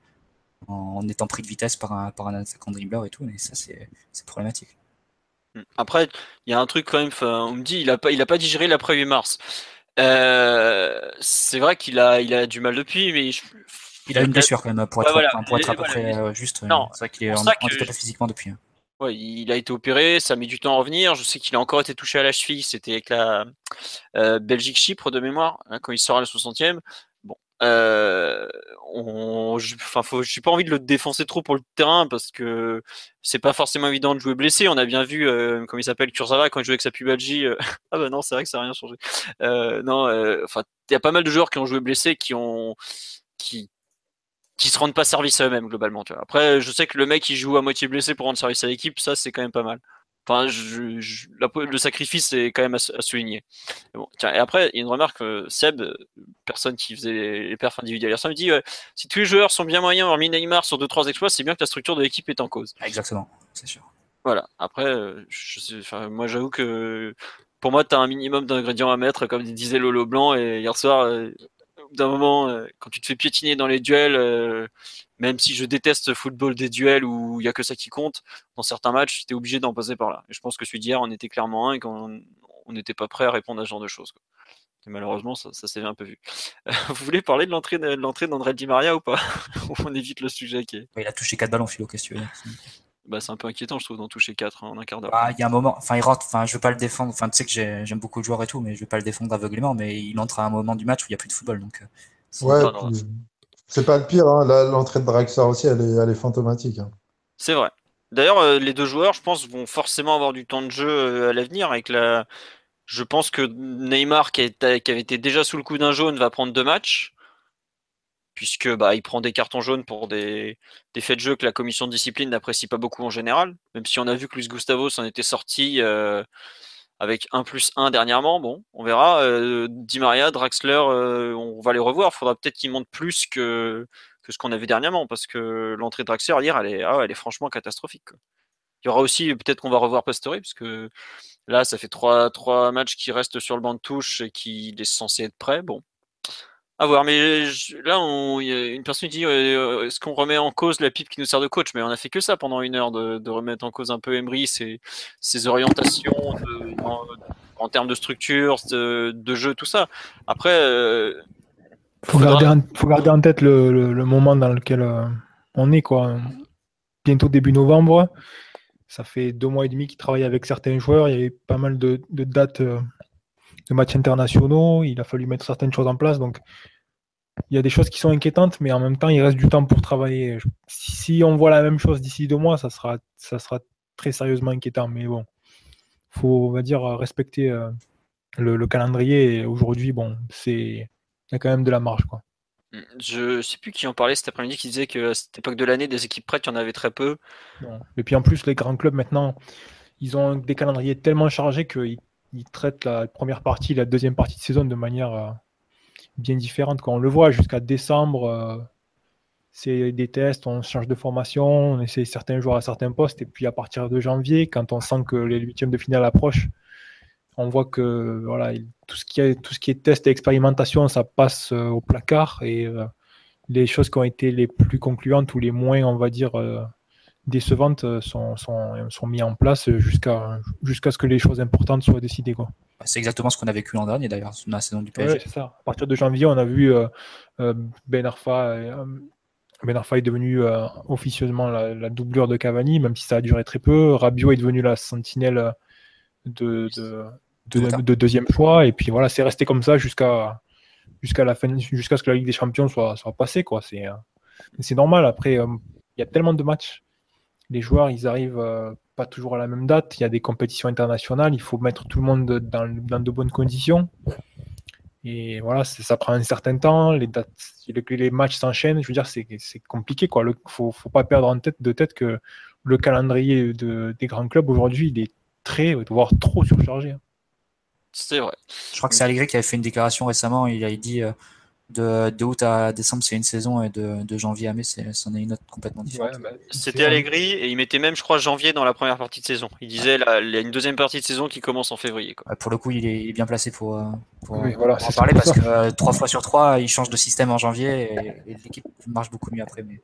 en étant pris de vitesse par un, par un attaquant dribbleur et tout. Et ça, c'est problématique. Après, il y a un truc quand même. On me dit, il a pas, il a pas digéré l'après 8 mars. Euh, c'est vrai qu'il a, il a du mal depuis, mais il a une blessure quand même pour être, ouais, pour être à peu près euh, juste. Non, c'est vrai qu'il est handicapé physiquement depuis. Hein. Ouais, il a été opéré, ça a mis du temps à revenir. Je sais qu'il a encore été touché à la cheville. C'était avec la euh, Belgique-Chypre de mémoire, hein, quand il sort à la 60e. Euh, on, enfin, faut, pas envie de le défoncer trop pour le terrain parce que c'est pas forcément évident de jouer blessé. On a bien vu, euh, comme il s'appelle, Kurzawa quand il jouait avec sa pubalgie. Euh, ah bah non, c'est vrai que ça n'a rien changé. Euh, non, euh, enfin, il y a pas mal de joueurs qui ont joué blessés, qui ont, qui, qui se rendent pas service à eux-mêmes globalement. Tu vois. Après, je sais que le mec qui joue à moitié blessé pour rendre service à l'équipe, ça c'est quand même pas mal. Enfin, je, je, le sacrifice est quand même à, à souligner. Bon, tiens, et après, il y a une remarque, euh, Seb, personne qui faisait les, perfs individuels, ça me dit euh, si tous les joueurs sont bien moyens, hormis Neymar sur 2-3 exploits, c'est bien que la structure de l'équipe est en cause. Exactement, c'est sûr. Voilà, après, euh, je sais, enfin, moi j'avoue que pour moi, tu as un minimum d'ingrédients à mettre, comme disait Lolo Blanc, et hier soir, euh, d'un moment, euh, quand tu te fais piétiner dans les duels, euh, même si je déteste le football des duels où il n'y a que ça qui compte, dans certains matchs, es obligé d'en passer par là. Et je pense que celui d'hier, on était clairement un et qu'on n'était pas prêt à répondre à ce genre de choses. Quoi. Et malheureusement, ça, ça s'est un peu vu. vous voulez parler de l'entrée de l'entrée d'André Di Maria ou pas? On évite le sujet qui est. Il a touché 4 ballons, Philo, qu'est-ce que tu veux bah, c'est un peu inquiétant, je trouve, d'en toucher 4 en un quart d'heure. Ah, il y a un moment, enfin, il rentre, enfin, je veux pas le défendre, enfin, tu sais que j'aime beaucoup le joueur et tout, mais je veux pas le défendre aveuglément, mais il entre à un moment du match où il n'y a plus de football, donc. Ouais, c'est pas le pire, hein. l'entrée de Draxler aussi, elle est, fantomatique. Hein. C'est vrai. D'ailleurs, les deux joueurs, je pense, vont forcément avoir du temps de jeu à l'avenir. Avec la... Je pense que Neymar, qui, avait été déjà sous le coup d'un jaune, va prendre deux matchs. puisque bah, il prend des cartons jaunes pour des, des faits de jeu que la commission de discipline n'apprécie pas beaucoup en général, même si on a vu que Luis Gustavo s'en était sorti euh, avec 1 plus 1 dernièrement. Bon, on verra. Euh, Di Maria, Draxler, euh, on va les revoir. Il faudra peut-être qu'ils montent plus que, que ce qu'on a vu dernièrement, parce que l'entrée de Draxler hier, elle est, ah elle est franchement catastrophique. Il y aura aussi, peut-être qu'on va revoir Pastore, parce que là, ça fait trois, trois matchs qui restent sur le banc de touche et qu'il est censé être prêt. Bon, à voir, mais là, on, y a une personne qui dit euh, est-ce qu'on remet en cause la pipe qui nous sert de coach? Mais on a fait que ça pendant une heure de, remettre en cause un peu Emery, ses, ses orientations en, termes de structure, de, jeu, tout ça. Après, euh, faut, garder en, faut garder en tête le, moment dans lequel euh, on est, quoi. Bientôt début novembre. Ça fait deux mois et demi qu'il travaille avec certains joueurs. Il y avait pas mal de, de dates de matchs internationaux, il a fallu mettre certaines choses en place. Donc, il y a des choses qui sont inquiétantes, mais en même temps, il reste du temps pour travailler. Si on voit la même chose d'ici deux mois, ça sera, ça sera très sérieusement inquiétant. Mais bon, il faut, on va dire, respecter euh, le, calendrier. Et aujourd'hui, bon, c'est, il y a quand même de la marge, quoi. Je sais plus qui en parlait cet après-midi qui disait que à cette époque de l'année, des équipes prêtes, il y en avait très peu. Et puis en plus, les grands clubs maintenant, ils ont des calendriers tellement chargés qu'ils il traite la première partie, la deuxième partie de saison de manière euh, bien différente. Quand on le voit jusqu'à décembre, euh, c'est des tests, on change de formation, on essaie certains joueurs à certains postes, et puis à partir de janvier, quand on sent que les huitièmes de finale approchent, on voit que voilà, tout ce qui est tout ce qui est test et expérimentation, ça passe euh, au placard, et les choses qui ont été les plus concluantes ou les moins, on va dire, décevantes euh, sont, sont, sont mis en place jusqu'à jusqu'à ce que les choses importantes soient décidées. Quoi. C'est exactement ce qu'on a vécu l'an dernier d'ailleurs, dans la saison du PSG. c'est ça. À partir de janvier, on a vu euh, euh, Ben Arfa. Ben Arfa est devenu officieusement la, doublure de Cavani, même si ça a duré très peu. Rabiot est devenu la sentinelle de, de, de, deuxième choix. Et puis voilà, c'est resté comme ça jusqu'à jusqu'à la fin, jusqu'à ce que la Ligue des Champions soit, soit passée. Quoi. C'est, c'est normal. Après, il y a tellement de matchs les joueurs, ils arrivent euh, pas toujours à la même date. Il y a des compétitions internationales, il faut mettre tout le monde dans, de bonnes conditions. Et voilà, ça prend un certain temps. Les, dates, les, matchs s'enchaînent. Je veux dire, c'est compliqué. Il ne faut, pas perdre en tête de tête que le calendrier des grands clubs aujourd'hui, il est très, voire trop surchargé. C'est vrai. Je crois que c'est Allegri qui avait fait une déclaration récemment. Il a dit euh, de, août à décembre, c'est une saison, et de, janvier à mai, c'en est, une autre complètement différente. Bah, C'était Allegri, et il mettait même, je crois, janvier dans la première partie de saison. Il disait il y a une deuxième partie de saison qui commence en février. Quoi. Pour le coup, il est, bien placé pour, euh, en parler, parce que euh, trois fois sur trois, il change de système en janvier, et, l'équipe marche beaucoup mieux après. Mais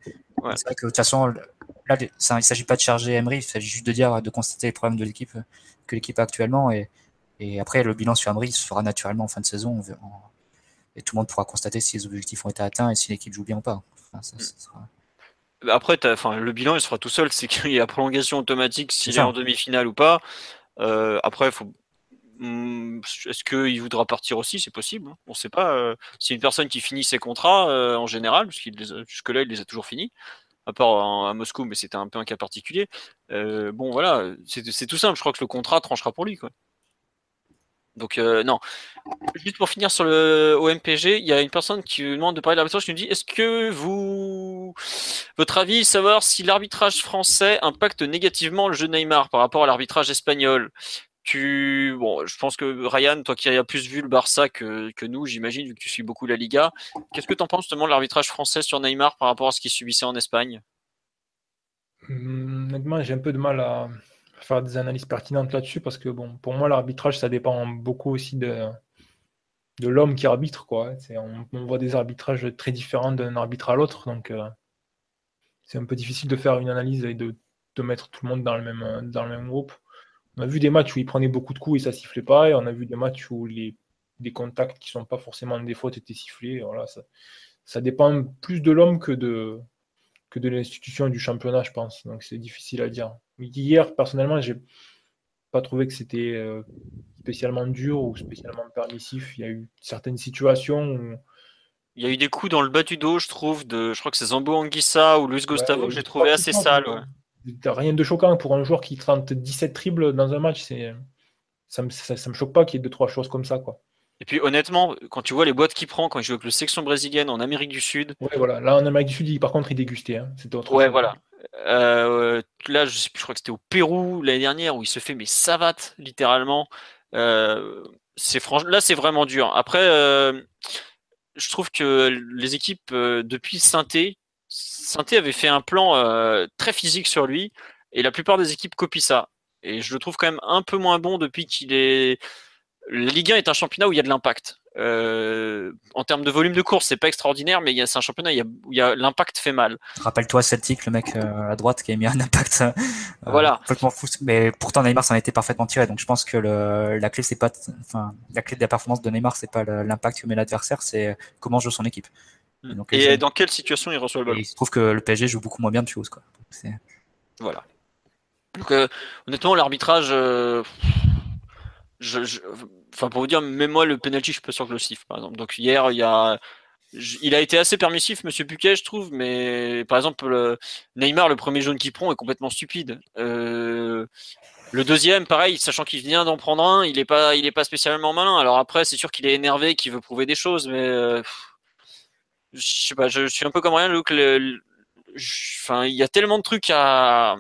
c'est vrai que de toute façon, là, ça, il ne s'agit pas de charger Emery, il s'agit juste de dire, de constater les problèmes de l'équipe que l'équipe a actuellement, et, et après, le bilan sur Emery se fera naturellement en fin de saison et tout le monde pourra constater si les objectifs ont été atteints et si l'équipe joue bien ou pas. Mm. Après, enfin, le bilan il sera tout seul, c'est qu'il y a prolongation automatique s'il est, en demi-finale ou pas. Euh, après, faut... Mm, est-ce qu'il voudra partir aussi? C'est possible. Hein. On ne sait pas. Euh, c'est une personne qui finit ses contrats euh, en général, puisqu'il jusque-là, il les a toujours finis à part à Moscou, mais c'était un peu un cas particulier. bon, voilà, c'est tout simple. Je crois que le contrat tranchera pour lui. Quoi. Donc euh, non. Juste pour finir sur le OMPG, il y a une personne qui me demande de parler de l'arbitrage qui nous dit est-ce que vous votre avis savoir si l'arbitrage français impacte négativement le jeu Neymar par rapport à l'arbitrage espagnol? Tu bon, je pense que Ryan, toi qui as plus vu le Barça que, que nous, j'imagine, vu que tu suis beaucoup la Liga, qu'est-ce que tu en penses justement de l'arbitrage français sur Neymar par rapport à ce qu'il subissait en Espagne? Hum, Honnêtement, j'ai un peu de mal à, faire des analyses pertinentes là-dessus parce que bon, pour moi, l'arbitrage, ça dépend beaucoup aussi de, de l'homme qui arbitre. Quoi. On, on, voit des arbitrages très différents d'un arbitre à l'autre, donc euh, c'est un peu difficile de faire une analyse et de, de, mettre tout le monde dans le, même, dans le même groupe. On a vu des matchs où il prenait beaucoup de coups et ça sifflait pas, et on a vu des matchs où les, des contacts qui sont pas forcément des fautes étaient sifflés. Voilà, ça, ça dépend plus de l'homme que de, que de l'institution du championnat, je pense. Donc c'est difficile à dire. Hier, personnellement, j'ai pas trouvé que c'était euh, spécialement dur ou spécialement permissif. Il y a eu certaines situations où... Il y a eu des coups dans le bas du dos, je trouve, de, je crois que c'est Zambo Anguissa ou Luis Gustavo que j'ai trouvé assez sale. Rien de choquant pour un joueur qui tente 17 triples dans un match. C'est, ça me, ça, me choque pas qu'il y ait deux, trois choses comme ça. Quoi. Et puis honnêtement, quand tu vois les boîtes qu'il prend quand il joue avec le section brésilienne en Amérique du Sud. Ouais, voilà. Là en Amérique du Sud, par contre, il dégustait. Hein. C'était autre Ouais, voilà. Euh, là, je, sais plus, je crois que c'était au Pérou l'année dernière où il se fait mais savate littéralement. Euh, c'est là, c'est vraiment dur. Après, euh, je trouve que les équipes depuis Synthé, Synthé avait fait un plan très physique sur lui et la plupart des équipes copient ça. Et je le trouve quand même un peu moins bon depuis qu'il est. La Ligue 1 est un championnat où il y a de l'impact. Euh, en termes de volume de course, c'est pas extraordinaire, mais c'est un championnat où l'impact fait mal. Rappelle-toi Celtic, le mec euh, à droite qui a mis un impact euh, voilà. complètement fou. Mais pourtant Neymar s'en était parfaitement tiré. Donc je pense que la clé c'est pas, enfin la clé de la performance de Neymar c'est pas l'impact que met l'adversaire, c'est comment joue son équipe. Et, dans quelle situation il reçoit le ballon? Il se trouve que le PSG joue beaucoup moins bien de choses quoi. Voilà. Donc honnêtement l'arbitrage je, enfin pour vous dire, même moi le penalty, je suis pas sûr que le siffle par exemple. Donc hier, il y a, il a été assez permissif, Monsieur Buquet, je trouve, mais par exemple le, Neymar, le premier jaune qu'il prend est complètement stupide. Euh, le deuxième, pareil, sachant qu'il vient d'en prendre un, il est pas, il est pas spécialement malin. Alors après, c'est sûr qu'il est énervé, qu'il veut prouver des choses, mais euh, je sais pas, je, suis un peu comme rien, Luke. enfin, il y a tellement de trucs à,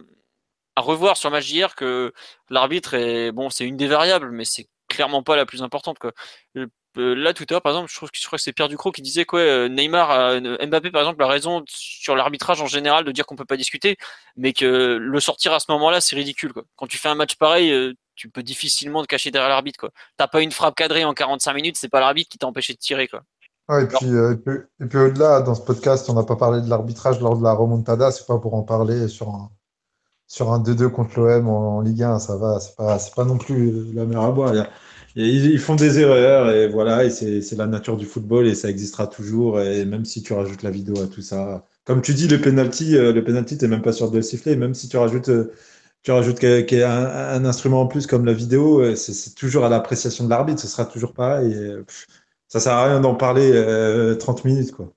à revoir sur le match d'hier que l'arbitre est bon, c'est une des variables, mais c'est clairement pas la plus importante. Quoi. Euh, là, tout à l'heure, par exemple, je, trouve, crois que c'est Pierre Ducrot qui disait quoi euh, Neymar, euh, Mbappé, par exemple, a raison sur l'arbitrage en général de dire qu'on peut pas discuter, mais que le sortir à ce moment-là, c'est ridicule. Quoi. Quand tu fais un match pareil, tu peux difficilement te cacher derrière l'arbitre. Quoi. T'as pas une frappe cadrée en 45 minutes, c'est pas l'arbitre qui t'a empêché de tirer. Quoi. et, puis, et puis, au-delà, dans ce podcast, on n'a pas parlé de l'arbitrage lors de la remontada, c'est pas pour en parler sur un, sur un 2-2 contre l'OM en, Ligue 1, ça va, c'est pas, non plus la mer à boire. ils, font des erreurs et voilà, et c'est la nature du football et ça existera toujours. Et même si tu rajoutes la vidéo à tout ça, comme tu dis, le penalty, euh, le penalty, t'es même pas sûr de le siffler. Même si tu rajoutes, euh, tu rajoutes un, instrument en plus comme la vidéo, euh, c'est toujours à l'appréciation de l'arbitre. Ce sera toujours pareil. Et, ça sert à rien d'en parler 30 minutes, quoi.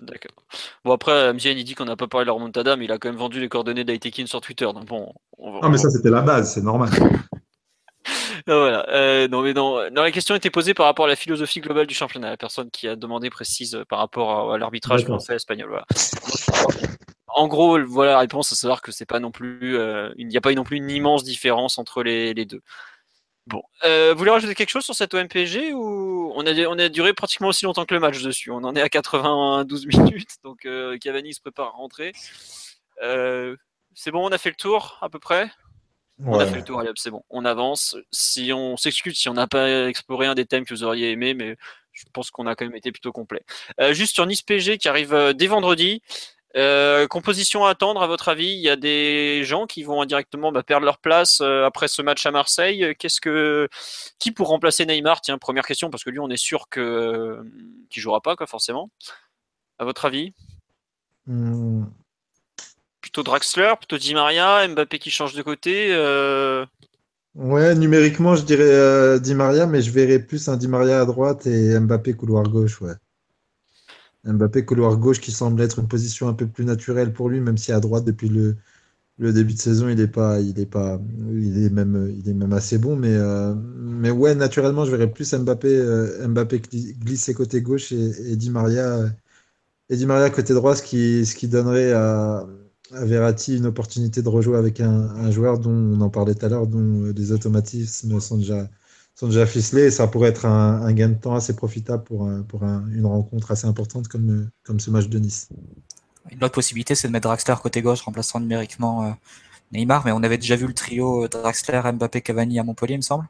D'accord. Bon, après, MJN, il dit qu'on n'a pas parlé de la remontada, mais il a quand même vendu les coordonnées d'Aitekin sur Twitter. Donc bon. ah, mais ça, c'était la base, c'est normal. voilà. Euh, non, mais non, la question était posée par rapport à la philosophie globale du championnat. La personne qui a demandé précise euh, par rapport à, l'arbitrage français espagnol. Voilà. En gros, voilà la réponse, à savoir que c'est pas non plus, euh, il n'y a pas non plus une immense différence entre les, les deux. Bon, euh, vous voulez rajouter quelque chose sur cette OMPG ou on a, on a duré pratiquement aussi longtemps que le match dessus? On en est à 92 minutes, donc euh, Cavani se prépare à rentrer. Euh, c'est bon, on a fait le tour à peu près? On a fait le tour, c'est bon. On avance. Si on s'excuse si on n'a pas exploré un des thèmes que vous auriez aimé, mais je pense qu'on a quand même été plutôt complet. juste sur Nice PG qui arrive dès vendredi. Euh, composition à attendre, à votre avis? Il y a des gens qui vont indirectement bah, perdre leur place euh, après ce match à Marseille. Qu'est-ce que qui pour remplacer Neymar? Tiens, première question parce que lui, on est sûr que euh, qu'il jouera pas, quoi, forcément. À votre avis? Hmm. Plutôt Draxler, plutôt Di Maria, Mbappé qui change de côté. Ouais, numériquement, je dirais Di Maria, mais je verrais plus un Di Maria à droite et Mbappé couloir gauche, ouais. Mbappé couloir gauche qui semble être une position un peu plus naturelle pour lui, même si à droite depuis le, début de saison il est pas, il pas, il est même, il est même assez bon, mais euh, mais ouais naturellement je verrais plus Mbappé, euh, Mbappé glisser côté gauche et, Di Maria, et Di Maria côté droit, ce qui, ce qui donnerait à, à Verratti une opportunité de rejouer avec un, un joueur dont on en parlait tout à l'heure, dont les automatismes sont déjà sont déjà ficelés et ça pourrait être un, gain de temps assez profitable pour, pour une rencontre assez importante comme, comme ce match de Nice. Une autre possibilité, c'est de mettre Draxler côté gauche, remplaçant numériquement euh, Neymar, mais on avait déjà vu le trio euh, Draxler, Mbappé, Cavani à Montpellier, il me semble.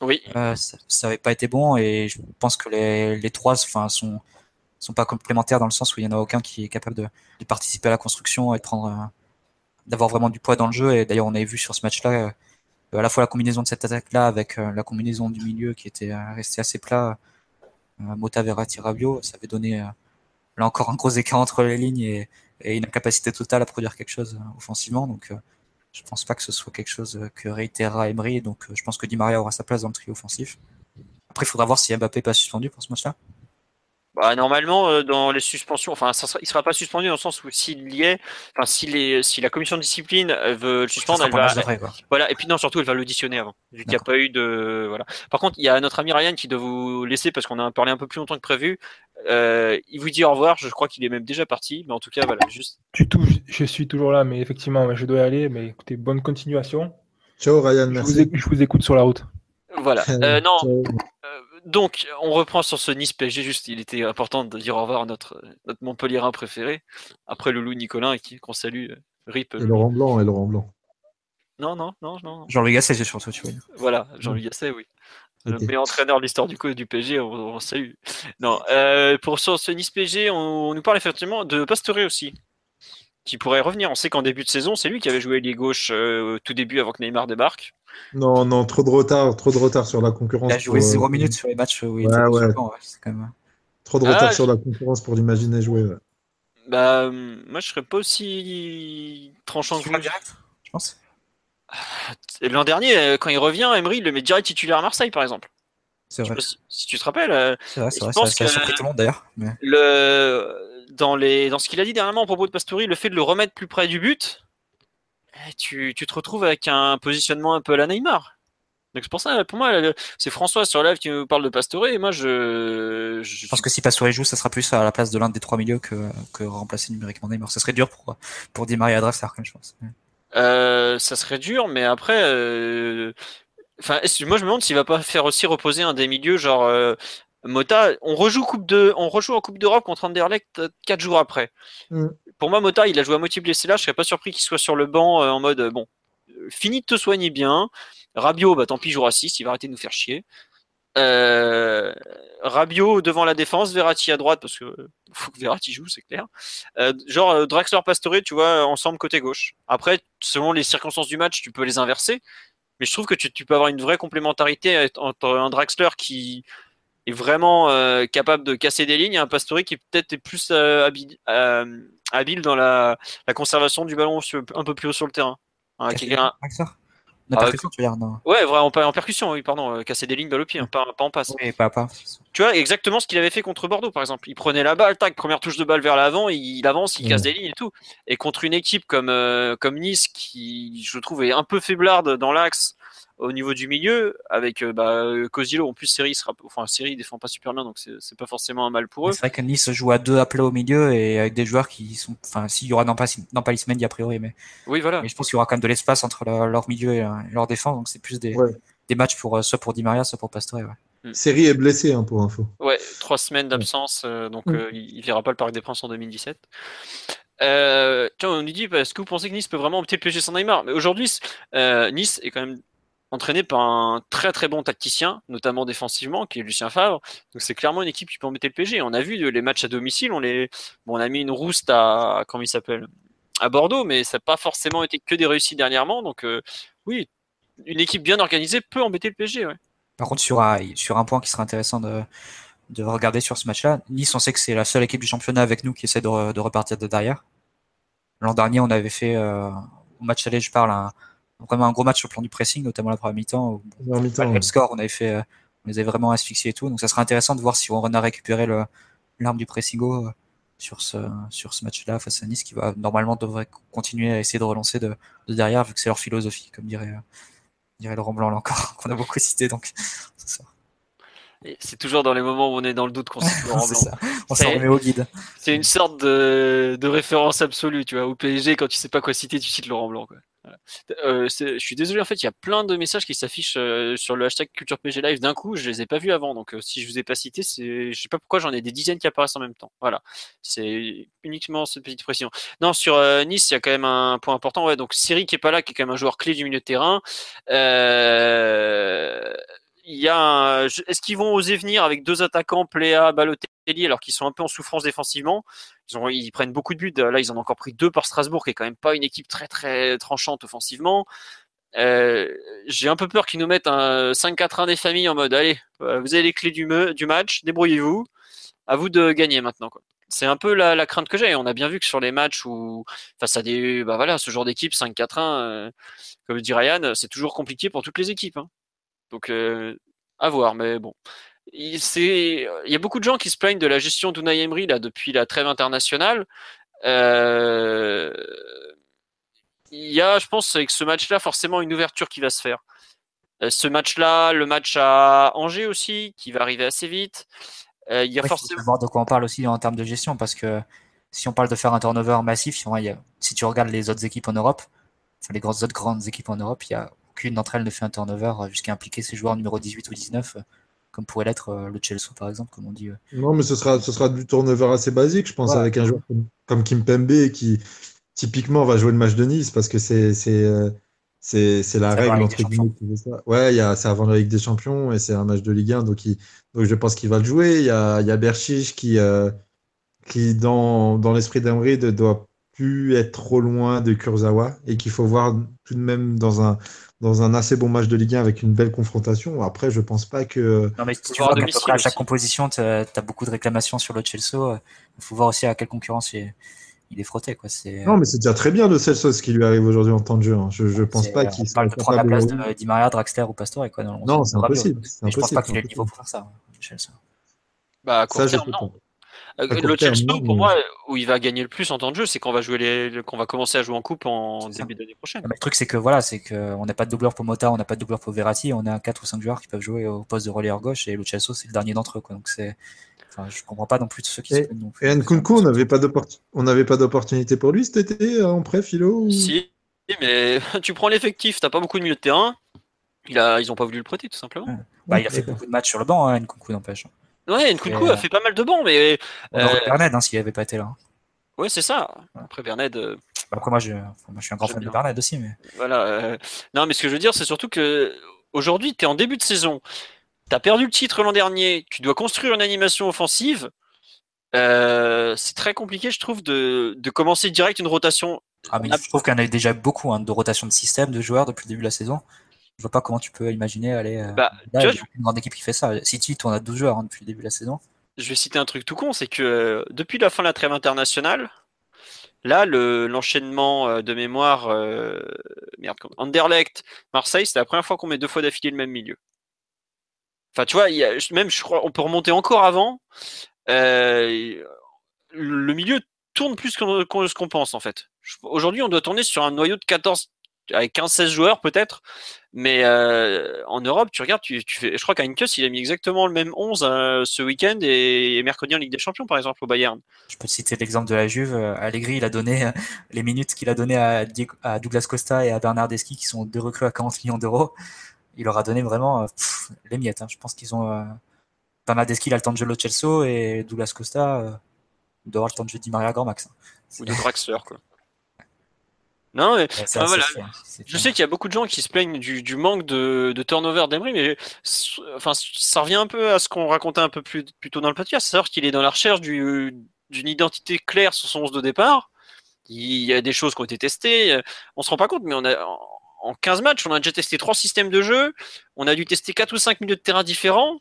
Oui. Euh, ça n'avait pas été bon et je pense que les, les trois enfin, sont, sont pas complémentaires dans le sens où il n'y en a aucun qui est capable de, de participer à la construction et de prendre d'avoir vraiment du poids dans le jeu. Et d'ailleurs, on avait vu sur ce match-là à la fois la combinaison de cette attaque-là avec euh, la combinaison du milieu qui était euh, resté assez plat, euh, Mota Verratti Rabiot, ça avait donné là encore un gros écart entre les lignes et, une incapacité totale à produire quelque chose offensivement. Donc je pense pas que ce soit quelque chose que réitérera Emery. Donc je pense que Di Maria aura sa place dans le trio offensif. Après, il faudra voir si Mbappé pas suspendu pour ce match-là. Bah, normalement, euh, dans les suspensions, enfin, ça sera, il sera pas suspendu dans le sens où s'il y est, enfin, si, les, si la commission de discipline veut le suspendre, elle va, voilà, et puis non, surtout, elle va l'auditionner avant, vu qu'il n'y a pas eu de, voilà. Par contre, il y a notre ami Ryan qui doit vous laisser parce qu'on a parlé un peu plus longtemps que prévu. Euh, il vous dit au revoir. Je crois qu'il est même déjà parti, mais en tout cas, voilà, juste. tout, je suis toujours là, mais effectivement, je dois y aller. Mais écoutez, bonne continuation. Ciao Ryan, merci. je vous écoute sur la route. Voilà. Euh, non. Euh, donc, on reprend sur ce Nice PSG. Juste, il était important de dire au revoir à notre, notre Montpellierin préféré. Après le loup Nicolin, qu'on salue. Euh, Rip. Et Laurent Blanc, et Laurent Blanc. Non, non, non, non. Jean-Louis Gasset, c'est surtout, tu vois. Voilà, Jean-Louis Gasset, oui. Le meilleur entraîneur de l'histoire du, du PSG, on, salue. Non, pour sur ce Nice PSG, on, nous parle effectivement de Pastore aussi qui pourrait revenir. On sait qu'en début de saison, c'est lui qui avait joué les gauche au tout début avant que Neymar débarque. Non, non, trop de retard, trop de retard sur la concurrence. Il a joué 0 euh, minutes sur les matchs où il ouais, était ouais. Quand même... Hein. Trop de retard ah, sur la concurrence pour l'imaginer jouer. Ouais. Bah, euh, moi, je serais pas aussi tranchant que direct, je pense. Ah, l'an dernier, euh, quand il revient, Emery il le met direct titulaire à Marseille, par exemple. C'est vrai. Si, tu te rappelles. C'est vrai, c'est vrai. Ça, a surpris tout le d'ailleurs. Dans, les... dans ce qu'il a dit dernièrement à propos de Pastoury, le fait de le remettre plus près du but, eh, tu, te retrouves avec un positionnement un peu à la Neymar. Donc c'est pour ça, pour moi, c'est François sur live qui nous parle de Pastore, et moi je, je... pense que si Pastore joue, ça sera plus à la place de l'un des trois milieux que, que remplacer numériquement Neymar. Ça serait dur pour, pour Di Maria Draxler, je pense. Euh, ça serait dur, mais après, euh... enfin, moi je me demande s'il va pas faire aussi reposer un des milieux, genre euh, Mota, on rejoue coupe de, on rejoue en Coupe d'Europe contre Anderlecht 4 jours après. Mm. Pour moi, Mota, il a joué à moitié blessé là. Je serais pas surpris qu'il soit sur le banc euh, en mode bon, euh, fini de te soigner bien. Rabio, bah tant pis, jouera 6, il va arrêter de nous faire chier. Euh, Rabio devant la défense, Verratti à droite parce que faut que Verratti joue, c'est clair. genre Draxler Pastore, tu vois, ensemble côté gauche. Après, selon les circonstances du match, tu peux les inverser. Mais je trouve que tu, tu peux avoir une vraie complémentarité entre un Draxler qui est vraiment euh, capable de casser des lignes, un Pastore qui peut-être est plus euh, habile, euh, habile, dans la, la, conservation du ballon un peu plus haut sur le terrain. Hein, quelqu'un... En ah, tu veux dire non. Ouais, vraiment en percussion, oui, pardon, casser des lignes balle au pied, hein, pas, pas, en passe. Oui, pas, pas. Tu vois, exactement ce qu'il avait fait contre Bordeaux, par exemple. Il prenait la balle, tac, première touche de balle vers l'avant, il, avance, il casse des lignes et tout. Et contre une équipe comme, comme Nice, qui, je trouve, est un peu faiblarde dans l'axe, au niveau du milieu, avec euh, bah, en plus, Série sera, enfin, Série défend pas super bien, donc c'est pas forcément un mal pour eux. C'est vrai que Nice joue à deux appelés au milieu et avec des joueurs qui sont, enfin, s'il y aura dans Palis Mendy a priori, mais, oui, voilà. mais je pense qu'il y aura quand même de l'espace entre leur milieu et, leur défense, donc c'est plus des, des matchs pour euh, soit pour Di Maria, soit pour Pastore. Ouais. Mm. Série est blessé hein, pour info. Ouais, trois semaines d'absence, euh, donc mm. il, ne verra pas le Parc des Princes en 2017. tiens, on nous dit, est-ce que vous pensez que Nice peut vraiment opter le PSG sans Neymar? Mais aujourd'hui, Nice est quand même entraîné par un très très bon tacticien, notamment défensivement, qui est Lucien Favre. Donc c'est clairement une équipe qui peut embêter le PG. On a vu les matchs à domicile, on a mis une rouste à comment il s'appelle à Bordeaux, mais ça n'a pas forcément été que des réussites dernièrement. Donc euh, oui, une équipe bien organisée peut embêter le PSG. Ouais. Par contre, sur un, point qui serait intéressant de, de regarder sur ce match-là, Nice, on sait que c'est la seule équipe du championnat avec nous qui essaie de, de repartir de derrière. L'an dernier, on avait fait euh, au match aller, je parle, un, vraiment un gros match sur le plan du pressing, notamment la première mi-temps. le score, on avait fait, euh, on les avait vraiment asphyxiés et tout. Donc ça serait intéressant de voir si on a récupéré l'arme du pressing euh, sur ce, sur ce match-là face à Nice, qui va normalement devrait continuer à essayer de relancer de, derrière, vu que c'est leur philosophie, comme dirait, euh, dirait Laurent Blanc là encore, qu'on a beaucoup cité. Donc c'est ça. C'est toujours dans les moments où on est dans le doute qu'on cite Laurent Blanc. On s'en remet au guide. C'est une sorte de, de, référence absolue, tu vois. Au PSG, quand tu sais pas quoi citer, tu cites Laurent Blanc. Quoi. Euh, je suis désolé, en fait, il y a plein de messages qui s'affichent euh, sur le hashtag Culture PG Live d'un coup. Je les ai pas vus avant, donc euh, si je vous ai pas cité, je sais pas pourquoi j'en ai des dizaines qui apparaissent en même temps. Voilà, c'est uniquement cette petite précision. Non, sur Nice, il y a quand même un point important. Donc Siri qui est pas là, qui est quand même un joueur clé du milieu de terrain. Il y a Est-ce qu'ils vont oser venir avec deux attaquants, Pléa, Balotelli, alors qu'ils sont un peu en souffrance défensivement? Ils, prennent beaucoup de buts. Là, ils en ont encore pris deux par Strasbourg, qui est quand même pas une équipe très très tranchante offensivement. Euh, j'ai un peu peur qu'ils nous mettent un 5-4-1 des familles en mode allez, euh, vous avez les clés du, du match, débrouillez-vous, à vous de gagner maintenant. C'est un peu la, crainte que j'ai. On a bien vu que sur les matchs où face à des, bah voilà, ce genre d'équipe 5-4-1, euh, comme dit Ryan, c'est toujours compliqué pour toutes les équipes. Hein. Donc, euh, à voir, mais bon. il, il y a beaucoup de gens qui se plaignent de la gestion d'Unai Emery là, depuis la trêve internationale. Euh, il y a, je pense, avec ce match-là, forcément une ouverture qui va se faire. Euh, ce match-là, le match à Angers aussi, qui va arriver assez vite. Euh, il y a forcément. voir de quoi on parle aussi en termes de gestion, parce que si on parle de faire un turnover massif, si, si tu regardes les autres équipes en Europe, enfin, les autres grandes équipes en Europe, il y a aucune d'entre elles ne fait un turnover jusqu'à impliquer ses joueurs numéro 18 ou 19 comme pourrait l'être euh, le Chelsea par exemple, comme on dit. Euh. Non, mais ce sera, ce sera du turnover assez basique, je pense, avec un joueur comme, Kim Pembe qui typiquement va jouer le match de Nice parce que c'est c'est euh, la règle entre guillemets Ouais, c'est avant la Ligue des Champions et c'est un match de Ligue 1, donc, donc je pense qu'il va le jouer. Il y a, y a Berchich qui, qui dans, dans l'esprit d'Emery ne doit plus être trop loin de Kurzawa et qu'il faut voir tout de même dans un, dans un assez bon match de Ligue 1 avec une belle confrontation. Après, je pense pas que. Non, mais tu vois qu'à peu près à chaque composition, tu as, beaucoup de réclamations sur le Chelsea. Il faut voir aussi à quelle concurrence il est, frotté. Quoi. Non, mais c'est déjà très bien de Celso ce qui lui arrive aujourd'hui en temps de jeu. Hein. Je, je pense pas qu'il soit. de la place de Di Maria, Draxler ou Pastore. Quoi. Non, c'est impossible. Mais je pense pas qu'il ait le niveau pour faire ça, Chelsea. Bah, à court terme, non. Euh, le Chelsea, pour moi, où il va gagner le plus en temps de jeu, c'est qu'on va jouer les, qu'on va commencer à jouer en coupe en début d'année prochaine. le truc, c'est que voilà, c'est qu'on n'a pas de doubleur pour Mota, on n'a pas de doubleur pour Verratti, on a 4 ou 5 joueurs qui peuvent jouer au poste de relayeur gauche et le Chelsea, c'est le dernier d'entre eux. Quoi. Donc c'est, enfin, je comprends pas non plus ceux qui et, se Et Nkunku, on n'avait pas d'opportunité pour lui cet été euh, en prêt, Philo Si, mais tu prends l'effectif, t'as pas beaucoup de milieu de terrain. Il a, ils ont pas voulu le prêter, tout simplement. Bah, il a fait beaucoup de matchs sur le banc, hein, Nkunku n'empêche. Ouais, Nkunku a fait pas mal de bons, mais. On aurait euh... hein, s'il avait pas été là. Ouais, c'est ça. Après Berned. Euh, Après, moi je... moi, je suis un grand fan de Berned aussi. Mais... Voilà. Euh, non, mais ce que je veux dire, c'est surtout que aujourd'hui, tu es en début de saison. Tu as perdu le titre l'an dernier. Tu dois construire une animation offensive. Euh, c'est très compliqué, je trouve, de, de, commencer direct une rotation. Ah, mais je trouve qu'il y en a déjà beaucoup hein, de rotation de système de joueurs depuis le début de la saison je vois pas comment tu peux imaginer aller. Euh, bah, là, tu vois, une grande équipe qui fait ça. City tourne à 12 joueurs hein, depuis le début de la saison. Je vais citer un truc tout con, c'est que euh, depuis la fin de la trêve internationale, là, l'enchaînement euh, de mémoire, merde, Anderlecht, Marseille, c'est la première fois qu'on met deux fois d'affilée le même milieu. Enfin, tu vois, y a, même, je crois, on peut remonter encore avant. le milieu tourne plus que ce qu'on pense, en fait. Aujourd'hui, on doit tourner sur un noyau de 14, avec 15-16 joueurs peut-être. Mais euh, en Europe, tu regardes, tu, tu fais, je crois qu'Ainkus, il a mis exactement le même 11 euh, ce week-end et, mercredi en Ligue des Champions, par exemple, au Bayern. Je peux citer l'exemple de la Juve. Euh, Allegri, il a donné les minutes qu'il a donné à, à, Douglas Costa et à Bernardeschi, qui sont deux recrues à 40 millions d'euros. Il leur a donné vraiment les miettes. Hein. Je pense qu'ils ont. Bernardeschi, il a le temps de le Chelsea et Douglas Costa doit avoir le temps de jouer Di Maria Grand Max. Hein. Ou de Draxler, quoi. Non, mais, voilà. je sais qu'il y a beaucoup de gens qui se plaignent du, manque de, turnover d'Emery, mais enfin, ça revient un peu à ce qu'on racontait un peu plus, plus tôt dans le podcast, c'est-à-dire qu'il est dans la recherche d'une identité claire sur son 11 de départ. Il y a des choses qui ont été testées, on se rend pas compte, mais on a, en 15 matchs, on a déjà testé trois systèmes de jeu, on a dû tester 4 ou 5 milieux de terrain différents.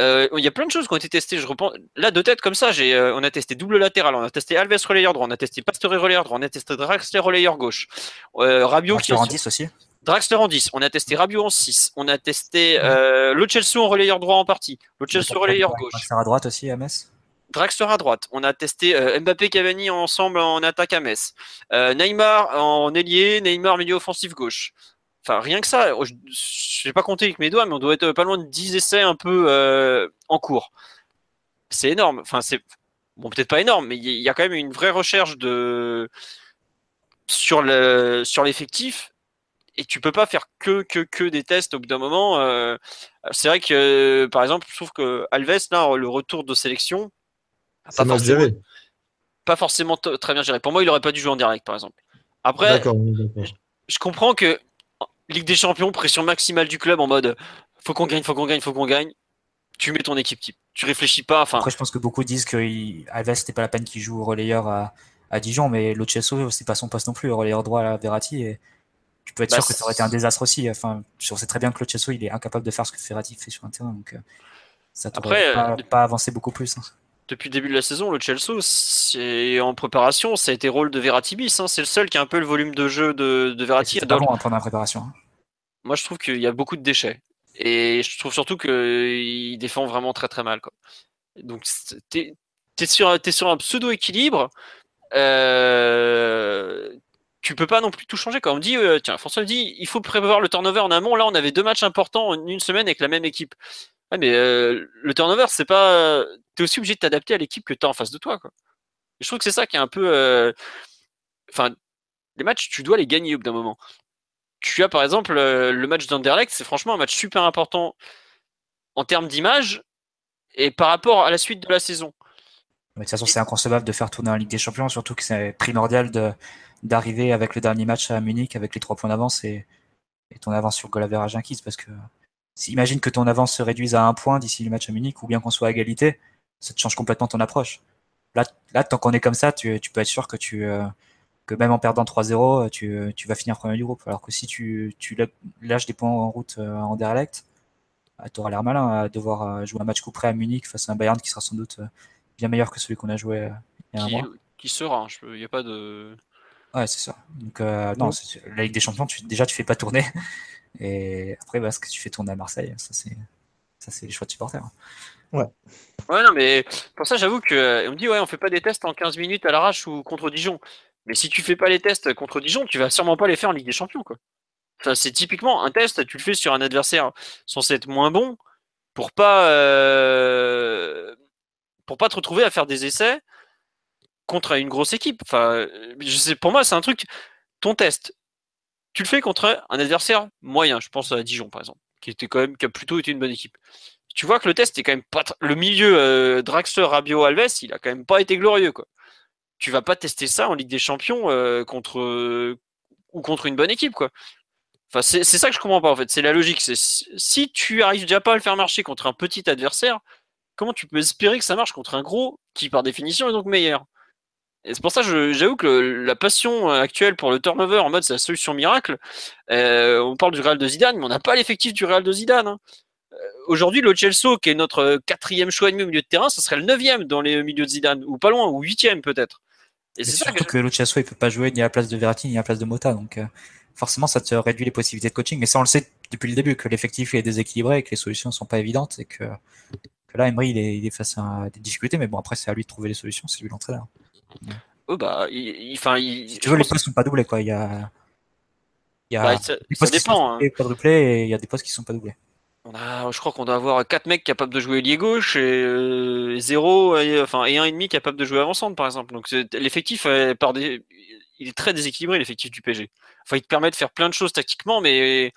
Euh, il y a plein de choses qui ont été testées. Je reprends là de tête comme ça. J'ai, euh, on a testé double latéral, on a testé Alves relayeur droit, on a testé Pastore relayeur droit, on a testé Draxler relayeur gauche, euh, Rabiot Draxler en 10 aussi. Draxler en 10. On a testé Rabiot en 6. On a testé euh, Lo en relayeur droit en partie. Lo Celso relayeur gauche. Draxler à droite aussi à Metz. Draxler à droite. On a testé Mbappé Cavani ensemble en attaque à Metz. Neymar en ailier, Neymar milieu offensif gauche. Enfin, rien que ça, je n'ai pas compté avec mes doigts, mais on doit être pas loin de 10 essais un peu euh, en cours. C'est énorme. Enfin, c'est bon, peut-être pas énorme, mais il y a quand même une vraie recherche de sur le sur l'effectif. Et tu peux pas faire que que que des tests au bout d'un moment. Euh, c'est vrai que par exemple, je trouve que Alves là, le retour de sélection, pas forcément, pas forcément très bien géré. Pour moi, il aurait pas dû jouer en direct, par exemple. Après, je comprends que Ligue des Champions, pression maximale du club en mode faut qu'on gagne, faut qu'on gagne, faut qu'on gagne. Tu mets ton équipe type. Tu réfléchis pas. Enfin. Après, je pense que beaucoup disent que Alves c'était pas la peine qu'il joue au relayeur à, à Dijon, mais Lo Celso c'est pas son poste non plus, le relayeur droit à Verratti. Et tu peux être bah, sûr que ça aurait été un désastre aussi. Enfin, je sais très bien que Lo Celso il est incapable de faire ce que Verratti fait sur un terrain, donc euh, ça Après, pas, euh, pas avancé beaucoup plus. Hein. Depuis le début de la saison, le Chelsea, c'est en préparation, ça a été rôle de Verratti bis. Hein. C'est le seul qui a un peu le volume de jeu de, de Verratti. C'est pas bon à prendre en préparation. Hein. Moi, je trouve qu'il y a beaucoup de déchets. Et je trouve surtout qu'il défend vraiment très très mal. Donc, tu es, sur, un pseudo-équilibre. Euh, tu peux pas non plus tout changer. On dit, euh, tiens, François dit, il faut prévoir le turnover en amont. Là, on avait deux matchs importants en une semaine avec la même équipe. mais euh, le turnover, c'est pas. Tu es aussi obligé de t'adapter à l'équipe que tu as en face de toi. Je trouve que c'est ça qui est un peu. Euh, enfin, les matchs, tu dois les gagner au bout d'un moment. Tu as par exemple le match d'Anderlecht, c'est franchement un match super important en termes d'image et par rapport à la suite de la saison. de toute façon, c'est inconcevable de faire tourner en Ligue des Champions, surtout que c'est primordial d'arriver avec le dernier match à Munich avec les trois points d'avance et, ton avance sur goal average inquise. Parce que imagine que ton avance se réduise à un point d'ici le match à Munich ou bien qu'on soit à égalité, ça te change complètement ton approche. Là, là tant qu'on est comme ça, tu, peux être sûr que tu euh, que même en perdant 3-0, tu, tu, vas finir premier du groupe. Alors que si tu, tu lâches des points en route euh, en direct, ah, tu auras l'air malin à devoir euh, jouer un match coup près à Munich face à un Bayern qui sera sans doute euh, bien meilleur que celui qu'on a joué euh, il y a un mois. Qui sera, il n'y a pas de. Ouais, c'est ça. Donc, non, la Ligue des Champions, tu, déjà, tu fais pas tourner. Et après, bah, ce que tu fais tourner à Marseille, ça, c'est, ça, c'est les choix de supporters. Ouais. Ouais, non, mais pour ça, j'avoue que on me dit, ouais, on fait pas des tests en 15 minutes à l'arrache ou contre Dijon. Mais si tu fais pas les tests contre Dijon, tu vas sûrement pas les faire en Ligue des Champions, quoi c'est typiquement un test, tu le fais sur un adversaire censé être moins bon pour pas euh, pour pas te retrouver à faire des essais contre une grosse équipe. Enfin, je sais, pour moi, c'est un truc. Ton test, tu le fais contre un adversaire moyen. Je pense à Dijon, par exemple, qui était quand même qui a plutôt été une bonne équipe. Tu vois que le test est quand même pas le milieu euh, Draxler, Rabio, Alves, il a quand même pas été glorieux, quoi. Tu vas pas tester ça en Ligue des Champions euh, contre ou contre une bonne équipe, quoi c'est ça que je comprends pas en fait. C'est la logique. Si tu arrives déjà pas à le faire marcher contre un petit adversaire, comment tu peux espérer que ça marche contre un gros qui par définition est donc meilleur? Et c'est pour ça j'avoue que la passion actuelle pour le turnover en mode c'est la solution miracle. Euh, on parle du Real de Zidane, mais on n'a pas l'effectif du Real de Zidane. Hein. Euh, aujourd'hui, le Chelsea, qui est notre quatrième choix et au milieu de terrain, ça serait le neuvième dans les milieux de Zidane, ou pas loin, ou huitième peut-être. Et c'est surtout que, que, il peut pas jouer ni à la place de Verratti ni à la place de Mota, donc. Euh, forcément, ça te réduit les possibilités de coaching. Mais ça, on le sait depuis le début, que l'effectif est déséquilibré et que les solutions ne sont pas évidentes et que, là, Emery, il est, face à des difficultés. Mais bon, après, c'est à lui de trouver les solutions, c'est lui l'entraîneur. Oh, bah, il, si tu veux, les postes sont pas doublés, quoi. Il y a, il y a bah, ça, des postes dépend, qui sont hein. et il y a des postes qui sont pas doublés. On a, je crois qu'on doit avoir 4 mecs capables de jouer ailier gauche et 0 euh, enfin, et un et demi capable de jouer avant-centre, par exemple. Donc l'effectif par des, il est très déséquilibré l'effectif du PG. Enfin, il te permet de faire plein de choses tactiquement, mais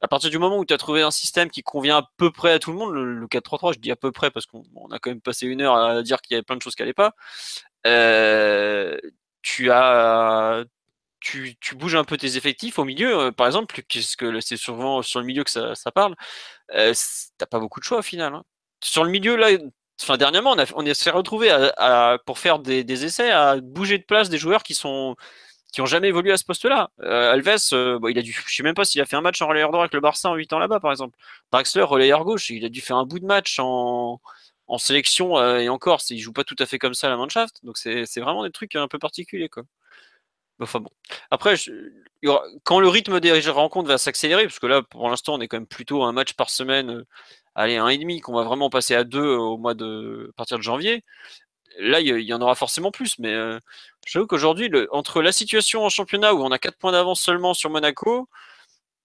à partir du moment où tu as trouvé un système qui convient à peu près à tout le monde, le, 4-3-3, je dis à peu près parce qu'on a quand même passé une heure à dire qu'il y avait plein de choses qui n'allaient pas. Euh, tu as tu, bouges un peu tes effectifs au milieu, euh, par exemple, puisque c'est souvent sur le milieu que ça, parle, euh, t'as pas beaucoup de choix au final. Hein. Sur le milieu, là, enfin, dernièrement, on, s'est retrouvé pour faire des, essais à bouger de place des joueurs qui sont qui ont jamais évolué à ce poste-là. Euh, Alves, euh, il a dû, je sais même pas s'il a fait un match en relayeur droit avec le Barça en 8 ans là-bas, par exemple. Draxler, relayeur gauche, il a dû faire un bout de match en, en sélection et encore, il joue pas tout à fait comme ça à la Mannschaft. Donc c'est vraiment des trucs un peu particuliers, quoi. Enfin bon. Après, quand le rythme des rencontres va s'accélérer, parce que là, pour l'instant, on est quand même plutôt un match par semaine, allez, un et demi, qu'on va vraiment passer à deux au mois de, à partir de janvier là, il y, en aura forcément plus, mais euh, j'avoue qu'aujourd'hui, entre la situation en championnat où on a 4 points d'avance seulement sur Monaco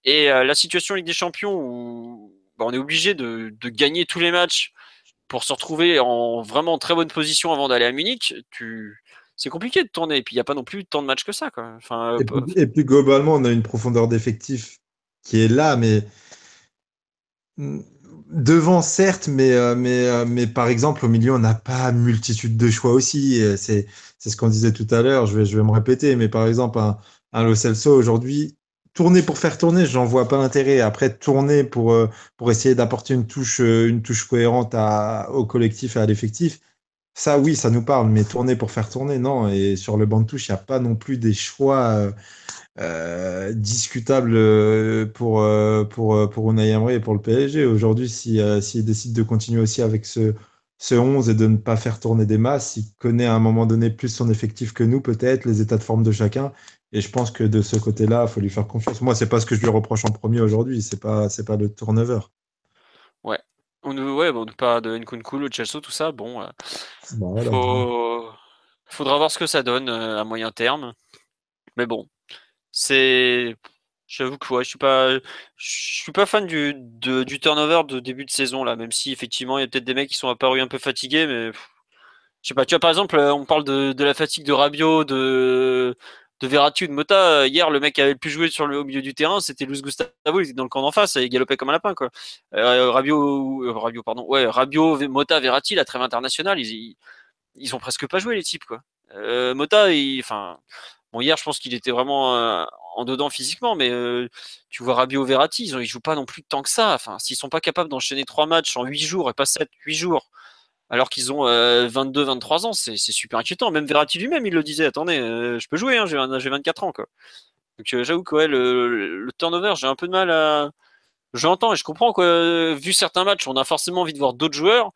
et euh, la situation Ligue des Champions où bah, on est obligé de, gagner tous les matchs pour se retrouver en vraiment très bonne position avant d'aller à Munich, c'est compliqué de tourner. Et puis, il n'y a pas non plus tant de matchs que ça. Quoi. Enfin, et, puis, et, globalement, on a une profondeur d'effectif qui est là, mais Devant, certes, mais, euh, mais, euh, mais par exemple, au milieu, on n'a pas multitude de choix aussi. C'est ce qu'on disait tout à l'heure, je vais, je vais me répéter, mais par exemple, un, un Lo Celso aujourd'hui, tourner pour faire tourner, j'en vois pas l'intérêt. Après, tourner pour, euh, pour essayer d'apporter une touche, une touche cohérente à, au collectif et à l'effectif, ça, oui, ça nous parle, mais tourner pour faire tourner, non. Et sur le banc de touche, il n'y a pas non plus des choix euh, discutable euh, pour, euh, pour, pour Unai Emery et pour le PSG. Aujourd'hui, s'il si, décide de continuer aussi avec ce, ce 11 et de ne pas faire tourner des masses, il connaît à un moment donné plus son effectif que nous, peut-être, les états de forme de chacun. Et je pense que de ce côté-là, il faut lui faire confiance. Moi, c'est pas ce que je lui reproche en premier aujourd'hui, c'est pas, c'est pas le turnover. On nous, ouais, bon, on nous parle de Nkunku, le Chelsea, tout ça. Bon, euh, Bon, voilà. faut... faudra voir ce que ça donne euh, à moyen terme. Mais bon, c'est. J'avoue que ouais, je suis pas, je suis pas fan du, de- du turnover de début de saison là, même si effectivement il y a peut-être des mecs qui sont apparus un peu fatigués, mais je sais pas. Tu vois par exemple, euh, on parle de, de la fatigue de Rabiot, de de Verratti ou de Mota. Hier, le mec qui avait le plus joué sur le au milieu du terrain, c'était Luis Gustavo, il était dans le camp d'en face il galopait comme un lapin quoi. Euh, Rabiot, euh, pardon, ouais, Rabiot, Ve- Mota, Verratti, la trêve internationale, ils, ils ont presque pas joué les types quoi. Euh, Mota, il, enfin. Bon, hier, je pense qu'il était vraiment euh, en dedans physiquement, mais euh, tu vois Rabiot Verratti, ils, ont, jouent pas non plus tant que ça. Enfin, s'ils sont pas capables d'enchaîner trois matchs en huit jours et pas sept, huit jours, alors qu'ils ont euh, 22, 23 ans, c'est super inquiétant. Même Verratti lui-même, il le disait, attendez, euh, je peux jouer, hein, j'ai j'ai 24 ans. Donc euh, j'avoue que le, turnover, j'ai un peu de mal à... J'entends et je comprends que vu certains matchs, on a forcément envie de voir d'autres joueurs,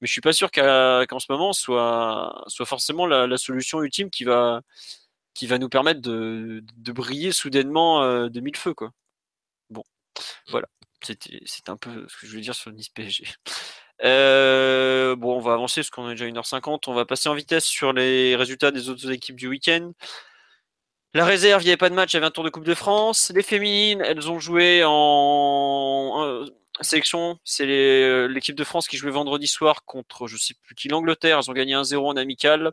mais je suis pas sûr qu'en ce moment soit, soit forcément la, solution ultime qui va, qui va nous permettre de, briller soudainement euh, de mille feux. Bon, voilà. C'était un peu ce que je voulais dire sur le Nice PSG. Euh, bon, on va avancer parce qu'on est déjà 1h50. On va passer en vitesse sur les résultats des autres équipes du week-end. La réserve, il n'y avait pas de match, il y avait un tour de Coupe de France. Les féminines, elles ont joué en sélection. C'est euh, l'équipe de France qui jouait vendredi soir contre, je sais plus qui, l'Angleterre. Elles ont gagné 1-0 en amical.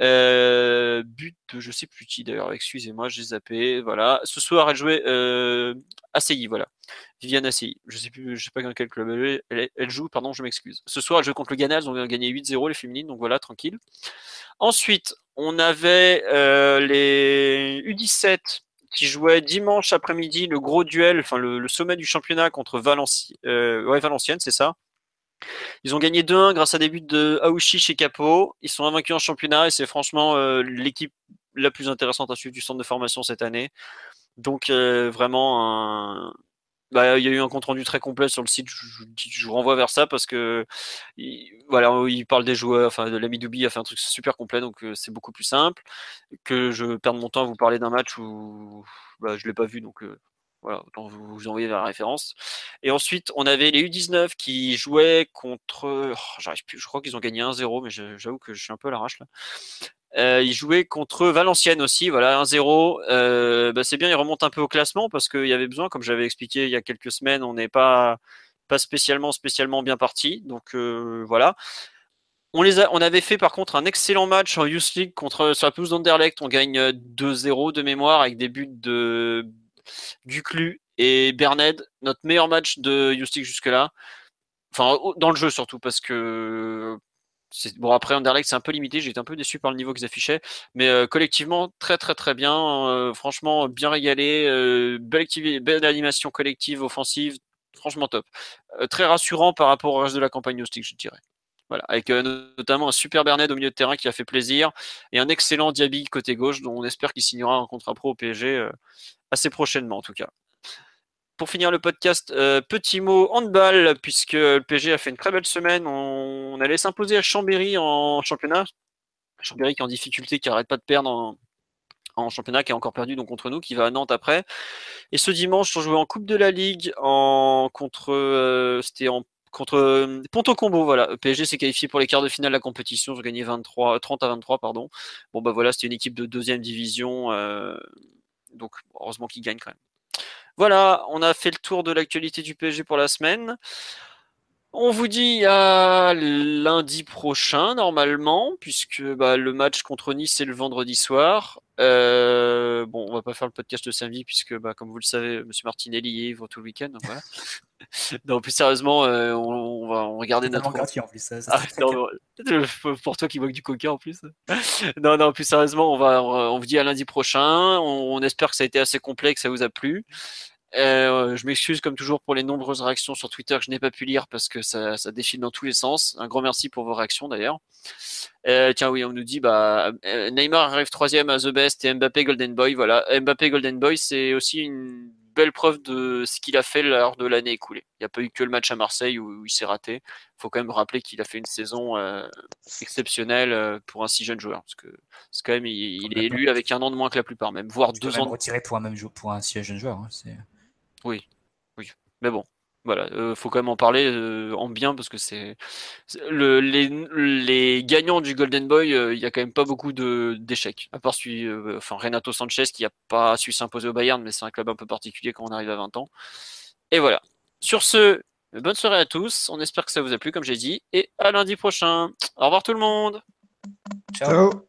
Euh, but de je sais plus qui d'ailleurs, excusez-moi, j'ai zappé. Voilà. Ce soir, elle jouait euh, ACI, voilà. Viviane ACI. Je sais plus, je sais pas dans quel club elle, elle, elle joue, pardon, je m'excuse. Ce soir, elle joue contre le Ghana, elles ont gagné 8-0 les féminines, donc voilà, tranquille. Ensuite, on avait euh, les U17 qui jouaient dimanche après-midi le gros duel, enfin le, sommet du championnat contre euh, Valenciennes, c'est ça. Ils ont gagné 2-1 grâce à des buts de Aouchi chez Capo. Ils sont invaincus en championnat et c'est franchement euh, l'équipe la plus intéressante à suivre du centre de formation cette année. Donc euh, vraiment, un... bah, il y a eu un compte rendu très complet sur le site. Je, vous renvoie vers ça parce que il, voilà, il parle des joueurs. Enfin, l'ami Doubi a fait un truc super complet, donc c'est beaucoup plus simple que je perde mon temps à vous parler d'un match où bah, je l'ai pas vu, donc voilà, autant vous, vous envoyer vers la référence. Et ensuite, on avait les U19 qui jouaient contre. Oh, J'arrive plus, je crois qu'ils ont gagné 1-0, mais j'avoue que je suis un peu à l'arrache là. Euh, ils jouaient contre Valenciennes aussi, voilà, 1-0. Euh, bah, c'est bien, ils remontent un peu au classement parce qu'il y avait besoin, comme j'avais expliqué il y a quelques semaines, on n'est pas, pas spécialement, spécialement bien parti. Donc euh, voilà. On, les a, on avait fait par contre un excellent match en Youth League contre, sur la d'Anderlecht. On gagne 2-0 de mémoire avec des buts de Duclu et Berned. Notre meilleur match de Youth League jusque-là. Enfin, dans le jeu surtout, parce que bon après Anderlecht c'est un peu limité, j'ai été un peu déçu par le niveau qu'ils affichaient, mais euh, collectivement très très très bien, euh, franchement bien régalé, euh, belle, belle, animation collective, offensive, franchement top, très rassurant par rapport au reste de la campagne Stick je dirais. Voilà, avec notamment un super Bernet au milieu de terrain qui a fait plaisir et un excellent Diaby côté gauche dont on espère qu'il signera un contrat pro au PSG assez prochainement en tout cas pour finir le podcast, euh, petit mot handball, puisque le PSG a fait une très belle semaine. On, allait s'imposer à Chambéry en championnat. Chambéry qui est en difficulté, qui n'arrête pas de perdre en, championnat, qui a encore perdu donc contre nous, qui va à Nantes après. Et ce dimanche, on jouait en Coupe de la Ligue en, contre. Euh, C'était en contre euh, Ponto Combo, voilà. PSG s'est qualifié pour les quarts de finale de la compétition. Ils ont gagné 23, 30 à 23, pardon. Bon, bah voilà, c'était une équipe de deuxième division. Euh, donc, heureusement qu'ils gagnent quand même. Voilà, on a fait le tour de l'actualité du PSG pour la semaine. On vous dit à lundi prochain, normalement, puisque bah, le match contre Nice, c'est le vendredi soir. Euh, bon, on va pas faire le podcast de samedi, puisque, bah, comme vous le savez, M. Martinelli y est tout le week-end. Donc voilà. non, plus sérieusement, euh, on, on, va on regarder notre. gratuit en plus. Ça, ah, non, pour toi qui bois du coca en plus. non, non, plus sérieusement, on va, on vous dit à lundi prochain. On, on, espère que ça a été assez complet, que ça vous a plu. Euh, je m'excuse comme toujours pour les nombreuses réactions sur Twitter que je n'ai pas pu lire parce que ça, ça, défile dans tous les sens. Un grand merci pour vos réactions d'ailleurs. Euh, tiens oui, on nous dit bah Neymar arrive troisième à The Best et Mbappé Golden Boy. Voilà, Mbappé Golden Boy, c'est aussi une belle preuve de ce qu'il a fait lors de l'année écoulée. Il n'y a pas eu que le match à Marseille où, il s'est raté. Il faut quand même rappeler qu'il a fait une saison euh, exceptionnelle pour un si jeune joueur parce que c'est quand même il, il est élu avec un an de moins que la plupart, même voire deux ans. retiré pour un même pour un si jeune joueur. Hein, oui, oui, mais bon. Voilà, euh, faut quand même en parler euh, en bien parce que c'est le, les, gagnants du Golden Boy, euh, il y a quand même pas beaucoup d'échecs. À part celui, enfin Renato Sanchez qui a pas su s'imposer au Bayern, mais c'est un club un peu particulier quand on arrive à 20 ans. Et voilà. Sur ce, bonne soirée à tous. On espère que ça vous a plu, comme j'ai dit, et à lundi prochain. Au revoir tout le monde. Ciao.